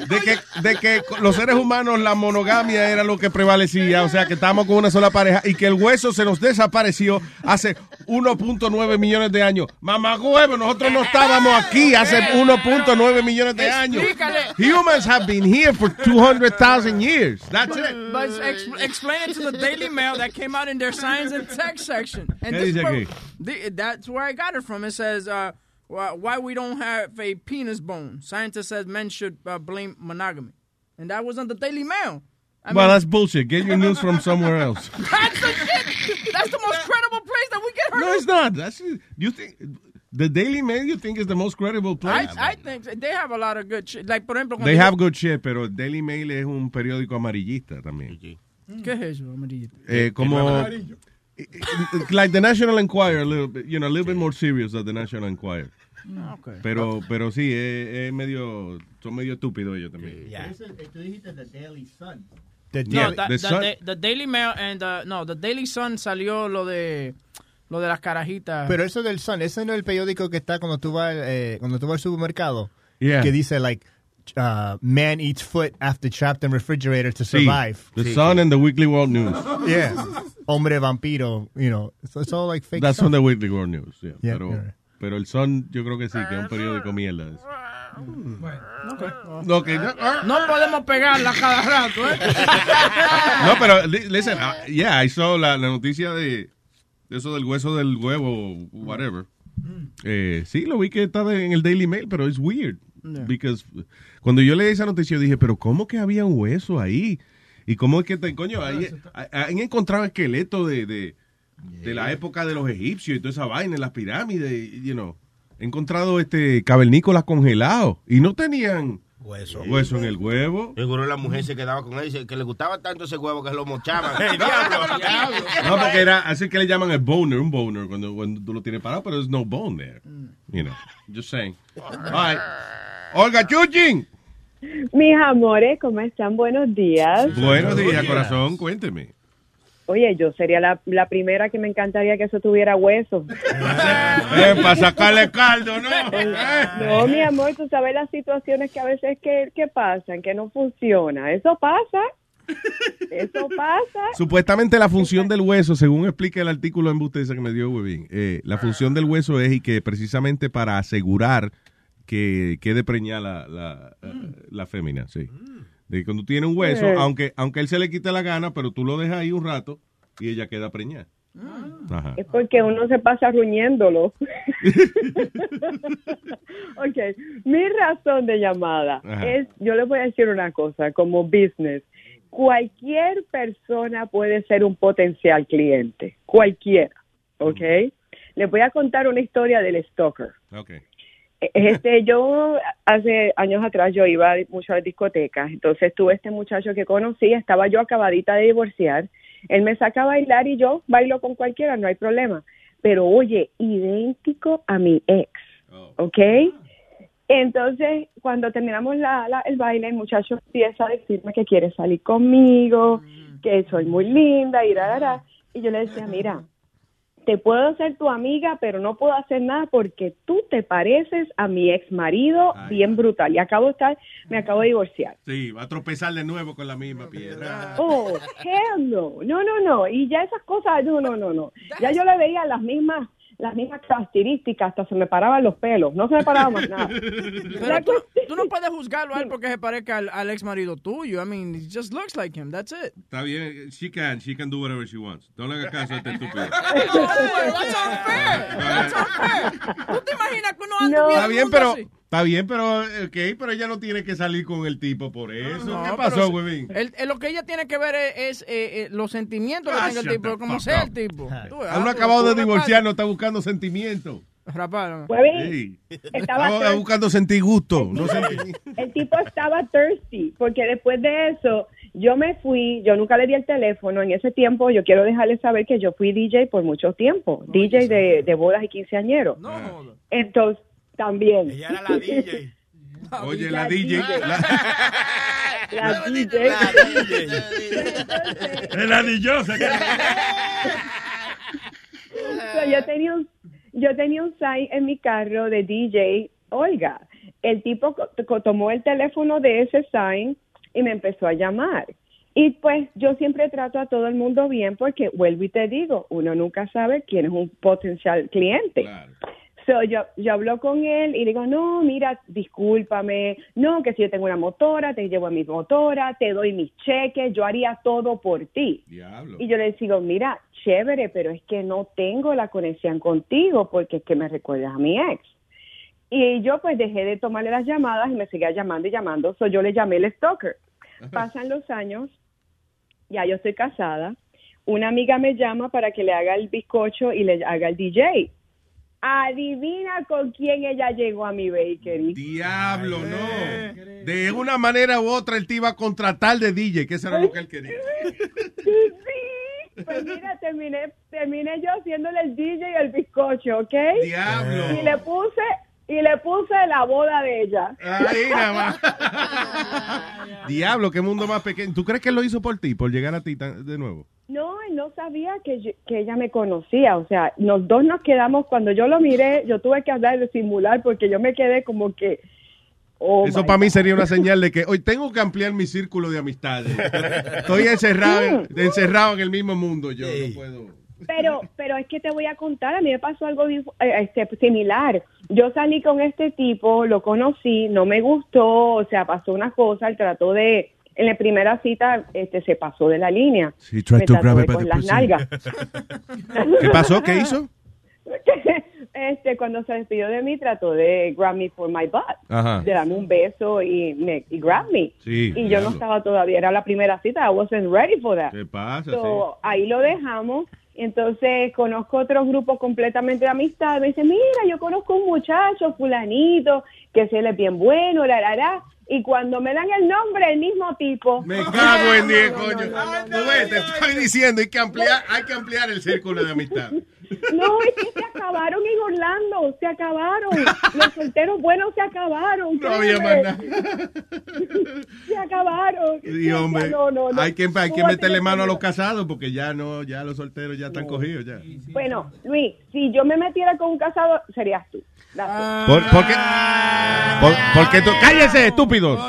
de que, de que los seres humanos la monogamia era lo que prevalecía, o sea que estábamos con una sola pareja y que el hueso se nos desapareció hace 1.9 millones de años. Mamá huevo, nosotros no estábamos aquí hace 1.9 millones de años. Humans have been here for 200,000 years. That's it. But ex- explain it to the Daily Mail that came out in their Science and Tech section. And ¿Qué this is where- that's where I got it from. It says, uh, why why we don't have a penis bone. Scientist says men should uh, blame monogamy. And that was on the Daily Mail. I Well, mean, that's bullshit. Get your news from somewhere else. that's the shit. That's the most credible place that we get our No, it's not. That's you think the Daily Mail. You think is the most credible place? I think they have a lot of good shit. Like, por ejemplo, They have good shit, pero Daily Mail es un periódico amarillista también. ¿Qué es eso, amarillo? Eh, como like the National Enquirer, a little bit, you know, a little bit more serious than the National Enquirer. Ah, okay. Pero, pero sí, es, es medio, son medio estúpidos ellos también. Tú dijiste The Daily Sun. Yeah, no, the, the the, the Daily Mail and the, no, the Daily Sun salió lo de lo de las carajitas. Pero eso del Sun, ese no es el periódico que está cuando tú vas, eh, cuando tú vas al supermercado. Yeah. Que dice, like, uh, man eats foot after trapped in refrigerator to Sí, survive. The Sun and the Weekly World News. Yeah. Hombre vampiro, you know. It's, it's all like fake That's stuff. on the Weekly World News. yeah. Yeah, pero, pero el Sun, yo creo que sí, que es un periódico mierda. Okay. Ok, no, No podemos pegarla cada rato, ¿eh? No, pero li- listen, uh, yeah, I saw la, la noticia de, de eso del hueso del huevo, whatever. Eh, sí, lo vi que estaba en el Daily Mail, pero es weird. Yeah. Because cuando yo leí esa noticia, yo dije, pero ¿cómo que había un hueso ahí? ¿Y cómo es que, te, coño, ahí, ah, han encontrado esqueletos de, de, de la época de los egipcios y toda esa vaina en las pirámides, you know. He encontrado este cavernícolas congelados y no tenían Hueso. hueso en el huevo. Seguro la mujer se quedaba con él y que le gustaba tanto ese huevo que lo mochaban. ¡Hey, diablo! No, porque era así que le llaman el boner, un boner, cuando, cuando tú lo tienes parado, pero there's no bone there. You know, just saying. All right. Olga Chuchin. Mis amores, ¿cómo están? Buenos días. Buenos días, corazón, cuénteme. Oye, yo sería la, la primera que me encantaría que eso tuviera hueso. Eh, para sacarle caldo, ¿no? No, mi amor, tú sabes las situaciones que a veces que, que pasan, que no funciona. Eso pasa. Eso pasa. Supuestamente la función del hueso, según explica el artículo en ese que me dio Webin, eh, la función del hueso es y que precisamente para asegurar que quede preñada la, la, la fémina, sí. De cuando tiene un hueso, Sí. aunque, aunque él se le quite la gana, pero tú lo dejas ahí un rato y ella queda preñada. Ajá. Es porque uno se pasa ruñéndolo. ok, mi razón de llamada Ajá. es, yo les voy a decir una cosa, como business, cualquier persona puede ser un potencial cliente, cualquiera, ¿ok? Les voy a contar una historia del stalker. Ok. Este, yo hace años atrás yo iba mucho a las discotecas, entonces tuve este muchacho que conocí, estaba yo acabadita de divorciar, él me saca a bailar y yo bailo con cualquiera, no hay problema, pero oye, idéntico a mi ex, ¿ok? Entonces, cuando terminamos la, la- el baile, el muchacho empieza a decirme que quiere salir conmigo, que soy muy linda y ra, ra, ra. y yo le decía, mira, te puedo ser tu amiga, pero no puedo hacer nada porque tú te pareces a mi ex marido bien brutal. Y acabo de estar, me acabo de divorciar. Sí, va a tropezar de nuevo con la misma piedra. Oh, hell no. No, no, no. Y ya esas cosas, no, no, no, no. Ya yo le veía las mismas las mismas características, hasta se me paraban los pelos. No se me paraba más nada. Pero tú, tú no puedes juzgarlo a él porque se parezca al, al ex marido tuyo. I mean, he just looks like him. That's it. Está bien, she can, she can do whatever she wants. No le hagas caso a este estúpido. That's unfair. That's unfair. ¿Tú te imaginas que uno anda viendo Está bien, pero así? Está bien, pero ok, pero ella no tiene que salir con el tipo por eso. No, ¿Qué pasó, huevín? él lo que ella tiene que ver es, es, eh, eh, los sentimientos que Ah, tenga el tipo, como sea up. el tipo. Tú ves, A uno ah, acabado de divorciar, no está buscando sentimiento. Rapaz, Sí. Estaba Estaba buscando sentir gusto, no el tipo estaba thirsty, porque después de eso yo me fui, yo nunca le di el teléfono, en ese tiempo yo quiero dejarle saber que yo fui DJ por mucho tiempo, DJ de, de bodas y quinceañeros. Entonces, también. Ella era la DJ. Oye, la DJ. La, La DJ. la. So, yo tenía un yo tenía un sign en mi carro de DJ. Oiga, el tipo tomó el teléfono de ese sign y me empezó a llamar. Y pues yo siempre trato a todo el mundo bien porque vuelvo y te digo, uno nunca sabe quién es un potencial cliente. So, yo, yo hablo con él y le digo, no, mira, discúlpame, no, que si yo tengo una motora, te llevo a mi motora, te doy mis cheques, yo haría todo por ti. Y yo le digo, mira, chévere, pero es que no tengo la conexión contigo porque es que me recuerdas a mi ex. Y yo pues dejé de tomarle las llamadas y me seguía llamando y llamando. So, yo le llamé el stalker. Pasan los años, ya yo estoy casada. Una amiga me llama para que le haga el bizcocho y le haga el DJ. Adivina con quién ella llegó a mi bakery. Diablo, no. De una manera u otra, él te iba a contratar de DJ, que eso era lo que él quería. Pues mira, terminé, terminé yo haciéndole el DJ y el bizcocho, ¿ok? Diablo. Y le puse, y le puse la boda de ella. Ahí nada más. Diablo, qué mundo más pequeño. ¿Tú crees que él lo hizo por ti, por llegar a ti de nuevo? No, él no sabía que, yo- que ella me conocía. O sea, los dos nos quedamos, cuando yo lo miré, yo tuve que hablar de simular porque yo me quedé como que... oh Eso para mí sería una señal de que hoy tengo que ampliar mi círculo de amistades. Estoy encerrado, en- encerrado en el mismo mundo. Yo no puedo. Pero, pero es que te voy a contar, a mí me pasó algo eh, este, similar. Yo salí con este tipo, lo conocí, no me gustó, o sea, pasó una cosa, él trató de, en la primera cita, este, se pasó de la línea. Tried Me to trató de con las nalgas. ¿Qué pasó? ¿Qué hizo? Este, cuando se despidió de mí, trató de grab me for my butt. Ajá. De darme un beso y, me, y grab me. Sí, y yo no estaba todavía, era la primera cita, I wasn't ready for that. ¿Qué pasa? So, ahí lo dejamos. Entonces conozco otro grupo completamente de amistad. Me dice, mira, yo conozco un muchacho, fulanito, que se le es bien bueno, la, la, la. Y cuando me dan el nombre, el mismo tipo. Me cago en 10, coño. Ves, te estoy diciendo, hay que ampliar, hay que ampliar el círculo de amistad. No, es que se acabaron en Orlando, se acabaron. Los solteros buenos se acabaron. No había más nada. Se acabaron. Y hombre, No, no, no. hay que, hay que meterle mano a los casados porque ya no, ya los solteros ya están cogidos ya. Bueno, Luis, si yo me metiera con un casado, serías tú. It. ¿Por, por qué? Por, porque tú, cállese, estúpidos.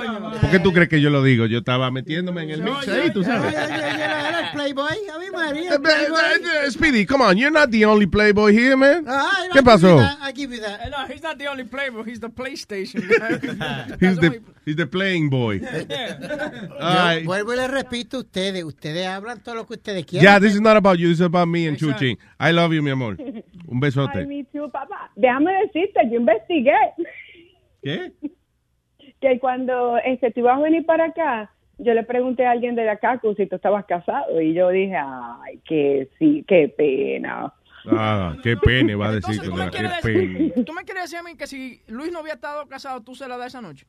¿Por qué tú crees que yo lo digo? Yo estaba metiéndome en el mix ahí, tú sabes. Era el Playboy, a mí María. Eh, eh, eh, Speedy, come on, you're not the only playboy here, man. Ah, I ¿Qué give pasó? I give you that. No, he's not the only playboy. He's the PlayStation. He's the, he's the playing boy. Yo Ay. vuelvo y le repito a ustedes. Ustedes hablan todo lo que ustedes quieran. Yeah, this is not about you, this is about me and Chuchi. I love you, mi amor. Un Ay, besote. me too, papá. Déjame decirte, yo investigué ¿Qué? que cuando este, tú ibas a venir para acá, yo le pregunté a alguien de acá si tú estabas casado y yo dije, ay, que sí, qué pena. Ah, qué pene va a decir. ¿Tú que me, qué quieres pene. decir, tú me quieres decir a mí que si Luis no había estado casado, tú se la das esa noche?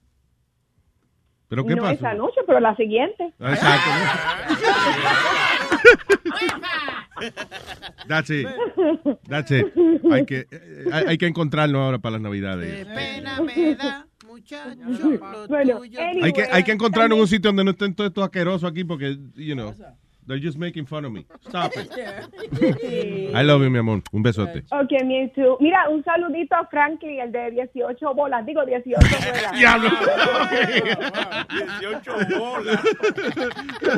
¿Pero qué no pasó? esa noche, pero la siguiente. Exacto. That's it. That's it. Hay que, hay, hay que encontrarnos ahora para las navidades. Pena me da, muchacho. lo Bueno, tuyo. Hay que, hay que encontrarnos en un sitio donde no estén todos estos asquerosos aquí porque, you know, they're just making fun of me. Stop it. I love you, mi amor. Un besote. Ok, me too. Mira, un saludito a Franklin, el de 18 bolas, digo 18 bolas. Diablo. 18 bolas.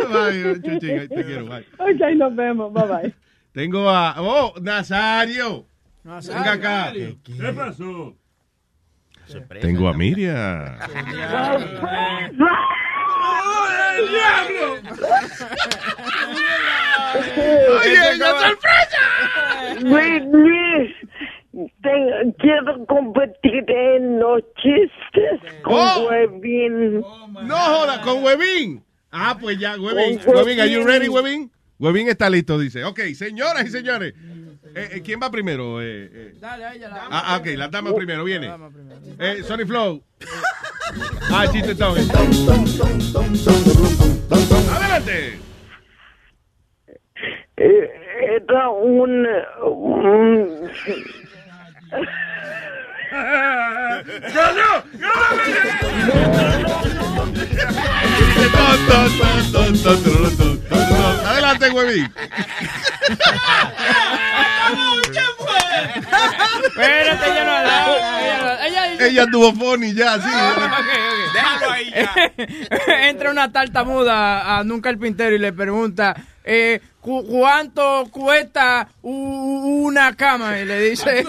Bye, Chuchi, te quiero. Bye. Ok, nos vemos, bye bye. Tengo a. ¡Oh, Nazario! Venga acá. ¿Qué pasó? Tengo a Miriam. ¡El diablo! Oye, la sorpresa. Luis, te- quiero competir en los chistes con Oh. Huevín. No joda, con Huevín. Ah, pues ya, Huevín. Huevín, ¿are you Huevín. ready, Huevín? Huevín está listo, dice. Ok, señoras y señores. Eh, eh, ¿Quién va primero? Eh, eh, Dale, a ella la ah, ah, ok, la dama primero, viene. Eh, Sonny Flow. Ah, chiste. Adelante. Eh, Era un... un- ¡Ganó! Adelante, Huevín. Espérate, ella no la. Ella, ella, Ella tuvo funny ya, sí. Déjalo ahí Entra una tartamuda a un carpintero y le pregunta, eh, cu- ¿cuánto cuesta una cama? Y le dice,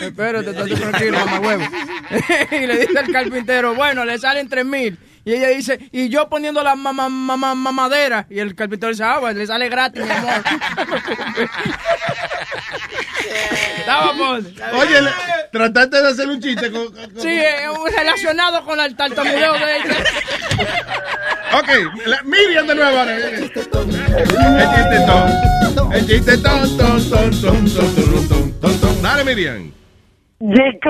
espérate, estate tranquilo, mamá huevo. y le dice el carpintero, bueno, le salen tres mil. Y ella dice, y yo poniendo la mamá mamá mamadera. Y el carpintero dice, ah, pues le sale gratis, mi amor. Estábamos. Oye, trataste de hacer un chiste con. con sí, eh, relacionado con el tartamudeo de ella. ok, la, Miriam de nuevo ahora. El chiste tonto. El chiste tonto. El chiste Dale, Miriam. De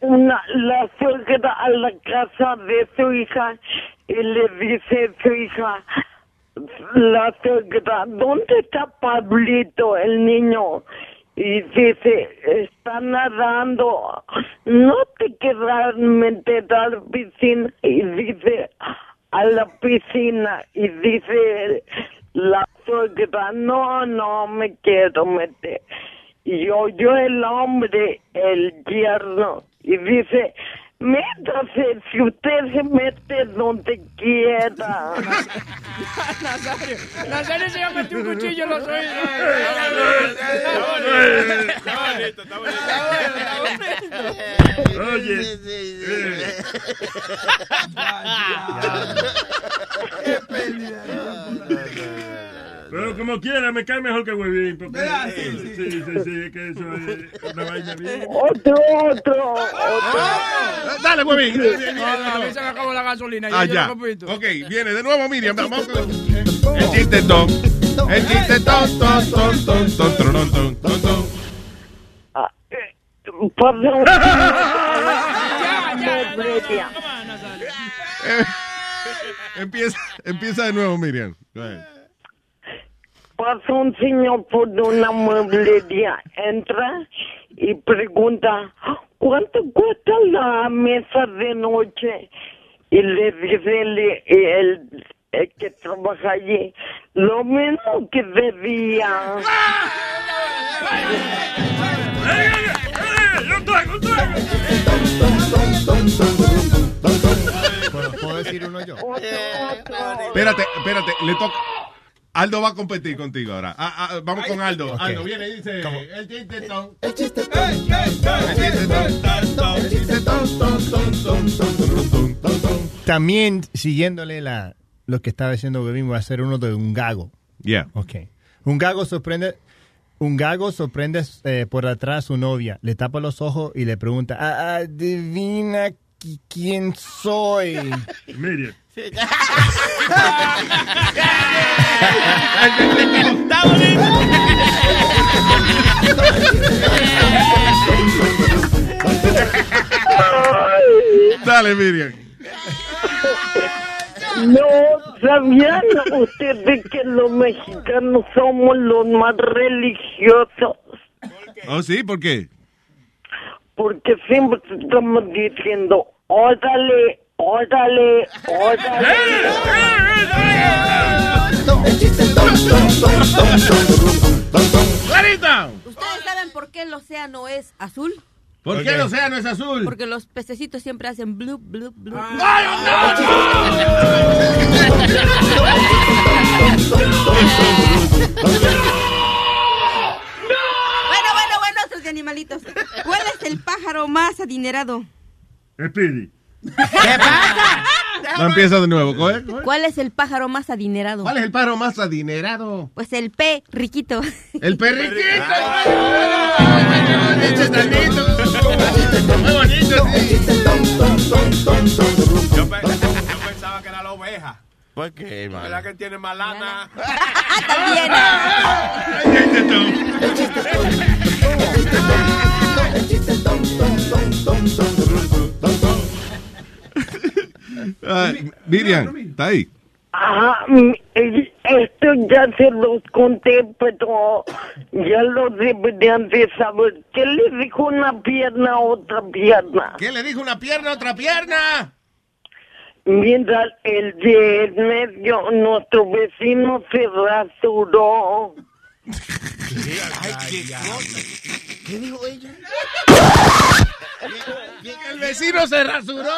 una, la suegra a la casa de su hija y le dice a su hija, la suegra, ¿dónde está Pablito, el niño? Y dice, está nadando, no te querrás meter a la piscina. Y dice, a la piscina. Y dice la suegra, no, no me quiero meter. Y oyó el hombre, el yerno, y dice, métase si usted se mete donde quiera. Nazario, Nazario se llama metió un cuchillo en los oídos. Está bonito, está bonito. Oye. Pero como quiera, me cae mejor que Huevín. Porque, sí, sí, sí, sí, que eso es una vaina bien. Otro, otro, otro. Dale, Huevín. No, no, a mí se me acabó la gasolina. Ah, ya. Ok, viene de nuevo Miriam. Vamos con el chiste ton. El chiste ton, ton, ton, ton, ton, ton, ton, ton, ton. Perdón. Empieza, empieza de nuevo, Miriam. Go ahead. Pasa un señor por una mueblería, entra y pregunta, ¿cuánto cuesta la mesa de noche? Y le dice el, el, el que trabaja allí, lo mismo que debía. ¡Yo traigo, traigo! ¿Puedo, puedo decir uno yo? Espérate, espérate, le toca. Aldo va a competir contigo ahora. Ah, ah, vamos con Aldo. Aldo viene y dice ¿Cómo? el chiste ton. El chiste También siguiéndole la, lo que estaba diciendo Bebín, va a ser uno de un gago. Yeah. Ok. Un gago sorprende, un gago sorprende eh, por atrás a su novia, le tapa los ojos y le pregunta, "Ah, adivina qui- quién soy. Miriam. Dale, Miriam. No, ¿sabían ustedes que los mexicanos somos los más religiosos? Oh, sí, ¿por qué? Porque siempre estamos diciendo, órale, órale, órale. ¡Clarita! ¿Ustedes saben por qué el océano es azul? ¿Por qué el océano es azul? Porque los pececitos siempre hacen blue, blue, blue. Bueno, bueno, bueno, otros de animalitos. ¿Cuál es el pájaro más adinerado? Speedy. ¿Qué pasa? No empieza de nuevo. ¿Coge? ¿Cuál es el pájaro más adinerado? ¿Cuál es el pájaro más adinerado? Pues el P, riquito. El perriquito. Muy bonito, Yo, pe- yo pensaba que era la oveja. ¿Por qué, hermano? ¿Verdad que tiene más lana? Ay, Miriam, ¿está ahí? Ajá, esto ya se los conté, pero ya lo deberían de saber. ¿Qué le dijo una pierna a otra pierna? ¿Qué le dijo una pierna a otra pierna? Mientras el de en medio, nuestro vecino se rasuró. ¿Qué dijo ella? El vecino se rasuró.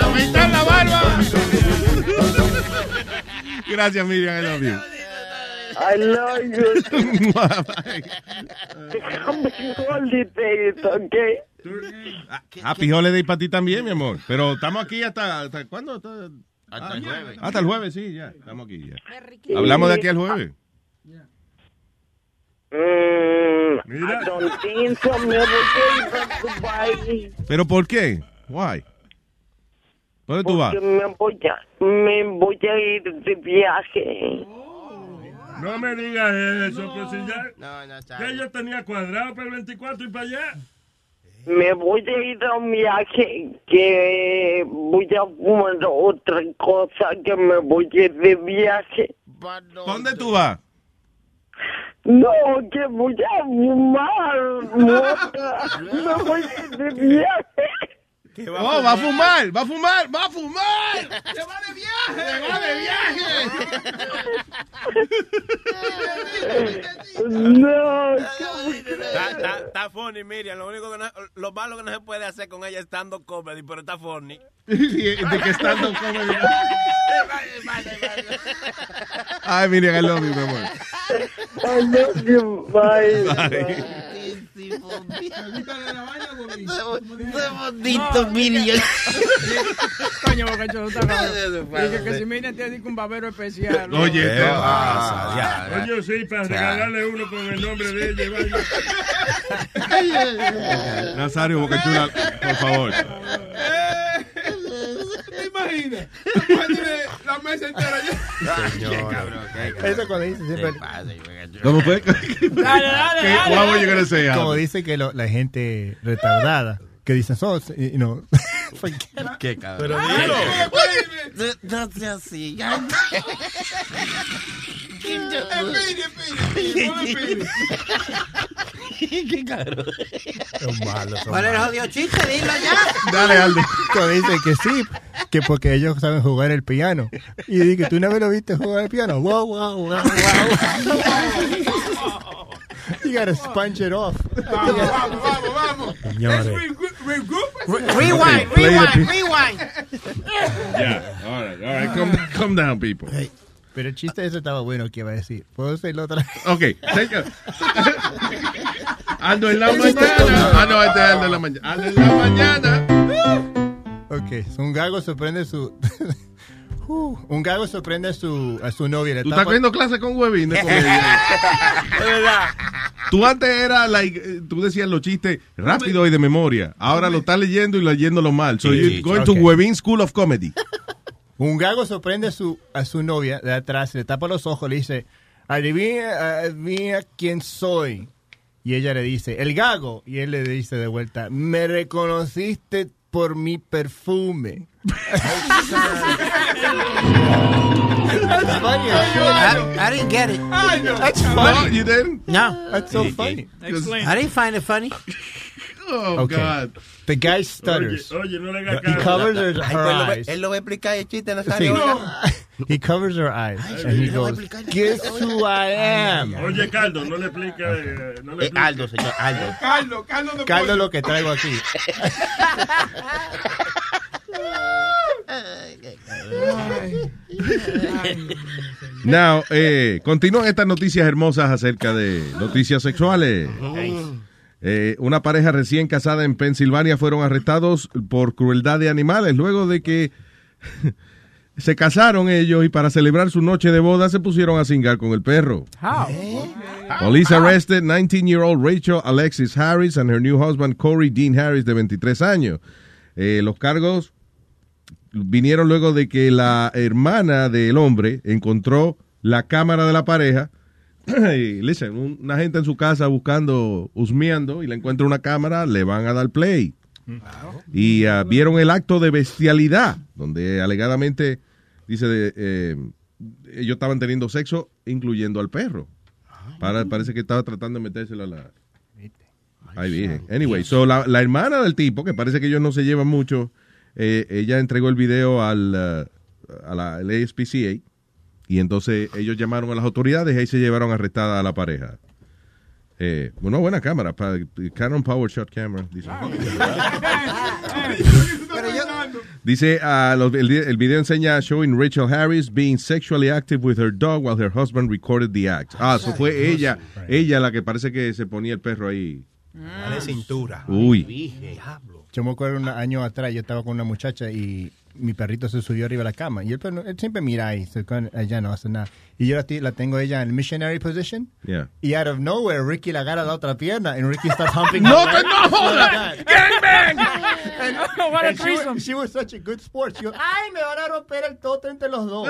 Aumentar la barba. Gracias, Miriam. I love you. I love you. Bye. Happy holidays, okay? Happy holiday para ti también, mi amor. Pero estamos aquí hasta, ¿hasta cuándo? Hasta, Hasta el jueves. hasta el jueves, sí, ya. Estamos aquí ya. Hablamos de aquí al jueves. Mm, I don't think so. Me. ¿Pero por qué? Why? ¿Dónde tú vas? Me voy a, me voy a ir de viaje. No me digas eso, pues si ya, ya yo tenía cuadrado para el 24 y para allá. Me voy a ir a un viaje que voy a fumar otra cosa que me voy a ir de viaje. ¿Dónde tú vas? No, que voy a fumar mota. Me voy a ir Oh, va a fumar, va a fumar, va a fumar. Se va de viaje. Se va de viaje. No, Está, está, está funny, Miriam. Lo único que no, lo malo que no se puede hacer con ella es stand-up comedy, pero está funny. de que stand-up comedy. Ay, Miriam, I love you, mi amor. I love you. Bye. bonito, Miriam. Coño, bocacho, no está cabrón. Dije que si Miriam tiene un babero especial. Oye, ¿qué ¿qué pasa? Ya. Oye, sí, para regalarle uno con el nombre de ella. Nazario Bocachula, por favor. ¿Te imaginas? Imagínate la mesa entera ya. Eso cuando dice siempre. ¿Cómo fue? Dale, dale, ¿Qué- dale. what were you gonna say, Como dice que lo- la gente retardada, que dicen, so, you know, Qué cabrón. Pero dilo. No sea así. Qué cabrón. son malos. son ¿Cuál es el jodido chiste? Dilo ya. Dale, Aldo. Cuando dice que sí, que porque ellos saben jugar el piano. Y dije, ¿tú una vez lo viste jugar el piano? Wow, wow, wow, wow. You gotta sponge it off. Vamos, vamos, vamos, vamos. Señores. Let's re- Rewind, rewind, rewind. Yeah, all right, all right, calm, calm down, people. Pero el chiste ese estaba bueno, que iba a decir. ¿Puedo hacerlo otra vez? Ok, take a- Aldo en la mañana. Ah, no, este es Aldo en la mañana. Aldo en la mañana. Ok, so un gago sorprende su... Uh, un gago sorprende a su, a su novia. Tú estás cogiendo clase con Huevín de comedia. Es verdad. Tú antes era, like, eh, tú decías los chistes rápido y de memoria. Ahora lo estás leyendo y leyéndolo mal. So Sí, you're going to Huevín School of Comedy. Un gago sorprende a su, a su novia de atrás, le tapa los ojos, le dice, adivina, adivina quién soy. Y ella le dice, el gago. Y él le dice de vuelta, me reconociste por mi perfume. That's funny. I, I didn't get it. That's No, funny. you didn't? No. That's so funny. I didn't find it funny. Oh, Okay. God. The guy stutters. Oye, oye, no le hagas He covers her, eyes. Él lo va a explicar el chiste, Sí. Nazario. oiga. He covers her eyes and he goes, guess who I am? Oye, Caldo, no le explica. eh, No le Eh. Aldo, señor, Aldo. Carlos de Carlos lo que traigo aquí. Now, eh, continúan estas noticias hermosas acerca de noticias sexuales. Eh, una pareja recién casada en Pensilvania fueron arrestados por crueldad de animales luego de que se casaron ellos y para celebrar su noche de boda se pusieron a cingar con el perro. How? Police arrested 19-year-old Rachel Alexis Harris and her new husband Corey Dean Harris de 23 años. Eh, los cargos vinieron luego de que la hermana del hombre encontró la cámara de la pareja. y, listen, un- una gente en su casa buscando, husmeando, y le encuentra una cámara, le van a dar play. Y ah, vieron el acto de bestialidad, donde alegadamente, dice, de, eh, ellos estaban teniendo sexo, incluyendo al perro. Para- parece que estaba tratando de metérselo a la... Ay, virgen. Anyway, so la, la hermana del tipo, que parece que ellos no se llevan mucho, eh, ella entregó el video al, uh, a la al ASPCA y entonces ellos llamaron a las autoridades y ahí se llevaron arrestada a la pareja. Eh, una buena cámara, pa- Canon Power Shot Camera. Dice, Dice, ah, los- el, el video enseña showing Rachel Harris being sexually active with her dog while her husband recorded the act. Ah, eso fue ella, ella la que parece que se ponía el perro ahí. De cintura. Uy. Yo me acuerdo un año atrás, yo estaba con una muchacha y mi perrito se subió arriba de la cama. Y él, él siempre mira ahí, se- con- ella no hace nada. Y yo la, ti- la tengo ella en missionary position. Yeah. Y out of nowhere, Ricky la agarra la otra pierna. And Ricky starts humping No, leg. no. Gangbang! And, What a and she, threesome. was, she was such a good sport. She goes, ay, me van a romper el toto entre los dos.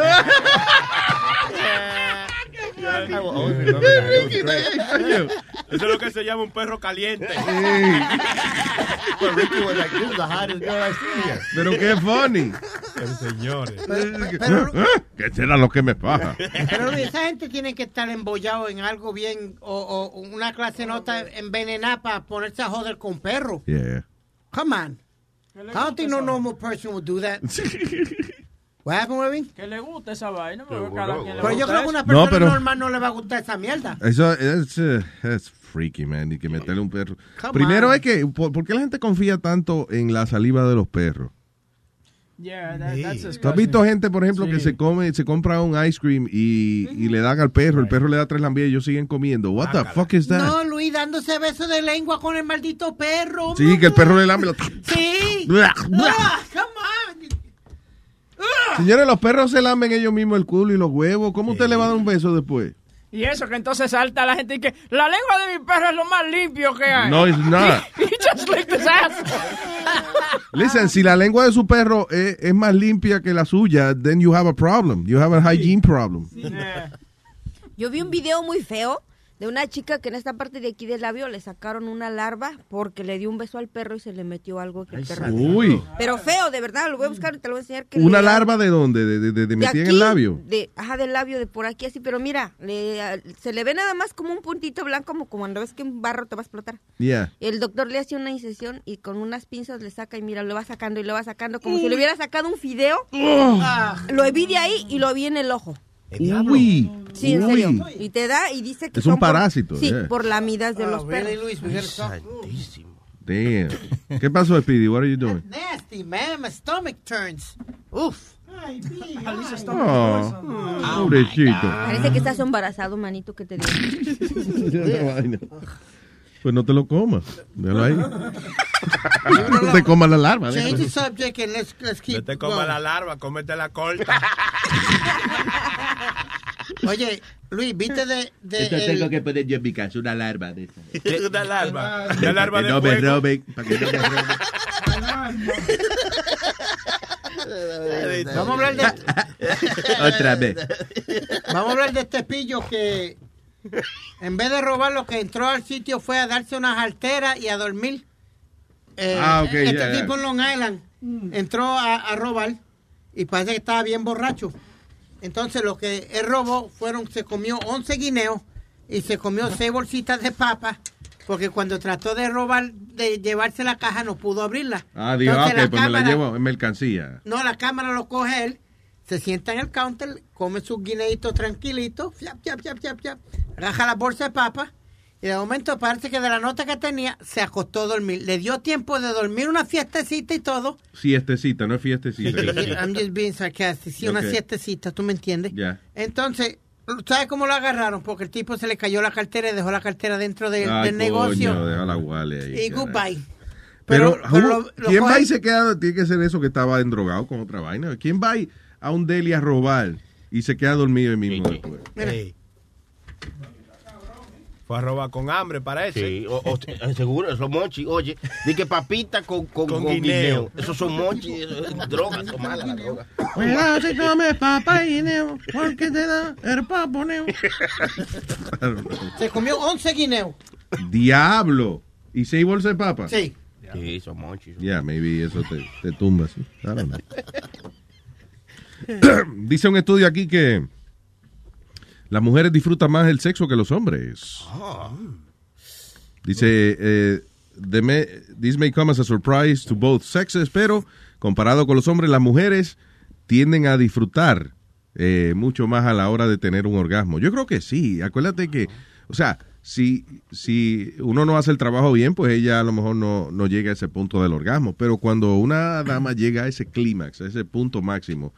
I will always remember that. It was great. Eso es lo que se llama un perro caliente. But Ricky was like, this is the hottest girl I've seen here. Pero qué funny. señores. ¿Qué será lo que me pasa? Pero esa gente tiene que estar embollado en algo bien o, o una clase nota envenenada para ponerse a joder con perro. Yeah. Come on. I don't think no normal person would do that. What happened, Webin? Que le gusta esa vaina, pero cada quien le Pero yo gusta creo que eso. una No, persona pero- normal no le va a gustar esa mierda. Eso es eh, es freaky, man. Y que meterle un perro. Come Primero on. es que, ¿por, por qué la gente confía tanto en la saliva de los perros? Yeah, that, that's ¿Tú has visto gente, por ejemplo, que se come, se compra un ice cream y, y le dan al perro, el perro le da tres lambías y ellos siguen comiendo? What the fuck is that? No, Luis, dándose besos de lengua con el maldito perro. Sí, que el perro le lambe. lo- Sí. Blah, blah. Ah, come on. Señores, los perros se lamben ellos mismos el culo y los huevos. ¿Cómo usted le va a dar un beso después? Y eso que entonces salta la gente y que la lengua de mi perro es lo más limpio que hay. No, it's not. He just licked his ass. Listen, si la lengua de su perro es, es más limpia que la suya, then you have a problem. You have a hygiene problem. Yo vi un video muy feo de una chica que en esta parte de aquí del labio le sacaron una larva porque le dio un beso al perro y se le metió algo que el perro. Uy. Pero feo, de verdad, lo voy a buscar y te lo voy a enseñar. Que ¿Una le- larva de dónde? ¿De, de, de, de metida en el labio? De, ajá, del labio, de por aquí así, pero mira, le- se le ve nada más como un puntito blanco, como cuando ves que un barro te va a explotar. Yeah. El doctor le hace una incisión y con unas pinzas le saca y mira, lo va sacando y lo va sacando como si le hubiera sacado un fideo. Ah, Lo vi de ahí y lo vi en el ojo. Uy. Sí, en Uy. serio. Y te da y dice que Es un son por- parásito, sí, yeah. por lamidas de Oh, los really, perros. Luis? We gotta talk. Damn. ¿Qué pasó, Speedy? What are you doing? Nasty, man. My stomach turns. Uf. Oh, pobrecito. Parece que estás embarazado, manito, que te digo. Pues no te lo comas. Déjalo ahí. no te comas la larva. Change the subject and let's, let's keep No te comas going. la larva, cómete la corta. Oye, Luis, ¿viste de, de Esto el- tengo que poner yo en mi casa, una larva de esa. Una larva. Una larva de no me roben, para que no me roben. Vamos a hablar de Otra vez. Vamos a hablar de este pillo que en vez de robar lo que entró al sitio fue a darse unas alteras y a dormir. Eh, Ah, este tipo en Long Island entró a, a robar y parece que estaba bien borracho. Entonces lo que él robó fueron, se comió 11 guineos y se comió 6 bolsitas de papa porque cuando trató de robar, de llevarse la caja no pudo abrirla. Ah, digo, ah, Entonces, ok, pues me la llevo en mercancía. no, la cámara lo coge él, se sienta en el counter, come sus guineitos tranquilito, fiap, fiap, fiap, raja la bolsa de papa y de momento parece que de la nota que tenía se acostó a dormir. Le dio tiempo de dormir una fiestecita y todo. Siestecita, no es fiestecita. I'm just being sarcastic. Sí, una siestecita, ¿tú me entiendes? Ya. Entonces, ¿sabes cómo lo agarraron? Porque el tipo se le cayó la cartera y dejó la cartera dentro del, Ay, del negocio. la ahí. y goodbye. Pero, Pero- pero lo- lo ¿quién va y se queda? Tiene que ser eso que estaba endrogado con otra vaina. ¿Quién va y- a un deli a robar y se queda dormido ahí mismo después? Sí. Fue a robar con hambre, parece. Sí, o, o- eh, seguro, esos mochi. Oye, di que papita con, con, Con con guineo. guineo. Esos son mochi, eso es droga, son malas las drogas. Cuidado si comes papa y guineo, porque te da el paponeo. Se comió 11 guineos. Diablo. ¿Y seis bolsas de papa? Sí. Sí, son mochi. Ya, maybe eso te, te tumba. ¿sí? I don't know. Dice un estudio aquí que las mujeres disfrutan más el sexo que los hombres. Dice, eh, this may come as a surprise to both sexes, pero comparado con los hombres, las mujeres tienden a disfrutar eh, mucho más a la hora de tener un orgasmo. Yo creo que sí. Acuérdate que, o sea, si, si uno no hace el trabajo bien, pues ella a lo mejor no, no llega a ese punto del orgasmo. Pero cuando una dama llega a ese clímax, a ese punto máximo,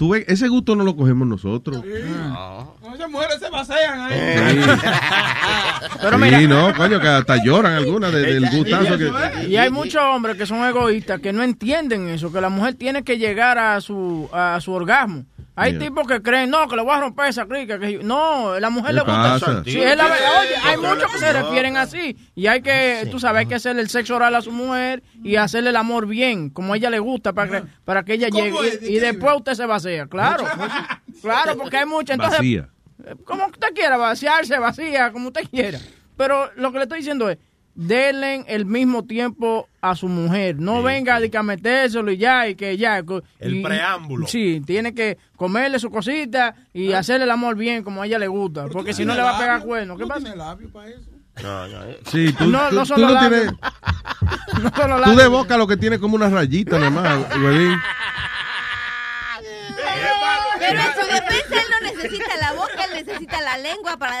tú ves, ese gusto no lo cogemos nosotros. Esas mujeres se pasean ahí. Pero sí, mira- no, coño, que hasta lloran algunas de- del gustazo que... Y hay muchos hombres que son egoístas que no entienden eso, que la mujer tiene que llegar a su a su orgasmo. Hay Yeah. tipos que creen, no, que le voy a romper esa crica. Que... No, la mujer ¿Qué le gusta. pasa? Sí, es la verdad. Oye, hay muchos que se refieren así. Y hay que, tú sabes, hay que hacerle el sexo oral a su mujer y hacerle el amor bien, como a ella le gusta, para que, para que ella ¿Cómo llegue. es? Y, y después usted se vacía. Claro. claro, porque hay mucha. Entonces, Vacía. como usted quiera, vaciarse, vacía, como usted quiera. Pero lo que le estoy diciendo es, denle el mismo tiempo a su mujer. No venga de que a metérselo y ya, y que ya. El y- preámbulo. Sí, tiene que comerle su cosita y hacerle el amor bien como a ella le gusta. Porque si no le va a pegar cuerno. ¿Qué pasa? No, no, eh. Sí, tú, No, tú- no tú son no los tienes... labios. No son los Tú de boca lo que tiene como una rayita nada más. Pero en su defensa él no necesita la boca, él necesita la lengua para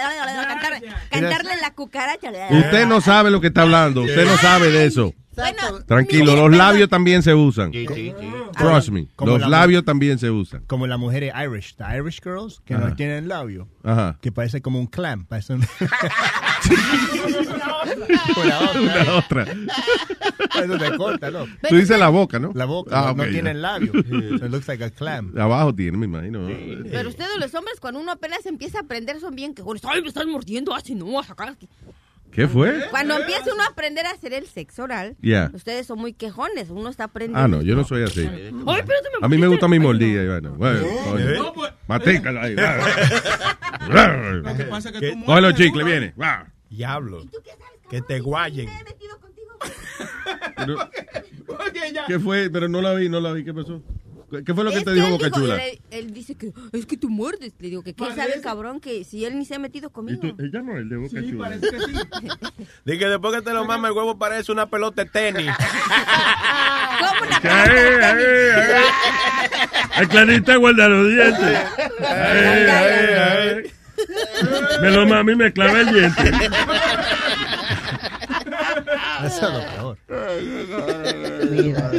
cantar, cantarle la cucaracha. Usted no sabe lo que está hablando. Usted no sabe de eso. Bueno, Tranquilo, los labios también se usan. Sí, sí, sí. Trust me. Como Los la- labios también se usan. Como las mujeres Irish, the Irish girls, que Ajá. no tienen labio. Ajá. Que parece como un clam. Parece un... Una otra. Eso te corta, ¿no? Tú dices la boca, ¿no? La boca, Ah, no, ya. tienen labio. So it looks like a clam. Abajo tiene, me imagino. Pero ustedes los hombres cuando uno apenas empieza a aprender son bien quejones. Ay, me están mordiendo así, no, a sacar aquí. ¿Qué fue? Cuando empieza uno a aprender a hacer el sexo oral, Yeah. ustedes son muy quejones, uno está aprendiendo. Ah, no, yo no soy así. Ay, A mí me gusta mi mordida. Vaina. Bueno, coño. No, pues- Matícala ahí. Lo que pasa es que tú Coge los chicles, viene. Diablo. Que te guayen. Pero. ¿Qué fue? Pero no la vi, no la vi. ¿Qué pasó? ¿Qué fue lo que Es te dijo él Boca Chula? Él, él dice que es que tú muerdes. Le digo que qué sabe el cabrón que si él ni se ha metido conmigo. Ella no es el de Boca Sí, Chula. parece que sí. Dije que después que te lo mama el huevo parece una pelota de tenis. ¿Cómo una Ay, ay, ay. El clarita guarda los dientes. Ay, ay, ay. Me lo mami me clava el diente. Eso es lo peor. Mira,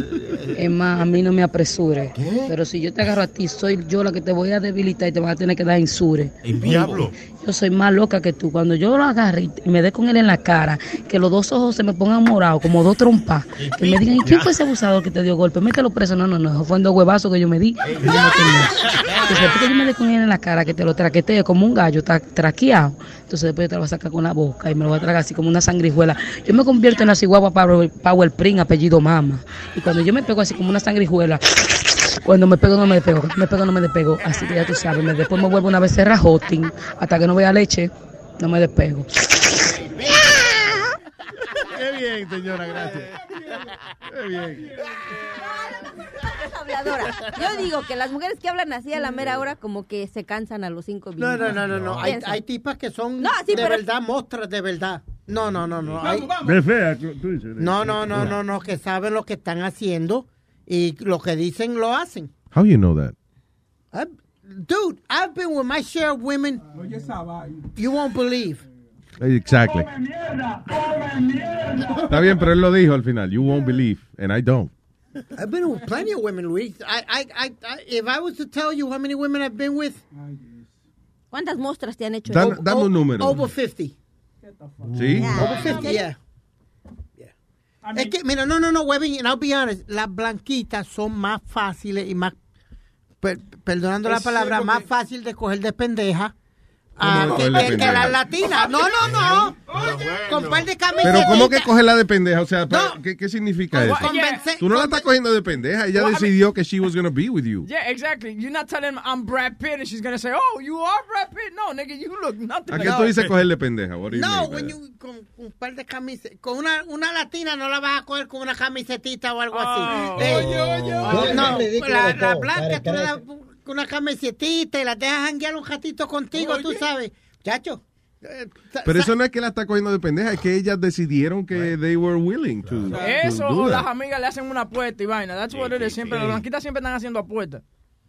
es más, a mí no me apresure. Pero si yo te agarro a ti, soy yo la que te voy a debilitar y te vas a tener que dar insure. El diablo. Yo soy más loca que tú. Cuando yo lo agarre y me dé con él en la cara, que los dos ojos se me pongan morados, como dos trompas, que me digan, ¿y quién fue ese abusador que te dio golpe? Mételo preso. No, no, no, esos fueron dos huevazos que yo me di. y yo no. Entonces, después que yo me dé con él en la cara, que te lo traquetee como un gallo, está traqueado. Entonces, después yo te lo voy a sacar con la boca y me lo voy a tragar así como una sangrijuela. Yo me convierto en la ciguagua Power, Power Pring, apellido Mama. Y cuando yo me pego así como una sangrijuela, cuando me pego no me despego, cuando me pego no me despego. Así que ya tú sabes, me- después me vuelvo una becerra hosting, hasta que no vea leche, no me despego. Qué bien, señora, gracias. Qué bien. habladora. Yo digo que las mujeres que hablan así a la mera hora como que se cansan a los cinco No, minutos. no, no, no, no. Hay, hay tipas que son No, sí, de verdad, mostras de verdad. No, no, no, no. hay-. No, no, no, no, no, que saben lo que están haciendo y lo que dicen lo hacen. How you know that? I've- dude, I've been with my share of women. You won't believe. Exactly. Está bien, pero él lo dijo al final. You won't believe, and I don't. I've been with plenty of women, Luis. I, I, I, I, if I was to tell you how many women I've been with, ¿Cuántas muestras te han hecho? Dan- dame un número. over 50. ¿Sí? Over 50, yeah. Es que, mira, no, no, no, Webin, and I'll be honest, las blanquitas son más fáciles y más, per- perdonando la palabra, más fácil de coger de pendeja ah, ¿Cómo que, que- que pendeja? las latinas. No, no, no. Con par de camisetas. Pero ¿cómo que coge la de pendeja? O sea, ¿qué, qué significa eso? Convence- Tú no la estás cogiendo de pendeja. Ella Well, I mean- decidió que she was going to be with you. Yeah, exactly. You're not telling him I'm Brad Pitt and she's gonna say, "Oh, you are Brad Pitt." No, nigga, you look nothing. ¿A qué tú dices cogerle pendeja? No, when you, con, con un par de camisetas. Con una, una latina no la vas a coger con una camisetita o algo Oh. así. Eh, Oye, oye, oye. No, la, la blanca tú le das care. Con una camisetita y la dejas janguear un ratito contigo, tú sabes. Chacho. eh, Pero eso no es que la está cogiendo de pendeja, es que ellas decidieron que they were willing to, to Eso do o that. las amigas le hacen una apuesta y vaina. That's what it is. Siempre, las blanquitas siempre están haciendo apuestas.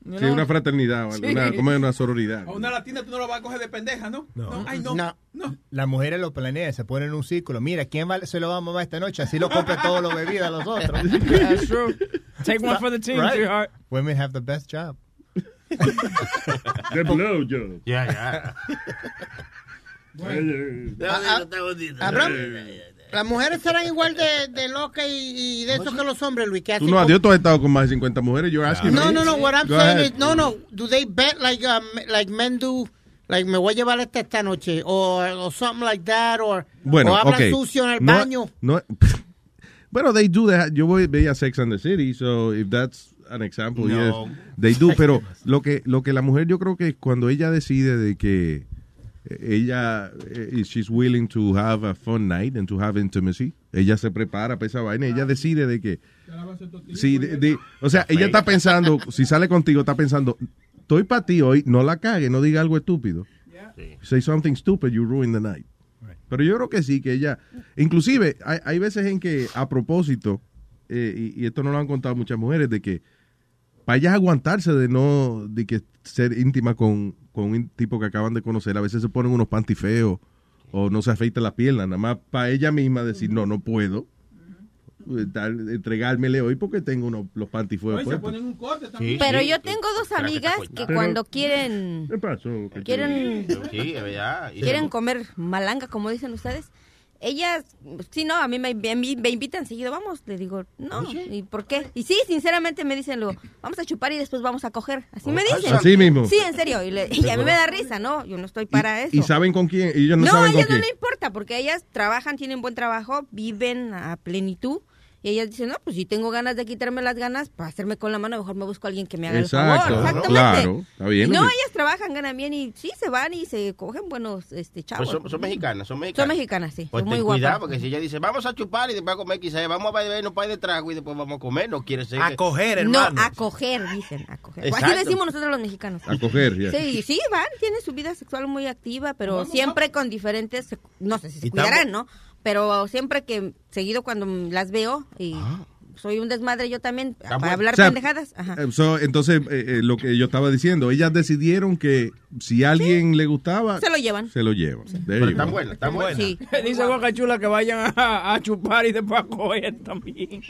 You Sí, una fraternidad, Sí. una, como es una sororidad. A una latina tú no la vas a coger de pendeja, ¿no? No. Ay, no. No. Las mujeres lo planean, se ponen en un círculo. Mira, ¿quién va- se lo va a mamar esta noche? Así lo compre todos los bebidas a los otros. That's true. Take one for the team, Right. sweetheart. Women have the best job. The blow job. Ya, ya. Abraham, las mujeres serán igual de, de locas y, y de eso que los hombres, Luis. Que Tú no, Dios, tú has estado con más de 50 mujeres. You're asking No, me? no, no. What I'm Go saying ahead. is, no, no. Do they bet like um, like men do? Like me voy a llevar esta esta noche, or, or something like that, or Bueno, o hablan ok. sucio en el No- baño. no- bueno, they do that. Yo voy veía Sex and the City, so if that's an example, No. yes, they do. Pero lo que lo que la mujer yo creo que cuando ella decide de que eh, ella eh, she's willing to have a fun night and to have intimacy, ella se prepara para esa vaina, ella decide de que Sí, de- de- o sea, ella está pensando, si sale contigo, está pensando, estoy para ti hoy, no la cague, no diga algo estúpido. Say something stupid, you ruin the night. Pero yo creo que sí, que ella, inclusive, hay, hay veces en que a propósito, eh, y, y esto no lo han contado muchas mujeres, de que para ellas aguantarse de no, de que ser íntima con, con un tipo que acaban de conocer, a veces se ponen unos panty feos o no se afeitan la pierna, nada más para ella misma decir, no, no puedo eh, dar- entregármele hoy porque tengo unos, los un también. Pero yo tengo dos amigas que Pero- cuando quieren ¿Qué pasó? quieren Sí, quieren comer malanga, como dicen ustedes, ellas, sí, no, a mí me, invitan seguido, vamos, le digo, no, ¿y por qué? Y sí, sinceramente me dicen luego, vamos a chupar y después vamos a coger, así me dicen. Así mismo. Sí, en serio, y, le- y a mí me da risa, ¿no? Yo no estoy para eso. Y saben con quién, y ellos no, no, saben a con ellas no quién. le importa, porque ellas trabajan, tienen buen trabajo, viven a plenitud. Y ellas dicen, no, pues si tengo ganas de quitarme las ganas, para hacerme con la mano, mejor me busco a alguien que me haga Exacto, el favor. Exactamente. claro, está bien. Y no, ellas trabajan, ganan bien y sí, se van y se cogen buenos este, chavos. Pues son, son mexicanas, son mexicanas. Son mexicanas, sí. Pues son muy ten guapas. cuidado, porque si ella dice, vamos a chupar y después a comer, quizás vamos a beber un par de trago y después vamos a comer, no quiere ser que... No, a coger, dicen, a coger. Así decimos nosotros los mexicanos. A coger, ya. Sí, sí, van, tienen su vida sexual muy activa, pero siempre con diferentes, no sé si se cuidarán, estamos- ¿no? Pero siempre que, seguido cuando las veo, y soy un desmadre yo también para bueno. hablar O sea, pendejadas. Ajá. Eh, so, entonces, eh, eh, lo que yo estaba diciendo, ellas decidieron que si a alguien le gustaba, Se lo llevan. se lo llevan. There Pero you están buenas, están buenas. Sí. Dice Boca Chula que vayan a, a chupar y después a coger también.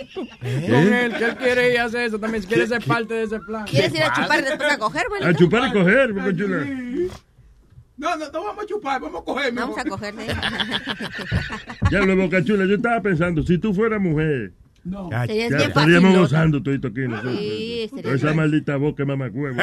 ¿Eh? Con él, que él quiere ir a hacer eso también, quiere ser parte de ese plan. ¿Quieres ir a chupar y después a coger, A chupar y coger, Boca Chula. No, no, no vamos a chupar, vamos a coger. Vamos a coger. ¿eh? Ya lo Boca Chula, yo estaba pensando, si tú fueras mujer, No. ya Serías bien estaríamos gozando todito aquí nosotros. Sí, sería Esa bien. maldita boca mamacuevo.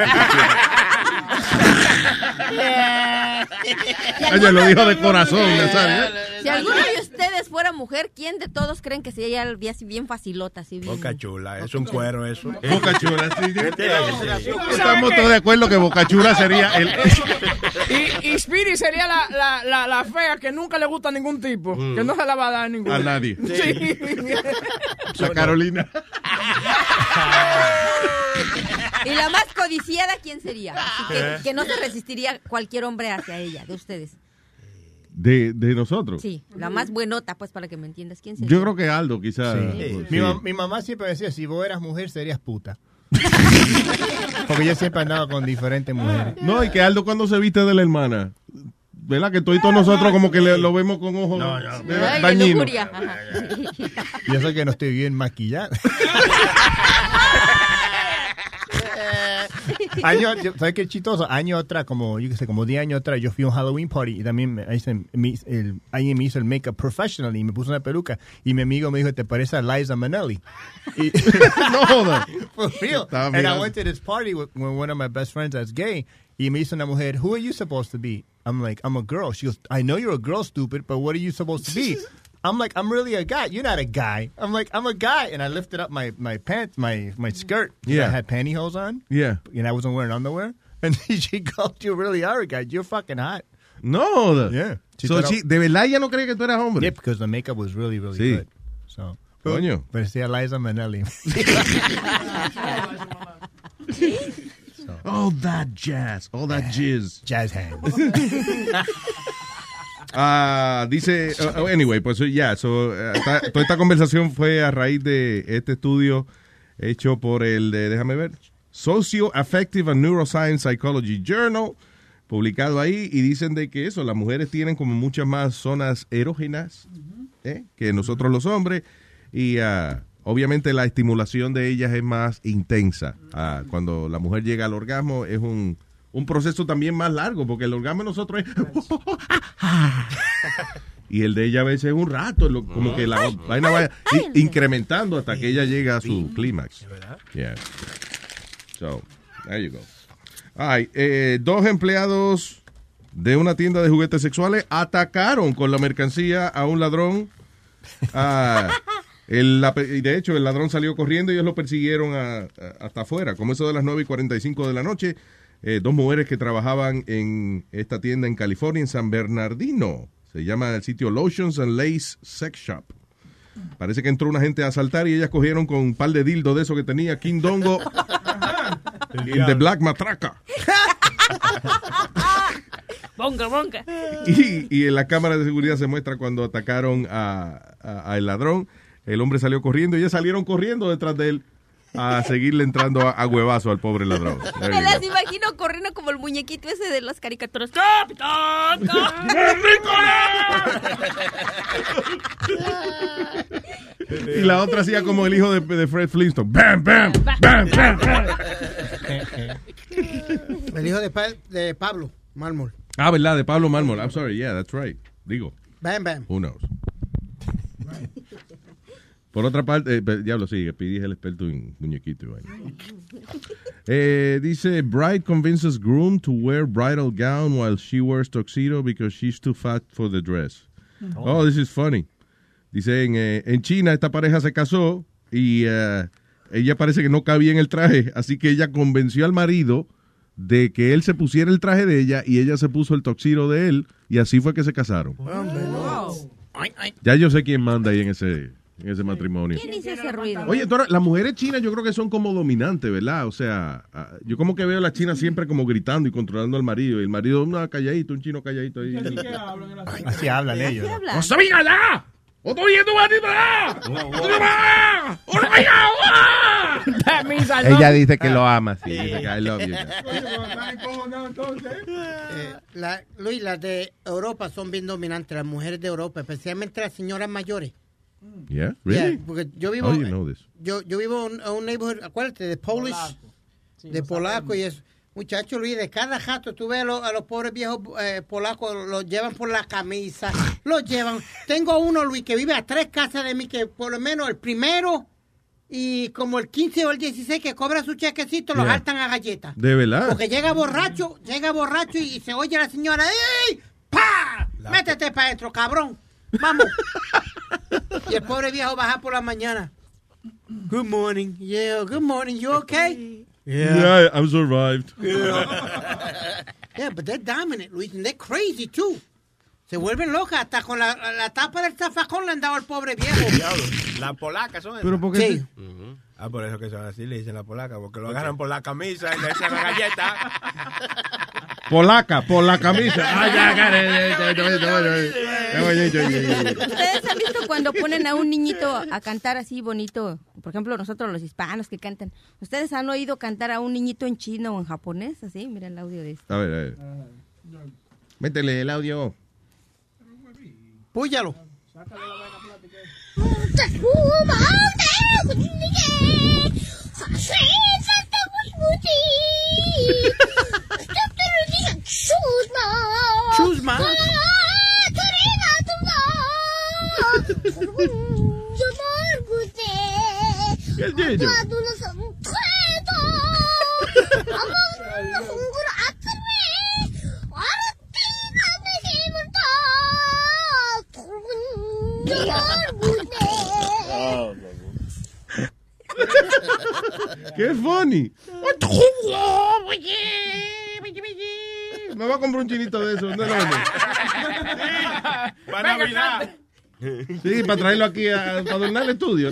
Ella lo dijo de corazón, Nazario. Si alguno de ustedes fuera mujer, ¿quién de todos creen que sería el día así bien facilota? Así bien? Boca chula, es un cuero eso. Boca Chula, sí, sí. ¿Tú Estamos todos de acuerdo que Boca Chula sería el... Y, y Speedy sería la, la, la, la fea que nunca le gusta a ningún tipo, que no se la va a dar a ninguno. A nadie. Sí. La Carolina. Y la más codiciada, ¿quién sería? Así que, ¿Eh? que no se resistiría cualquier hombre hacia ella, de ustedes. De, de nosotros. Sí, la más buenota, pues, para que me entiendas. ¿Quién sería? Yo creo que Aldo, quizás. Sí. pues, Mi, sí. mam- mi mamá siempre decía, si vos eras mujer, serías puta. Porque yo siempre andaba con diferentes mujeres. No, y que Aldo cuando se viste de la hermana, ¿verdad? Que todos nosotros como que le- lo vemos con ojos Ay, de dañinos. lujuria. Ajá. Y eso que no estoy bien maquillada. Año, ¿Sabes qué chistoso? Año atrás, como yo qué sé, como 10 años atrás, yo fui a un Halloween party y también me, hice- me- el, alguien me hizo el make-up professional y me puso una peluca. Y mi amigo me dijo, ¿te parece a Liza Minnelli? Y, no jodas. For real. And I went to this party with, with one of my best friends that's gay. Y me hizo una mujer, who are you supposed to be? I'm like, I'm a girl. She goes, I know you're a girl, stupid, but what are you supposed to be? I'm like, I'm really a guy. You're not a guy. I'm like, I'm a guy. And I lifted up my, my pants, my, my skirt. Yeah. I had pantyhose on. Yeah. And I wasn't wearing underwear. And she called, you really are a guy. You're fucking hot. No. Yeah. She So, she- oh. ¿De verdad ella no cree que tú eras hombre? Yeah, because the makeup was really, really Sí. good. So, Coño. Parecía Liza Minnelli. All that jazz, all that jizz. Jazz hands. Ah, dice, uh, uh, anyway, pues ya, so, uh, esta- toda esta conversación fue a raíz de este estudio hecho por el de, déjame ver, Socio-Affective and Neuroscience Psychology Journal, publicado ahí, y dicen de que eso, las mujeres tienen como muchas más zonas erógenas ¿eh? que nosotros los hombres, y ah, obviamente la estimulación de ellas es más intensa. Ah, cuando la mujer llega al orgasmo es un, un proceso también más largo, porque el orgasmo de nosotros es... Y el de ella a veces es un rato, lo- como que la vaina vaya incrementando hasta que ella llega a su clímax. Yeah. So, there you go. Right, eh, dos empleados de una tienda de juguetes sexuales atacaron con la mercancía a un ladrón. Ah, el- la pe- y de hecho, el ladrón salió corriendo y ellos lo persiguieron a- a- hasta afuera. Como eso de las 9 y 45 de la noche, eh, dos mujeres que trabajaban en esta tienda en California, en San Bernardino. Se llama el sitio Lotions and Lace Sex Shop. Parece que entró una gente a asaltar y ellas cogieron con un par de dildos de eso que tenía King Dongo y The Black Matraca. Bonga, bonga. Y, y en la cámara de seguridad se muestra cuando atacaron a, a- al ladrón. El hombre salió corriendo y ellos salieron corriendo detrás de él a seguirle entrando a, a huevazo al pobre ladrón. Me las imagino corriendo como el muñequito ese de las caricaturas. ¡Capitán! Y la otra hacía como el hijo de, de Fred Flintstone. ¡Bam, bam! ¡Bam, bam, bam! El hijo de, Pa- de Pablo Mármol. Ah, ¿verdad? De Pablo Mármol. I'm sorry. Yeah, that's right. Digo. Bam, bam. Who knows? Por otra parte, eh, diablo, sí, Pidi es el experto en muñequito. y vaina. Eh, dice, bride convinces groom to wear bridal gown while she wears tuxedo because she's too fat for the dress. Oh, this is funny. Dice, en, eh, en China esta pareja se casó y eh, ella parece que no cabía en el traje, así que ella convenció al marido de que él se pusiera el traje de ella y ella se puso el tuxedo de él y así fue que se casaron. Ya yo sé quién manda ahí en ese, en ese matrimonio. ¿Quién hizo ese ruido? Oye, Tora, las mujeres chinas yo creo que son como dominantes, ¿verdad? O sea, ah, yo como que veo a las chinas siempre como gritando y controlando al marido. Y el marido, una calladito, un chino calladito ahí. Así hablan ellos. ¿no? ¡No sabía ya! ¡Otro! ¡Otro más! ¡Otro allá! Ella dice que lo ama, sí. Dice que I love you. Eh, la, Luis, las de Europa son bien dominantes, las mujeres de Europa, especialmente las señoras mayores. Yeah, really? Yeah, porque yo vivo, How do you know this? yo, yo vivo en un neighborhood, acuérdate, de Polish, de polaco y eso. Muchacho Luis, de cada jato, tú ves a los, a los pobres viejos eh, polacos, los llevan por la camisa, los llevan. Tengo uno, Luis, que vive a tres casas de mí, que por lo menos el primero y como el 15 o el 16 que cobra su chequecito, los Yeah. hartan a galletas. ¿De verdad? Porque llega borracho, llega borracho y, y se oye la señora, ¡Ey! ¡Pa! Métete para adentro, cabrón. Vamos. y el pobre viejo baja por la mañana. Good morning. Yeah, good morning. You okay? Yeah, I'm survived. Yeah, but they're dominant, Luis, and they're crazy too. Se vuelven locas, hasta con la, la tapa del zafacón le han dado al pobre viejo. Las polacas son esas. Pero porque Sí. Ah, por eso que son así, le dicen la polaca, porque lo agarran por la camisa y le echan la galleta. Polaca, por la camisa. Ah, ya, ¿Ustedes han visto cuando ponen a un niñito a cantar así bonito? Por ejemplo, nosotros los hispanos que cantan. ¿Ustedes han oído cantar a un niñito en chino o en japonés? Así, miren el audio de esto. A ver, a ver. Métele el audio. Púyalo. Choose my. Choose my. 그래 나도 나. 누나 선물 그래도 아마 공부를 아침에 알았대 나의 힘을 다 돌고 있는 걸 못해. Qué funny. Me voy a comprar un chinito de esos. ¿dónde lo venden? Para Navidad. Sí, para traerlo aquí a, para adornar el estudio.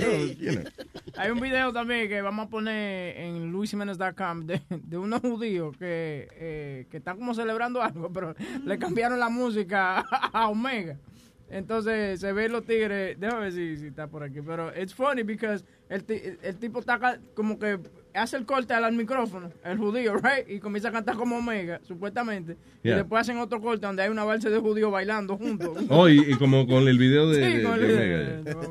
Hay un video también que vamos a poner en luisimenez.com de, de unos judíos que, eh, que están como celebrando algo, pero le cambiaron la música a Omega. Entonces se ven los tigres, déjame ver si, si está por aquí, pero it's funny because el, el tipo está como que hace el corte al, al micrófono, el judío, right? Y comienza a cantar como Omega, supuestamente. Y Yeah. después hacen otro corte donde hay una balsa de judíos bailando juntos. Oh, y, y como con el video de, Sí, de- con de el- Omega.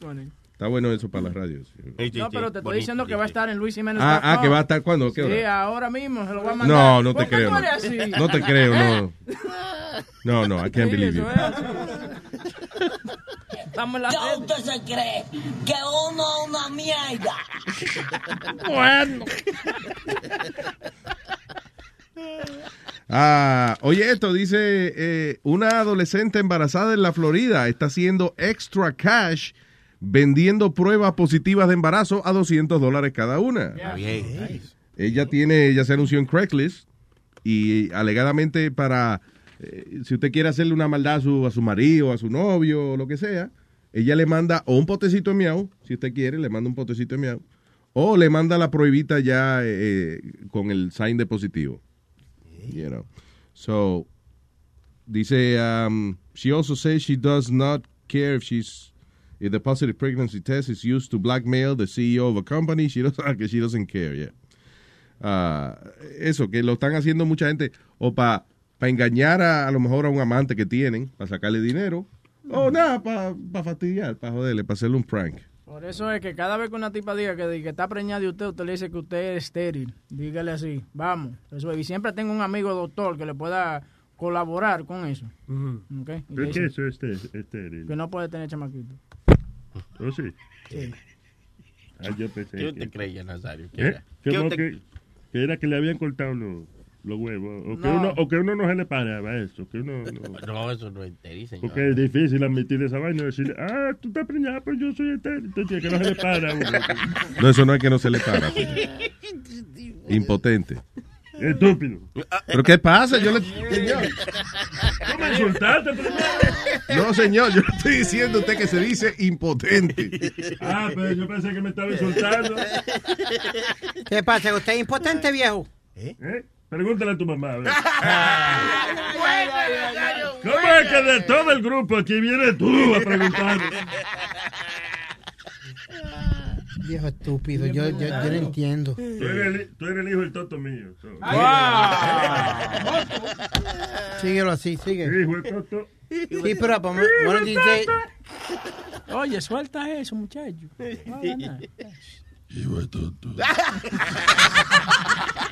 Funny. Está bueno eso para las radios. No, pero te estoy diciendo que va a estar en Luis Jiménez. Ah, ah, que va a estar cuándo, ¿qué hora? Sí, ahora mismo se lo voy a mandar. No, no ¿Por te creo. No, así? No te creo, no. No, no, I can't Sí, believe you. La ¿Qué red. usted se cree? Que uno es una mierda. Bueno. Ah, oye, esto dice, eh, una adolescente embarazada en la Florida está haciendo extra cash vendiendo pruebas positivas de embarazo a 200 dólares cada una. Ella tiene, ella se anunció en Craigslist y alegadamente para, eh, si usted quiere hacerle una maldad a su, a su marido, a su novio, o lo que sea, ella le manda o un potecito de miau, si usted quiere, le manda un potecito de miau, o le manda la pruebita ya eh, con el sign de positivo. You know. So, dice, um, she also says she does not care if she's, if the positive pregnancy test is used to blackmail the CEO of a company, she doesn't, que she doesn't care, yeah. Ah, eso, que lo están haciendo mucha gente, o para engañar a, a lo mejor a un amante que tienen, para sacarle dinero, o nada, para fastidiar, para joderle, para hacerle un prank. Por eso es que cada vez que una tipa diga que, que está preñada de usted, usted le dice que usted es estéril. Dígale así, vamos. Eso es. Y siempre tengo un amigo doctor que le pueda colaborar con eso. ¿Ok? Y ¿Pero que qué dice es eso este, estéril? Que no puede tener chamaquito. ¿Oh, sí? Sí. Ah, yo pensé ¿Qué que... usted creía, Nazario? ¿Qué ¿Eh? era? ¿Qué usted- que, que era que le habían cortado los, los huevos. O que, No. uno, o que uno no se le paraba eso. Que uno, no. No, eso no es estéril, señor. Porque es difícil admitir esa vaina y decirle, ah, tú estás preñada, pues yo soy estéril. Entonces, que no se le para. a uno. No, eso no es que no se le para. Impotente. Estúpido. ¿Pero qué pasa? Yo le... Señor. ¿Cómo insultaste primero? No, señor, yo le estoy diciendo a usted que se dice impotente. Ah, pero yo pensé que me estaba insultando. ¿Qué pasa? ¿Usted es impotente, viejo? ¿Eh? Pregúntale a tu mamá. a ver. ¿Cómo es que de todo el grupo aquí viene tú a preguntar? Viejo estúpido, yo, yo, yo no entiendo. Tú eres, el, tú eres el hijo del toto mío. so. Síguelo así, sigue. Hijo del toto. Sí, pero bueno, DJ, Oye, suelta eso, muchacho. No haga nada.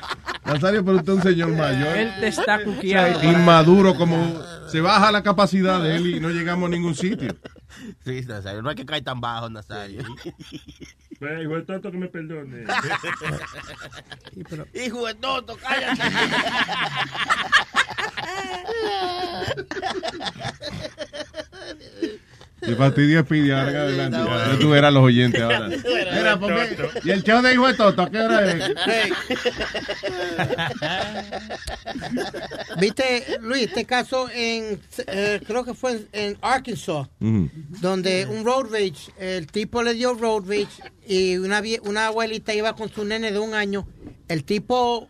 Nazario, pero usted es un señor mayor. Él te está O sea, cuqueando. inmaduro, como se baja la capacidad de él y no llegamos a ningún sitio. Sí, Nazario, no hay que caer tan bajo, Nazario. Pues, hijo del toto que me perdone. Hijo de toto, cállate. Si fastidia pide ahora en adelante. Ya tú eras los oyentes ahora. Porque- y el show de hijo de Toto, ¿a qué hora es? ¿Viste, Luis, este caso en, eh, creo que fue en, Arkansas, donde un road rage, el tipo le dio road rage y una, vie- una abuelita iba con su nene de un año, el tipo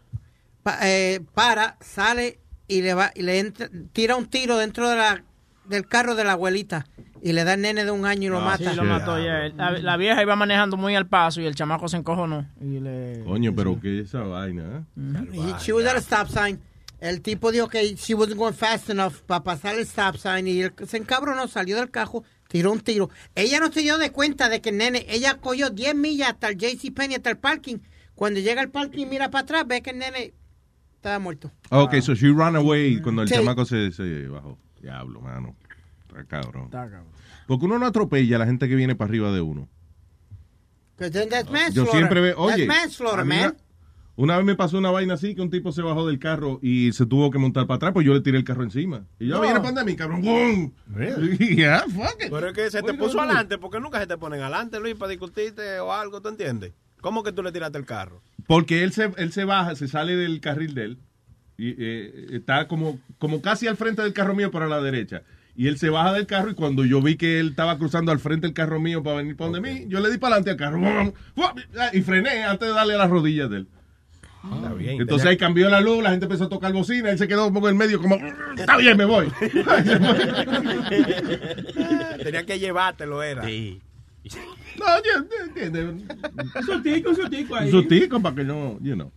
pa- eh, para, sale y le va y le entra- tira un tiro dentro de la, del carro de la abuelita y le da al nene de un año y lo Ah, Sí, mata. lo mató ya. La, la vieja iba manejando muy al paso y el chamaco se encojonó. Y le... Coño, pero qué esa vaina, ¿eh? She was at a stop sign. El tipo dijo que she wasn't going fast enough para pasar el stop sign y él se encabronó, salió del cajo, tiró un tiro. Ella no se dio de cuenta de que el nene, ella cogió 10 millas hasta el JCPenney, hasta el parking. Cuando llega al parking y mira para atrás, ve que el nene estaba muerto. Ok, so she ran away cuando el Sí. chamaco se, se bajó. Diablo, mano. Está cabrón. Porque uno no atropella a la gente que viene para arriba de uno. Yo siempre veo, oye. Una, una vez me pasó una vaina así que un tipo se bajó del carro y se tuvo que montar para atrás, pues yo le tiré el carro encima. Y yo, No. viene para mí, cabrón. ¡Bum! Yeah, fuck it. Pero es que se te puso adelante, porque nunca se te ponen adelante, Luis, para discutirte o algo, ¿tú entiendes? ¿Cómo que tú le tiraste el carro? Porque él se, él se baja, se sale del carril de él y eh, está como, como casi al frente del carro mío para la derecha. Y él se baja del carro y cuando yo vi que él estaba cruzando al frente del carro mío para venir para donde mí, yo le di para adelante al carro y frené antes de darle a las rodillas de él. Está bien. Entonces ahí cambió la luz, la gente empezó a tocar bocina, él se quedó un poco en medio como, está bien, me voy. Tenía que llevártelo, era. No, yo. Un sustico, un sustico ahí. Un sustico para que no, you know.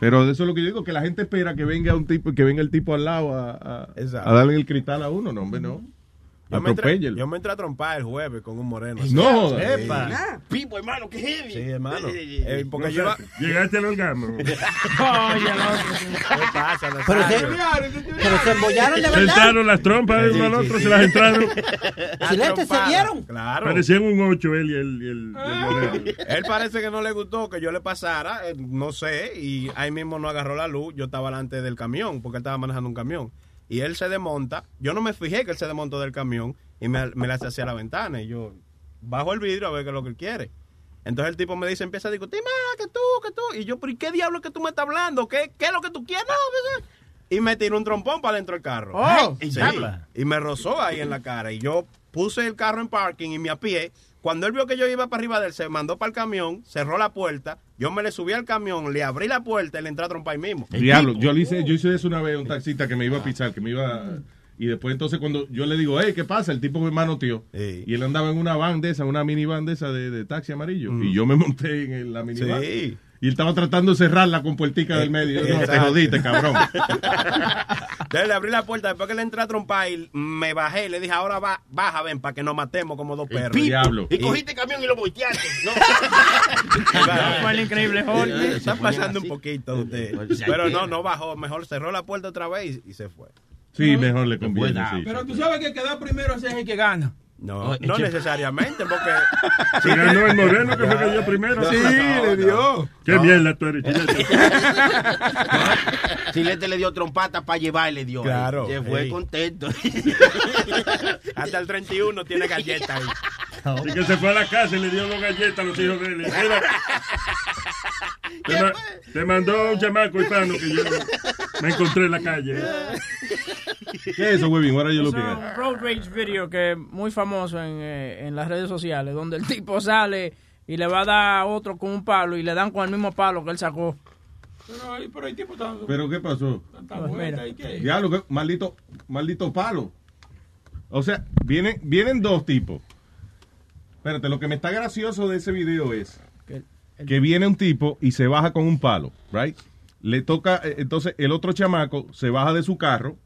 Pero eso es lo que yo digo, que la gente espera que venga un tipo, que venga el tipo al lado a, a darle el cristal a uno, no, hombre, no. Yo me, entré, yo me entré a trompar el jueves con un moreno. No. Sí. Ah, Pipo, hermano, qué heavy. Sí, hermano. Eh, porque No yo Llegaste al orgasmo. ¿Qué pasa, Pero se, pero se embollaron de verdad. Sentaron las trompas de uno al otro, se las entraron. Chilete, se dieron. Claro. Parecían un ocho él y el, y el, y el moreno. Él parece que no le gustó que yo le pasara, eh, no sé, y ahí mismo no agarró la luz. Yo estaba delante del camión, porque él estaba manejando un camión. Y él se desmonta. Yo no me fijé que él se desmontó del camión y me, me la hace hacia la ventana. Y yo bajo el vidrio a ver qué es lo que él quiere. Entonces el tipo me dice, empieza a discutir, más que tú, que tú. Y yo, pero ¿y qué diablo es que tú me estás hablando? ¿Qué, qué es lo que tú quieres? No, pues, eh. y me tiró un trompón para dentro del carro. Oh, Sí. Y me rozó ahí en la cara. Y yo puse el carro en parking y me apié. Cuando él vio que yo iba para arriba de él, se mandó para el camión, cerró la puerta. Yo me le subí al camión, le abrí la puerta y le entré a trompar ahí mismo. Diablo, yo le hice, yo hice eso una vez a un taxista que me iba a pisar, que me iba y después entonces cuando yo le digo, hey, ¿qué pasa? El tipo me manoteó. Y él andaba en una van de esa, una minivan de esa de, de taxi amarillo. Y yo me monté en el- la minivan. Sí. Y él estaba tratando de cerrarla con puertica del medio. Yo, No, te jodiste, cabrón. Entonces le abrí la puerta, después que le entré a trompar y me bajé y le dije, ahora va, baja, ven, para que nos matemos como dos perros. Diablo. Y cogiste el camión y lo volteaste. No. Fue el increíble Hulk. Está pasando un poquito de usted. Pero no, no bajó. Mejor cerró la puerta otra vez y, y se fue. Sí, mejor le conviene, sí. Pero tú sabes que quedar primero ese es el que gana. No, no necesariamente, porque... Se ganó el moreno que fue que dio primero. Sí, le dio. Qué No. mierda tú eres, chilete. Chilete le dio trompata para llevar, le dio. Claro, Se fue contento. Hasta el 31 tiene galletas ahí. Y que se fue a la casa y le dio dos galletas a los hijos de él. Mira, te, ma- te mandó un chamaco hispano que yo me encontré en la calle. ¿Qué es eso, Webin? Ahora yo lo Es un road rage video que es muy famoso en, eh, en las redes sociales, donde el tipo sale y le va a dar a otro con un palo y le dan con el mismo palo que él sacó. Pero, ahí- pero el tipo está ¿Pero qué pasó? qué maldito, maldito palo. O sea, vienen, vienen dos tipos. Espérate, lo que me está gracioso de ese video es que viene un tipo y se baja con un palo, right? Le toca, eh, entonces el otro chamaco se baja de su carro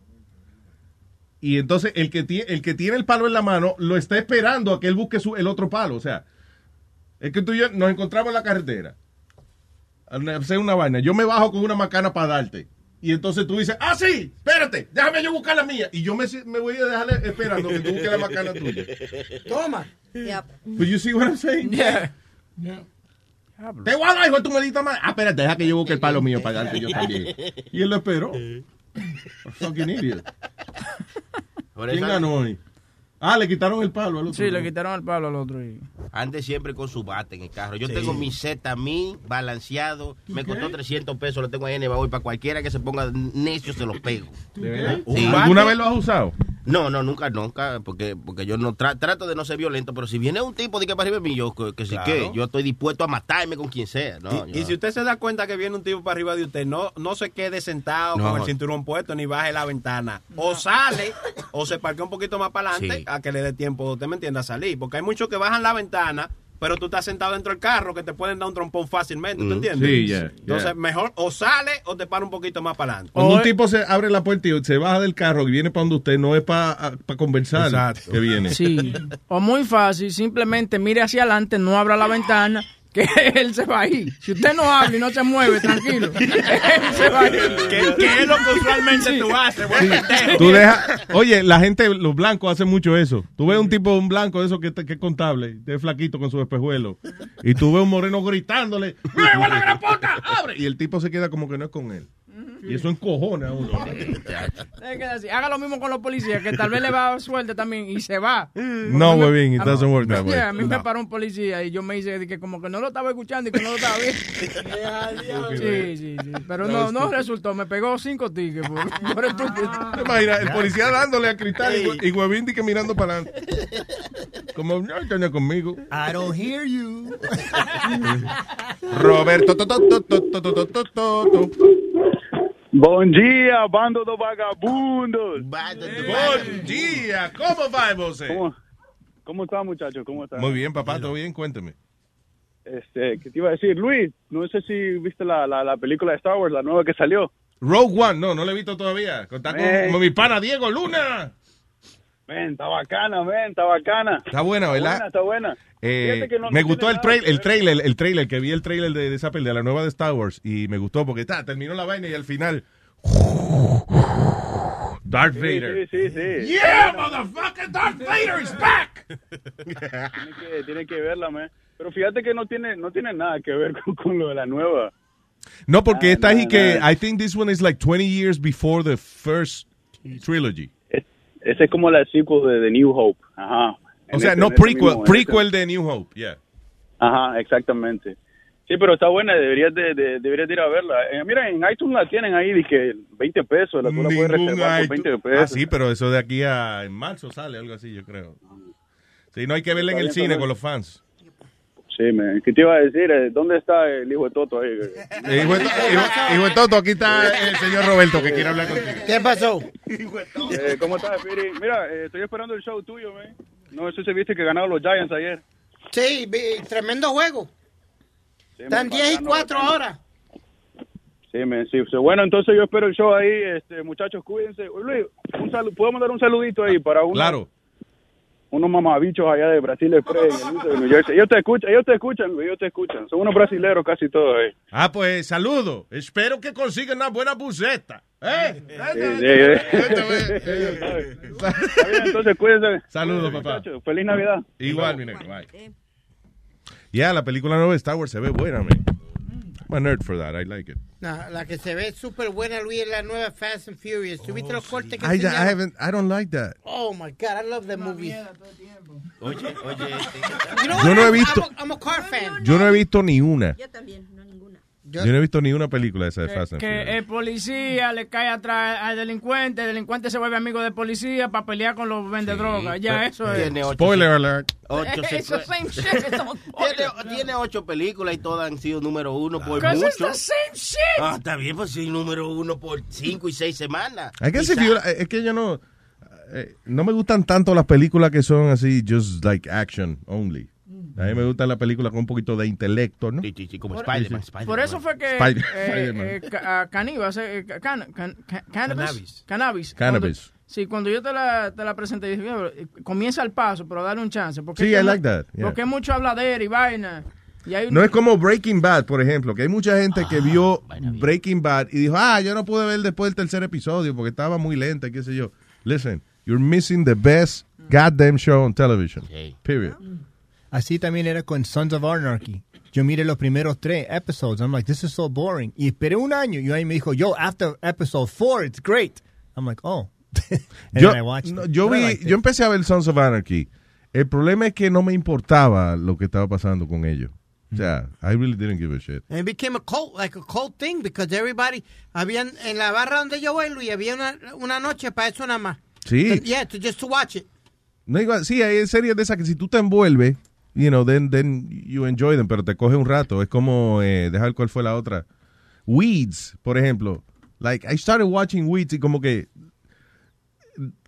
y entonces el que, tiene, el que tiene el palo en la mano lo está esperando a que él busque su, el otro palo. O sea, es que tú y yo nos encontramos en la carretera. Hacer una vaina. Yo me bajo con una macana para darte. Y entonces tú dices, ah, sí, espérate, déjame yo buscar la mía. Y yo me, me voy a dejar esperando que tú busques la macana tuya. Toma. But you see what I'm saying? Te voy a dar, hijo de tu maldita madre. Ah, espérate, deja que yo busque el palo mío para darte yo también. Y él lo esperó. Fucking idiot. ¿Quién ganó hoy? Ah, le quitaron el palo al otro. Sí, le quitaron el palo al otro. Y... Ande siempre con su bate en el carro. Yo Sí. tengo mi Z mí balanceado. Me costó 300 pesos. Lo tengo ahí en el baúl. Para cualquiera que se ponga necio se lo pego. ¿De verdad? Sí. ¿Alguna vez lo has usado? No, no, nunca, nunca. Porque, porque yo no tra- trato de no ser violento. Pero si viene un tipo de que para arriba de mí, yo que, que sí Claro. que. Yo estoy dispuesto a matarme con quien sea. No, y, yo- y si usted se da cuenta que viene un tipo para arriba de usted, no, no se quede sentado No. con el cinturón puesto ni baje la ventana. O sale o se parquea un poquito más para adelante Sí. a que le dé tiempo, usted me entienda, a salir. Porque hay muchos que bajan la ventana, pero tú estás sentado dentro del carro que te pueden dar un trompón fácilmente, ¿tú Mm. entiendes? Sí, ya, ya. Entonces, mejor o sale o te para un poquito más para adelante. Cuando un tipo se abre la puerta y se baja del carro y viene para donde usted, no es para conversar Exacto. que viene. Sí. O muy fácil, simplemente mire hacia adelante, no abra la ventana, que él se va a ir. Si usted no habla y no se mueve, tranquilo, él se va a ir. ¿Qué, qué es lo que usualmente tú haces? buen pendejo? Tú oye, la gente, los blancos hacen mucho eso. Tú ves un tipo, un blanco de eso que, que es contable, que es flaquito con su espejuelo, y tú ves un moreno gritándole, ¡Luego la gran puta! ¡Abre! Y el tipo se queda como que no es con él. Y eso encojona a uno. Deje que así. Haga lo mismo con los policías, que tal vez le va suerte también y se va. No, huevín, it A mí- doesn't work that way. Yeah, a mí me paró un policía y yo me hice que como que no lo estaba escuchando y que no lo estaba viendo. Sí, sí, sí. Pero no, no resultó. Me pegó cinco tickets por, por estúpido. Imagina, el policía dándole a cristal y, y huevín di que mirando para adelante. Como, no, está conmigo. I don't hear you. Roberto, to, to, to, Bom dia, bando de vagabundos. Buen día, ¿cómo va vos? ¿Cómo, cómo está, muchachos? ¿Cómo está? Muy bien, papá, todo bien, cuéntame. Este, ¿qué te iba a decir? Luis, no sé si viste la, la, la película de Star Wars, la nueva que salió. Rogue One, no, no lo he visto todavía. Está con mi pana Diego Luna. Ven, está bacana, ven, está bacana. Está buena, ¿verdad? Está buena, está buena. Eh, no- me gustó el, trail, el trailer, el trailer, que vi el trailer de, de esa de la nueva de Star Wars, y me gustó porque está, terminó la vaina y al final. Darth. Vader. Sí, sí, sí. sí. Yeah, motherfucker, Darth Vader is back. Tiene que, tiene que verla, man. Pero fíjate que no tiene, no tiene nada que ver con, con lo de la nueva. No, porque Ah, esta es y que. I think this one is like 20 years before the first trilogy. Ese es como la sequel de, de New Hope. Ajá. O sea, no prequel, prequel de New Hope, yeah. Ajá, exactamente. Sí, pero está buena, deberías de, de- deberías de ir a verla. Eh, mira, en iTunes la tienen ahí, dije 20 pesos, la, tú la puedes reservar por iTunes. 20 pesos. Ah, sí, pero eso de aquí a en marzo sale, algo así, yo creo. Sí, no hay que verla en el cine con los fans. Sí, me, ¿qué te iba a decir? Eh, ¿Dónde está el hijo de Toto ahí? Eh, Hijo de, hijo- hijo de Toto, aquí está el señor Roberto que quiere hablar contigo. ¿Qué pasó? Eh, ¿Cómo estás, Piri? Mira, eh, estoy esperando el show tuyo, man. No sé si viste que ganaron los Giants ayer. Sí, vi- tremendo juego. Sí, Están me 10 y bacano, 4 bacano. ahora. Sí, me, sí. Bueno, entonces yo espero el show ahí. Este, muchachos, cuídense. Luis, un salu- ¿puedo mandar un saludito ahí para unos, Claro. Unos mamabichos allá de Brasil Express, en el de New Jersey? Ellos te escuchan, ellos te escuchan, ellos te escuchan. Son unos brasileros casi todos ahí. Ah, pues saludo. Espero que consigan una buena buceta. ¿Eh? Entonces cuídense. Saludos, papá. Muchachos, feliz Navidad. Igual, mi negro. Bye. Ya, la película nueva de Star Wars se ve buena, man. I'm a nerd for that. I like it. No, la que se ve súper buena, Luis, es la nueva Fast and Furious. ¿Tuviste los cortes que I, I enseñaron? haven't. I don't like that. Oh my God, I love that movie. Oye, oye, Yo no he I'm- visto- I'm a, I'm a car fan. Yo no he visto ni una. Yo también, ninguna. Yo no he visto ni una película de esa de Fast and Furious. Que el policía le cae atrás al delincuente, el delincuente se vuelve amigo del policía para pelear con los vendedrogas. Ya, eso es. Tiene ocho- Spoiler alert. Ocho Eso same shit. Estamos- tiene, tiene ocho películas y todas han sido número uno por Because it's mucho. the same shit. Ah, está bien, pues sí, número uno por cinco y seis semanas. If Quizá- you- es que yo no. eh, no me gustan tanto las películas que son así, just like action only. A mí me gusta la película con un poquito de intelecto, ¿no? Sí, sí, sí, como Por- Spider-Man. Sí, sí. Spider-Man. Por eso fue que Spider- eh, Spider-Man. eh, ca- ah, Canibas, eh, ca- can- can- ca- cannabis, cannabis, Cannabis. Sí, cuando yo te la, te la presenté, dije, "Mira, eh, comienza el paso, pero dale un chance. Porque Sí, es I like that, yeah. Porque hay mucho habladera y vaina. Y hay un- No es como Breaking Bad, por ejemplo, que hay mucha gente que vio Breaking Bad y dijo, ah, yo no pude ver después del tercer episodio porque estaba muy lenta, qué sé yo. Listen, you're missing the best goddamn show on television. Period. Así también era con Sons of Anarchy. Yo miré los primeros tres episodes. I'm like, this is so boring. Y esperé un año y ahí me dijo, yo, after episode four, it's great. I'm like, oh. And Yo, then I watched no, it. yo, vi, yo empecé a ver Sons of Anarchy. El problema es que no me importaba lo que estaba pasando con ellos. O sea, I really didn't give a shit. And it became a cult, like a cult thing, because everybody, habían, en la barra donde yo voy, Luis, había una, una noche para eso nada más. Sí. Yeah, to just to watch it. No, igual, sí, hay series de esas que si tú te envuelves, you know, then, then you enjoy them, pero te coge un rato. Es como, eh, dejar cuál fue la otra. Weeds, por ejemplo. Like, I started watching Weeds y como que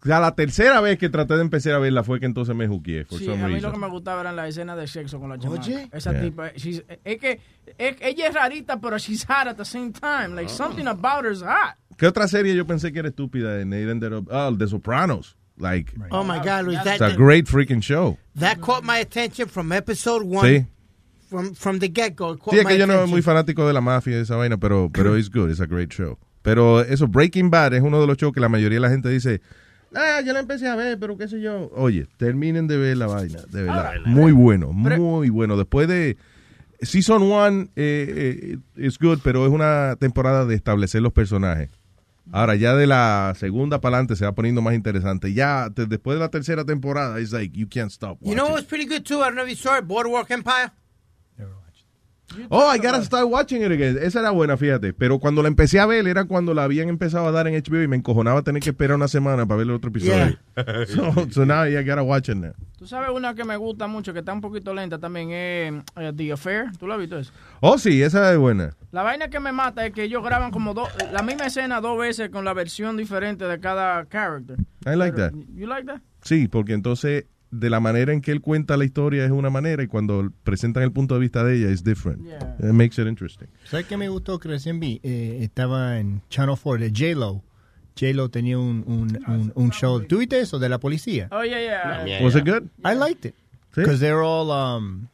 a la tercera vez que traté de empezar a verla fue que entonces me juqué, Sí, a mí lo que me gustaba eran las escenas de sexo con la chamaca. Oye. Esa Yeah. tipa, she's- es que es- ella es rarita, pero she's hot at the same time. Like, something about her is hot. ¿Qué otra serie yo pensé que era estúpida? En Ended Up- Ah, The Sopranos. Like, Oh my God, Luis, that, it's a great freaking show. that caught my attention from episode one. Sí. From, from the get-go. Sí, es que yo no soy muy fanático de la mafia y esa vaina, pero, pero it's good, it's a great show. Pero eso, Breaking Bad es uno de los shows que la mayoría de la gente dice, ah, yo la empecé a ver, pero qué sé yo. Oye, terminen de ver la vaina, de verdad. Muy bueno, muy bueno. Después de Season 1 eh, eh, es good, pero es una temporada de establecer los personajes. Ahora, ya de la segunda para adelante se va poniendo más interesante. Ya te- después de la tercera temporada, it's like, you can't stop. You know what's pretty good too? I don't know if you saw it, Boardwalk Empire. Oh, I gotta start watching it again. Esa era buena, fíjate. Pero cuando la empecé a ver era cuando la habían empezado a dar en HBO y me encojonaba tener que esperar una semana para ver el otro episodio. so, so now I gotta watch it now. Tú sabes una que me gusta mucho, que está un poquito lenta también, es eh, The Affair. ¿Tú la has visto eso? Oh, sí, esa es buena. La vaina que me mata es que ellos graban como dos, la misma escena dos veces con la versión diferente de cada character. I like that. You like that? Sí, porque entonces de la manera en que él cuenta la historia es una manera y cuando presentan el punto de vista de ella es different. Yeah. It makes it interesting. ¿Sabes qué me gustó que recién vi? Eh, estaba en Channel 4 de J-Lo. J-Lo tenía un, un, un, un show. ¿Tú viste eso de la policía? Oh, yeah, yeah. Was it good? I liked it. Because they're all um,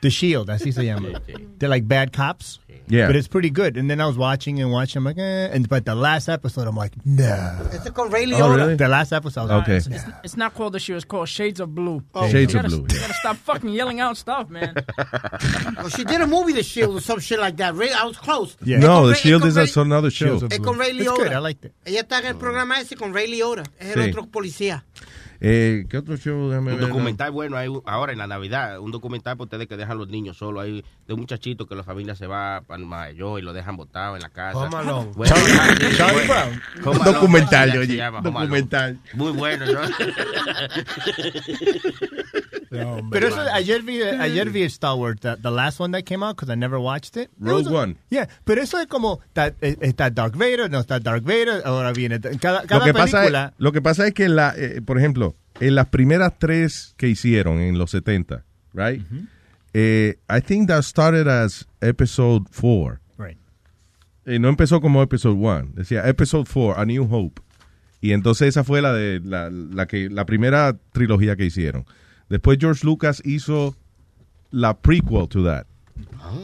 The Shield, así se llama. They're like bad cops. Yeah. But it's pretty good. And then I was watching and watching. I'm like, eh. And but the last episode, I'm like, no. It's con Ray Oh, Liotta. The last episode, I was Okay. like, It's, it's not called the show. It's called Shades of Blue. Shades you of gotta, Blue, You gotta stop fucking yelling out stuff, man. Well, she did a movie, The Shield, or some shit like that. Ray, I was close. Yeah. Es No, con The Ray- Shield es is con Ray- another show. Shields of Es Blue. con Ray It's good. I liked it. Ella está en el programa ese con Ray Liotta. Es el Sí. otro policía. Eh, ¿Qué otro show? Déjame Un ver. documental bueno hay ahora en la Navidad, un documental para ustedes que dejan los niños solos. Hay de un muchachito que la familia se va para Nueva York y lo dejan botado en la casa. Home Alone. Bueno, Charlie- sí, Charlie bueno. Brown. Home Un Alone, documental, sí, se oye, llama Home Alone. documental. Muy bueno, ¿no? Pero eso, ayer vi, ayer vi Star Wars, the, the last one that came out, because I never watched it. Rogue It was- One. Yeah, pero eso es como, está, eh, está Dark Vader, no está Dark Vader, ahora viene, cada, Lo cada que, pasa es, lo que pasa es que, la, eh, por ejemplo, en las primeras tres que hicieron en los 70, right? Eh, I think that started as episode 4. Right. Eh, no empezó como episode 1. Decía episode 4, A New Hope. Y entonces esa fue la de la, la que la primera trilogía que hicieron. Después George Lucas hizo la prequel to that.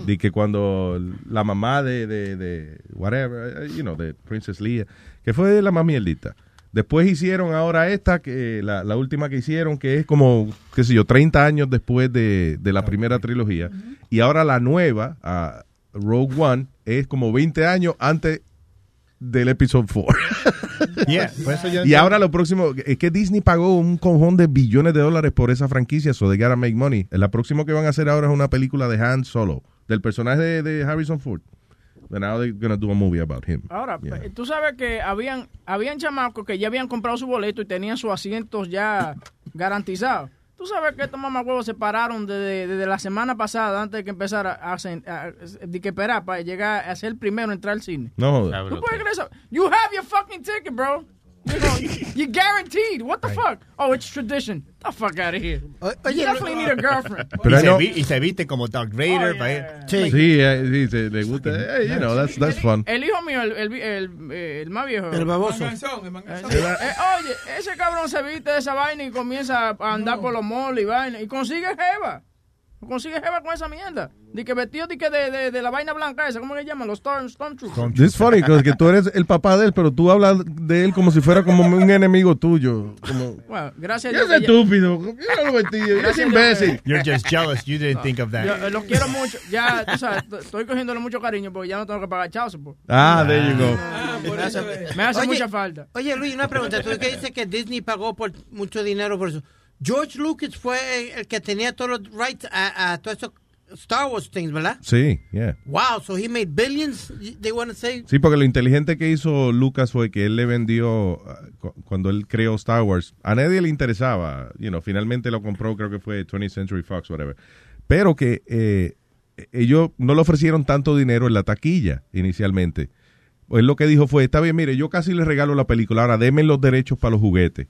De que cuando la mamá de, de, de whatever, eh, you know, de Princess Leia, que fue la más mierdita. Después hicieron ahora esta, que la, la última que hicieron, que es como, qué sé yo, 30 años después de, de la primera trilogía. Y ahora la nueva, ah, Rogue One, es como 20 años antes del episodio 4. Yeah, por eso yo y ahora lo próximo, es que Disney pagó un cojón de billones de dólares por esa franquicia, so they gotta make money. La próximo que van a hacer ahora es una película de Han Solo, del personaje de, de Harrison Ford. But now they're gonna do a movie about him. Ahora, Yeah. pe- tú sabes que habían, habían chamacos que ya habían comprado su boleto y tenían sus asientos ya garantizados. Tú sabes que estos mamahuevos se pararon desde, desde la semana pasada, antes de que empezara a, a- de que esperar para llegar a ser el primero en entrar al cine. No jodas. ¿Tú puedes creer eso? You have your fucking ticket, bro. You're guaranteed. What the fuck? Oh, it's tradition. The fuck out of here. you definitely need a girlfriend. Pero y, se no- vi- y se viste como Darth Vader. pa' ir. Sí, eh, sí, se- le gusta. eh, you know, that's, that's fun. El hijo mío, el, el, el, eh, el más viejo. El baboso. Eh, eh, oye, ese cabrón se viste de esa vaina y comienza a andar por los malls y vaina. Y consigue jeva. Consigue jeva con esa mierda. De que vestido de, que de, de, de la vaina blanca esa. ¿Cómo le llaman? Los Storm, Stormtroopers. It's funny, que tú eres el papá de él, pero tú hablas de él como si fuera como un enemigo tuyo. Como, Bueno, gracias ¿Qué a es Dios. que ya- estúpido? ¿Qué lo? Es imbécil. que- You're just jealous. You didn't think of that. Yo, eh, los quiero mucho. Ya, tú sabes, estoy cogiéndole mucho cariño porque ya no tengo que pagar child support. Ah, there you go. me hace, me hace Oye, mucha falta. Oye, Luis, una pregunta. Tú que dices que Disney pagó por mucho dinero por eso. George Lucas fue el que tenía todos los rights a, a todos esos Star Wars things, ¿verdad? Sí, yeah. Wow, so he made billions, they want to say? Sí, porque lo inteligente que hizo Lucas fue que él le vendió, uh, cu- cuando él creó Star Wars, a nadie le interesaba, you know, finalmente lo compró, creo que fue 20th Century Fox, whatever, pero que eh, ellos no le ofrecieron tanto dinero en la taquilla inicialmente. Pues lo que dijo fue, está bien, mire, yo casi le regalo la película, ahora denme los derechos para los juguetes.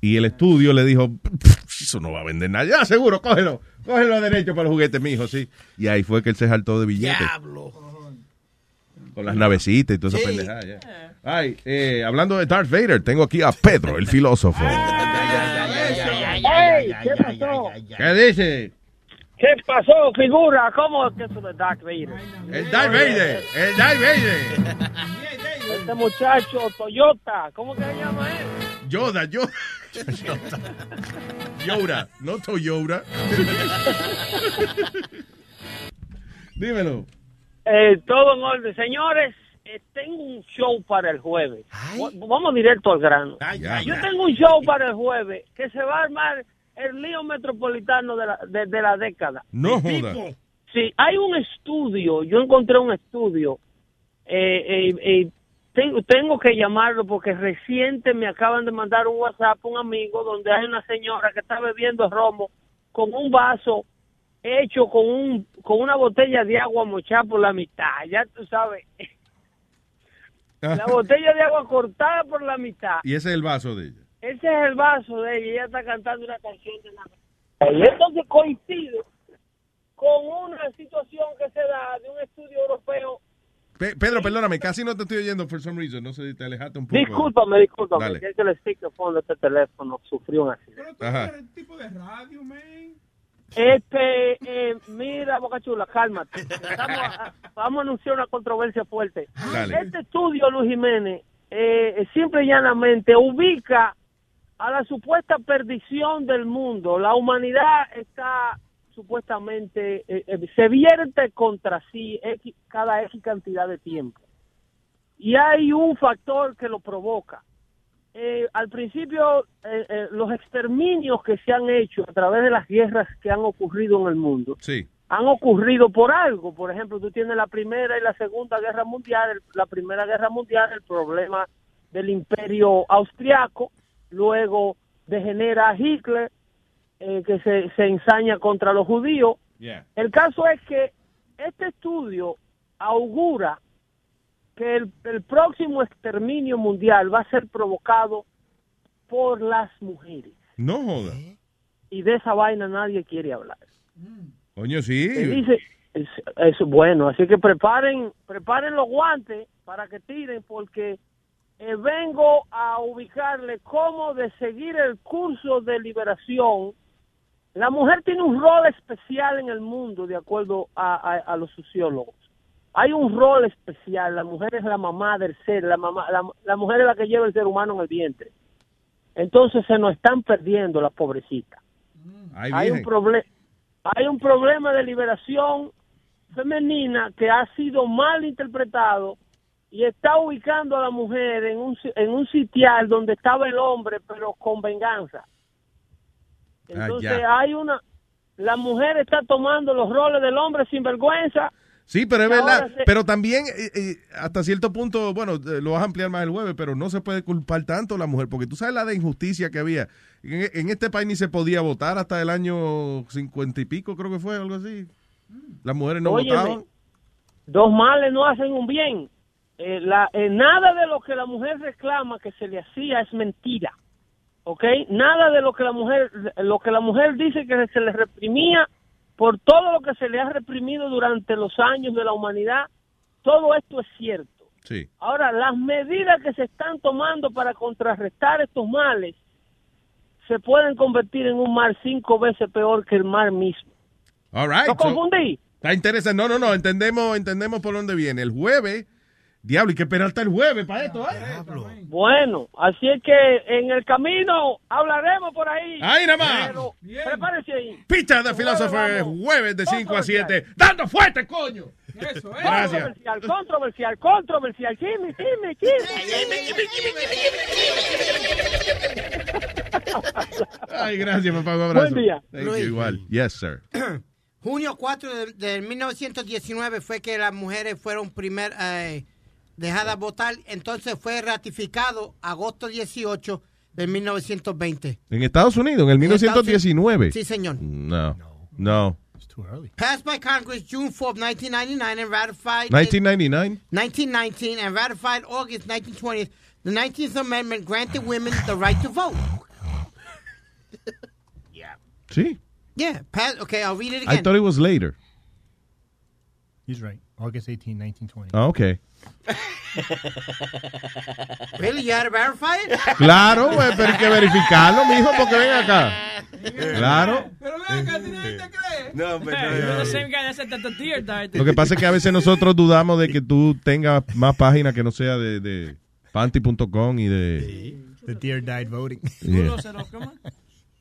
Y el estudio le dijo, "Pff, eso no va a vender nada, ya seguro, cógelo, cógelo los derechos para los juguetes, mijo, sí. Y ahí fue que él se saltó de billetes. Diablo. Con las navecitas y toda esa Sí. pendejada. ya. Ay, eh, hablando de Darth Vader, tengo aquí a Pedro, el filósofo. ¡Ey! ¿Qué pasó? ¿Qué dice? ¿Qué pasó, figura? ¿Cómo es que eso de Darth Vader? El Darth Vader, el Darth Vader. Este muchacho, Toyota, ¿cómo que se llama él? Yoda, Yoda. Yoda, no Toyota. Dímelo. Eh, todo en orden. Señores, eh, tengo un show para el jueves. Va- Vamos directo al grano. Yo tengo un show para el jueves que se va a armar el lío metropolitano de la, de, de la década. No joda. Sí, hay un estudio, yo encontré un estudio, eh, eh, eh, tengo, que llamarlo porque reciente me acaban de mandar un WhatsApp un amigo donde hay una señora que está bebiendo romo con un vaso hecho con un con una botella de agua mochada por la mitad, ya tú sabes. La botella de agua cortada por la mitad. Y ese es el vaso de ella. Ese es el vaso de ella. Ella está cantando una canción de Navidad. Y entonces coincide con una situación que se da de un estudio europeo. Pe- Pedro, perdóname, casi no te estoy oyendo for some reason. No sé si te alejaste un poco. Discúlpame, discúlpame. Dale. que Es que el speakerphone de este teléfono sufrió un accidente. Ajá. Este, eh, mira, Boca Chula, cálmate. Estamos a- vamos a anunciar una controversia fuerte. Dale. Este estudio, Luis Jiménez, eh, simple y llanamente ubica a la supuesta perdición del mundo. La humanidad está supuestamente, eh, eh, se vierte contra sí X- cada X cantidad de tiempo. Y hay un factor que lo provoca. Eh, al principio, los exterminios que se han hecho a través de las guerras que han ocurrido en el mundo, Sí. han ocurrido por algo. Por ejemplo, tú tienes la Primera y la Segunda Guerra Mundial. El- La Primera Guerra Mundial, el problema del imperio austriaco, luego degenera Hitler, eh, que se, se ensaña contra los judíos. El caso es que este estudio augura que el, el próximo exterminio mundial va a ser provocado por las mujeres. No joda. Y de esa vaina nadie quiere hablar. Coño, sí. Se dice, es, es bueno, así que preparen, preparen los guantes para que tiren porque eh, vengo a ubicarle cómo de seguir el curso de liberación. La mujer tiene un rol especial en el mundo, de acuerdo a, a- a los sociólogos. Hay un rol especial. La mujer es la mamá del ser, la, mamá, la, la mujer es la que lleva el ser humano en el vientre. Entonces se nos están perdiendo las pobrecitas. Ay, hay un hay un problema de liberación femenina que ha sido mal interpretado y está ubicando a la mujer en un en un sitial donde estaba el hombre pero con venganza entonces Ah, ya. hay una la mujer está tomando los roles del hombre sin vergüenza Sí, pero es verdad. se- Pero también, eh, eh, hasta cierto punto, bueno, eh, lo vas a ampliar más el jueves, pero no se puede culpar tanto a la mujer, porque tú sabes la de injusticia que había. En, en este país ni se podía votar hasta el año cincuenta y pico, creo que fue, algo así. Las mujeres no Óyeme, votaban. dos males no hacen un bien eh, la, nada de lo que la mujer reclama que se le hacía es mentira. ¿Ok? Nada de lo que la mujer, lo que la mujer dice que se le reprimía por todo lo que se le ha reprimido durante los años de la humanidad, todo esto es cierto. Sí. Ahora, las medidas que se están tomando para contrarrestar estos males se pueden convertir en un mal cinco veces peor que el mal mismo. All right. ¿Lo so- confundí? está interesante. No, no, no. Entendemos, entendemos por dónde viene. El jueves. Diablo, hay que esperar hasta el jueves para esto, ¿eh? Bueno, así es que en el camino hablaremos por ahí. Ahí nada más. Pero prepárese ahí. Pizza de Philosopher, jueves de 5 a 7. ¡Dando fuerte, coño! Eso, es. Gracias. Controversial, controversial, controversial. Chisme, chisme, chisme. Ay, gracias, papá. Un abrazo. Buen día. Thank you, Luis. igual. Yes, sir. Junio 4 de, de 1919 fue que las mujeres fueron primer eh, dejadas votar, entonces fue ratificado agosto 18 de 1920. En Estados Unidos, en el En Estados 1919. Sí, señor. No. No. Passed by Congress June 4, 1999 and ratified 1999. 1919 and ratified August 1920. The 19th Amendment granted women the right to vote. Sí. Yeah, pass, okay, I'll read it I again. thought it was later. He's right. August 18, 1920. Ah, ok. Really, you had to verify it? Claro, güey, pero hay que verificarlo, mijo, porque ven acá. Claro. No, pero that said that the deer died. Lo que pasa es que a veces nosotros dudamos de que tú tengas más páginas que no sea de, de panty.com y de The deer died voting. Yeah.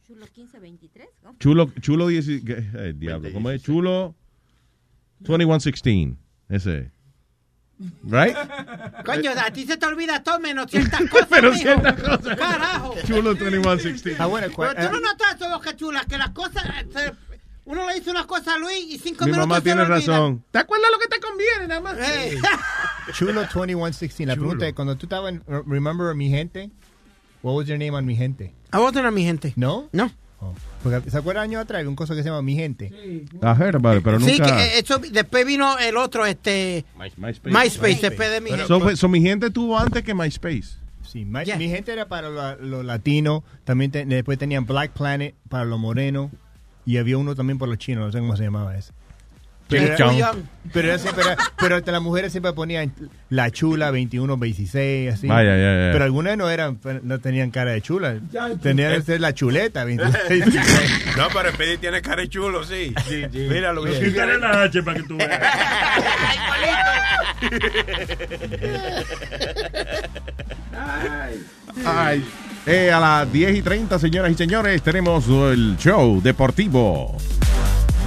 Chulo 1523. ¿no? chulo chulo 10 ¿qué? Ay, diablo, ¿cómo es? Chulo 2116. Ese. Right? Coño, a ti se te olvida todo menos ciertas cosas. Pero mijo. ciertas cosas. Carajo. Chulo 2116. Ah, bueno, Pero tú no notas eso, Boca Chula, que las cosas. eh, se- uno le dice una cosa a Luis y cinco Mi minutos mamá se tiene le olvida. razón. ¿Te acuerdas lo que te conviene nada más? Eh. Chulo 2116. La pregunta es, cuando tú estabas en Remember Mi Gente, what was your name on Mi Gente? I wasn't on Mi Gente. ¿No? No. Porque, ¿Se acuerdan años atrás? Había un cosa que se llama Mi Gente. Heard about it, pero Sí, nunca... que eh, eso, después vino el otro, este. MySpace. MySpace, después de Mi Gente. So, pues, so mi gente tuvo antes que MySpace. Sí, My- Mi Gente era para los latinos. También te- después tenían Black Planet para los morenos. Y había uno también por los chinos. No sé cómo se llamaba ese. Pero, era- pero, era siempre- era- pero hasta las mujeres siempre ponían la chula 21, 26, así. Vaya, ya, ya. Pero algunas no eran, no tenían cara de chula. Tenían que ser la chuleta 26. No, pero Speedy tiene cara de chulo, sí. Míralo. Pero quítale la H para que tú veas. Ay. Eh, a las 10 y 30, señoras y señores, tenemos el show deportivo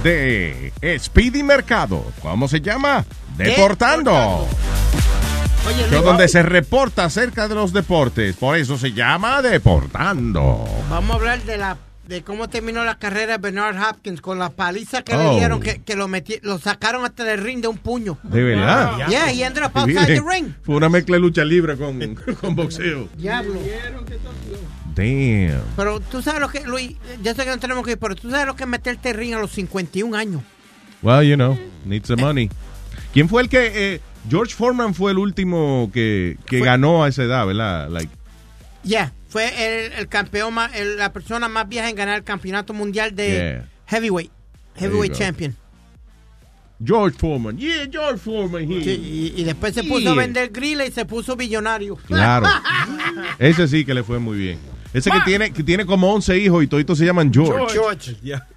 de Speedy Mercado. ¿Cómo se llama? Deportando. Oye, Luis, donde se reporta acerca de los deportes. Por eso se llama Deportando. Vamos a hablar de la de cómo terminó la carrera de Bernard Hopkins con la paliza que Oh. le dieron, que, que lo, metí- lo sacaron hasta del ring de un puño. De verdad. Yeah, he ended up Qué outside the ring. Fue una mezcla de lucha libre con, con boxeo. Diablo. Damn. Pero tú sabes lo que, Luis, ya sé que no tenemos que ir, pero tú sabes lo que es meterte el ring a los 51 años. Well, you know, need some money. ¿Quién fue el que... eh, George Foreman fue el último que, que ganó a esa edad, ¿verdad? Like, Ya, fue el, el campeón, más, el- la persona más vieja en ganar el campeonato mundial de Yeah. heavyweight. Heavyweight champion. George Foreman. Yeah, George Foreman. Sí, y, y después se puso Yeah. a vender griles y se puso billonario. Claro. Ese sí que le fue muy bien. Ese que tiene, que tiene como 11 hijos y toditos se llaman George. George.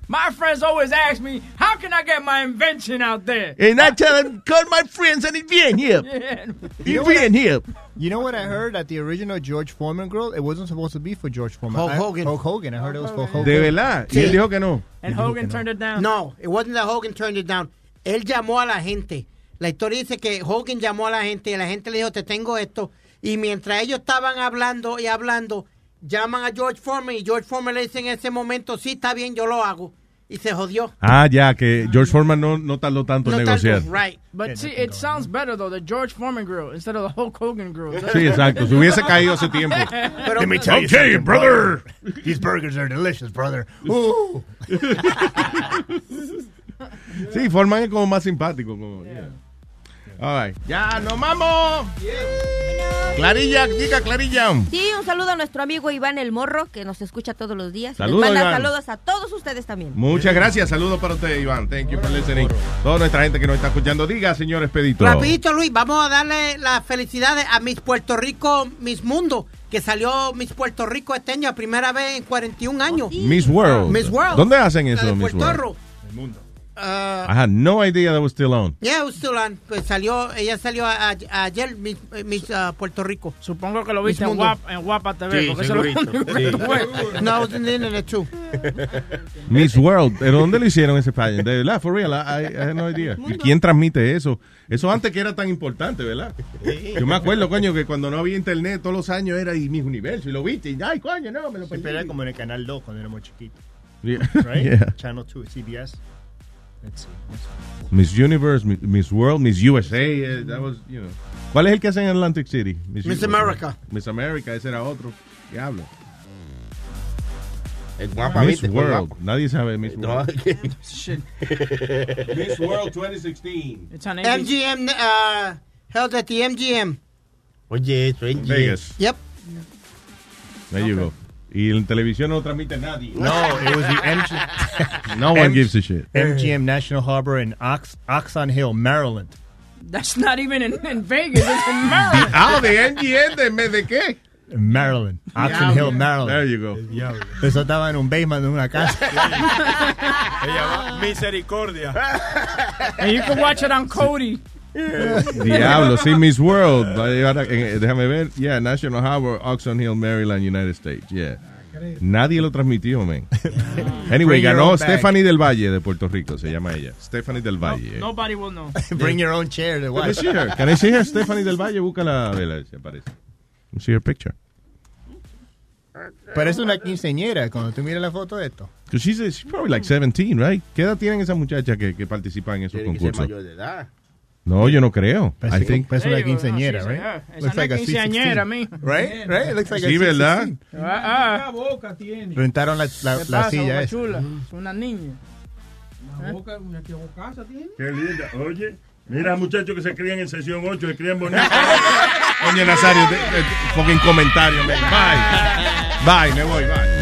My friends always ask me, how can I get my invention out there? And I tell them, call my friends and it's bien hip. Yeah. You know It's bien what I- hip. You know what I heard at the original George Foreman girl? It wasn't supposed to be for George Foreman. Hulk I- Hogan. Hulk Hogan. I heard it was for Hulk De Hogan. verdad. Y Sí. él dijo que no. And Hogan turned it down. No, it wasn't that Hogan turned it down. Él llamó a la gente. La historia dice que Hogan llamó a la gente y la gente le dijo, te tengo esto. Y mientras ellos estaban hablando y hablando, llaman a George Foreman y George Foreman le dice en ese momento, sí, está bien, yo lo hago. Y se jodió. Ah, ya, que George Foreman no, no tardó tanto en No negociar. tanto, right. But see, it sounds better though, the George Foreman grill instead of the Hulk Hogan grill. Sí, exacto. Se hubiese caído hace tiempo. Let me tell you Okay, something, brother. These burgers are delicious, brother. Ooh. Sí, Foreman es como más simpático. Como, yeah. All right. Ya, nos vamos. Clarilla, chica, Clarilla. Sí, un saludo a nuestro amigo Iván El Morro, que nos escucha todos los días. Les Saludos, manda Iván. saludos a todos ustedes también. Muchas gracias. Saludos para usted, Iván. Thank you for listening. Toda nuestra gente que nos está escuchando. Diga, señor Expedito. Rapidito, Luis, vamos a darle las felicidades a Miss Puerto Rico, Miss Mundo, que salió Miss Puerto Rico este año, primera vez en 41 años. Miss World. Miss World. ¿Dónde hacen La eso, de Miss Puerto World? Rico. Ah, I had no idea that was still on. yeah, it was still on. Pues salió, ella salió a- a- ayer, Miss, Miss, ah, Puerto Rico. Supongo que lo viste en. Guapa, en Guapa TV, Sí, porque eso lo Sí. No, it was in the internet too. Miss World. ¿Pero dónde lo hicieron ese pageant? De verdad, for real. I, I had no idea. ¿Y quién transmite eso? Eso antes que era tan importante, ¿verdad? Yo me acuerdo, coño, que cuando no había internet todos los años era y Miss Universo y lo viste. Y, ay, coño, no, me lo perdí. Era como en el canal 2 cuando éramos chiquitos. Yeah. Right? Yeah. Channel 2, CBS. Let's see. Miss Universe, Miss World, Miss USA, eh, that was, you know. ¿Cuál es el que hacen en Atlantic City? Miss USA. America. Miss America, ese era otro. Diablo. Es guapa, Miss ¿viste? Fue World. guapa. Nadie sabe Miss No, World. Shit. Miss World 2016. It's on ABC. MGM, uh, held at the MGM. Oye, eso es Vegas. Yep. There you go. Y en televisión no transmite nadie. No, it was the MG- No one M- gives a shit. MGM National Harbor in Ox- Oxon Hill, Maryland. That's not even in, in Vegas, it's in Maryland. Ah, de NGN, ¿de, me- de qué? Maryland. Oxon. Hill, Maryland. There you go. Eso estaba en un basement de una casa. Ella misericordia. And you can watch it on Cody. Diablo, sí, Miss World. Va a llevar a- déjame ver. Yeah, National Harbor, Oxon Hill, Maryland, United States. Yeah. Nadie lo transmitió, man. Anyway, Bring ganó. Stephanie del Valle de Puerto Rico, se llama ella. Stephanie del Valle. Nobody will know. Bring your own chair to watch. see her. Can I see her? Stephanie del Valle, búscala a ver si aparece. See her picture. Pero es una quinceñera cuando tú miras la foto de esto. She's, she's probably like 17, right? ¿Qué edad tienen esas muchachas que, que participan en esos Tiene que ser concursos? mayor de edad. No, yo no creo. Parece I think. Parece una Hey, quinceñera, no, sí, right? señor. Esa Looks no like quinceañera, C16. mijo. Right? Right? It looks like Sí, a ¿verdad? C16. Ah, ah. boca tiene. Rentaron la, la, ¿Qué la pasa, silla boca esa. chula? Es una niña. Una boca, una que bocaza tiene. Qué linda. Oye, mira, muchachos que se crían en sesión 8, se crían bonitos. Oye, Nazario, fucking comentario. man. Bye. Bye, me voy, bye.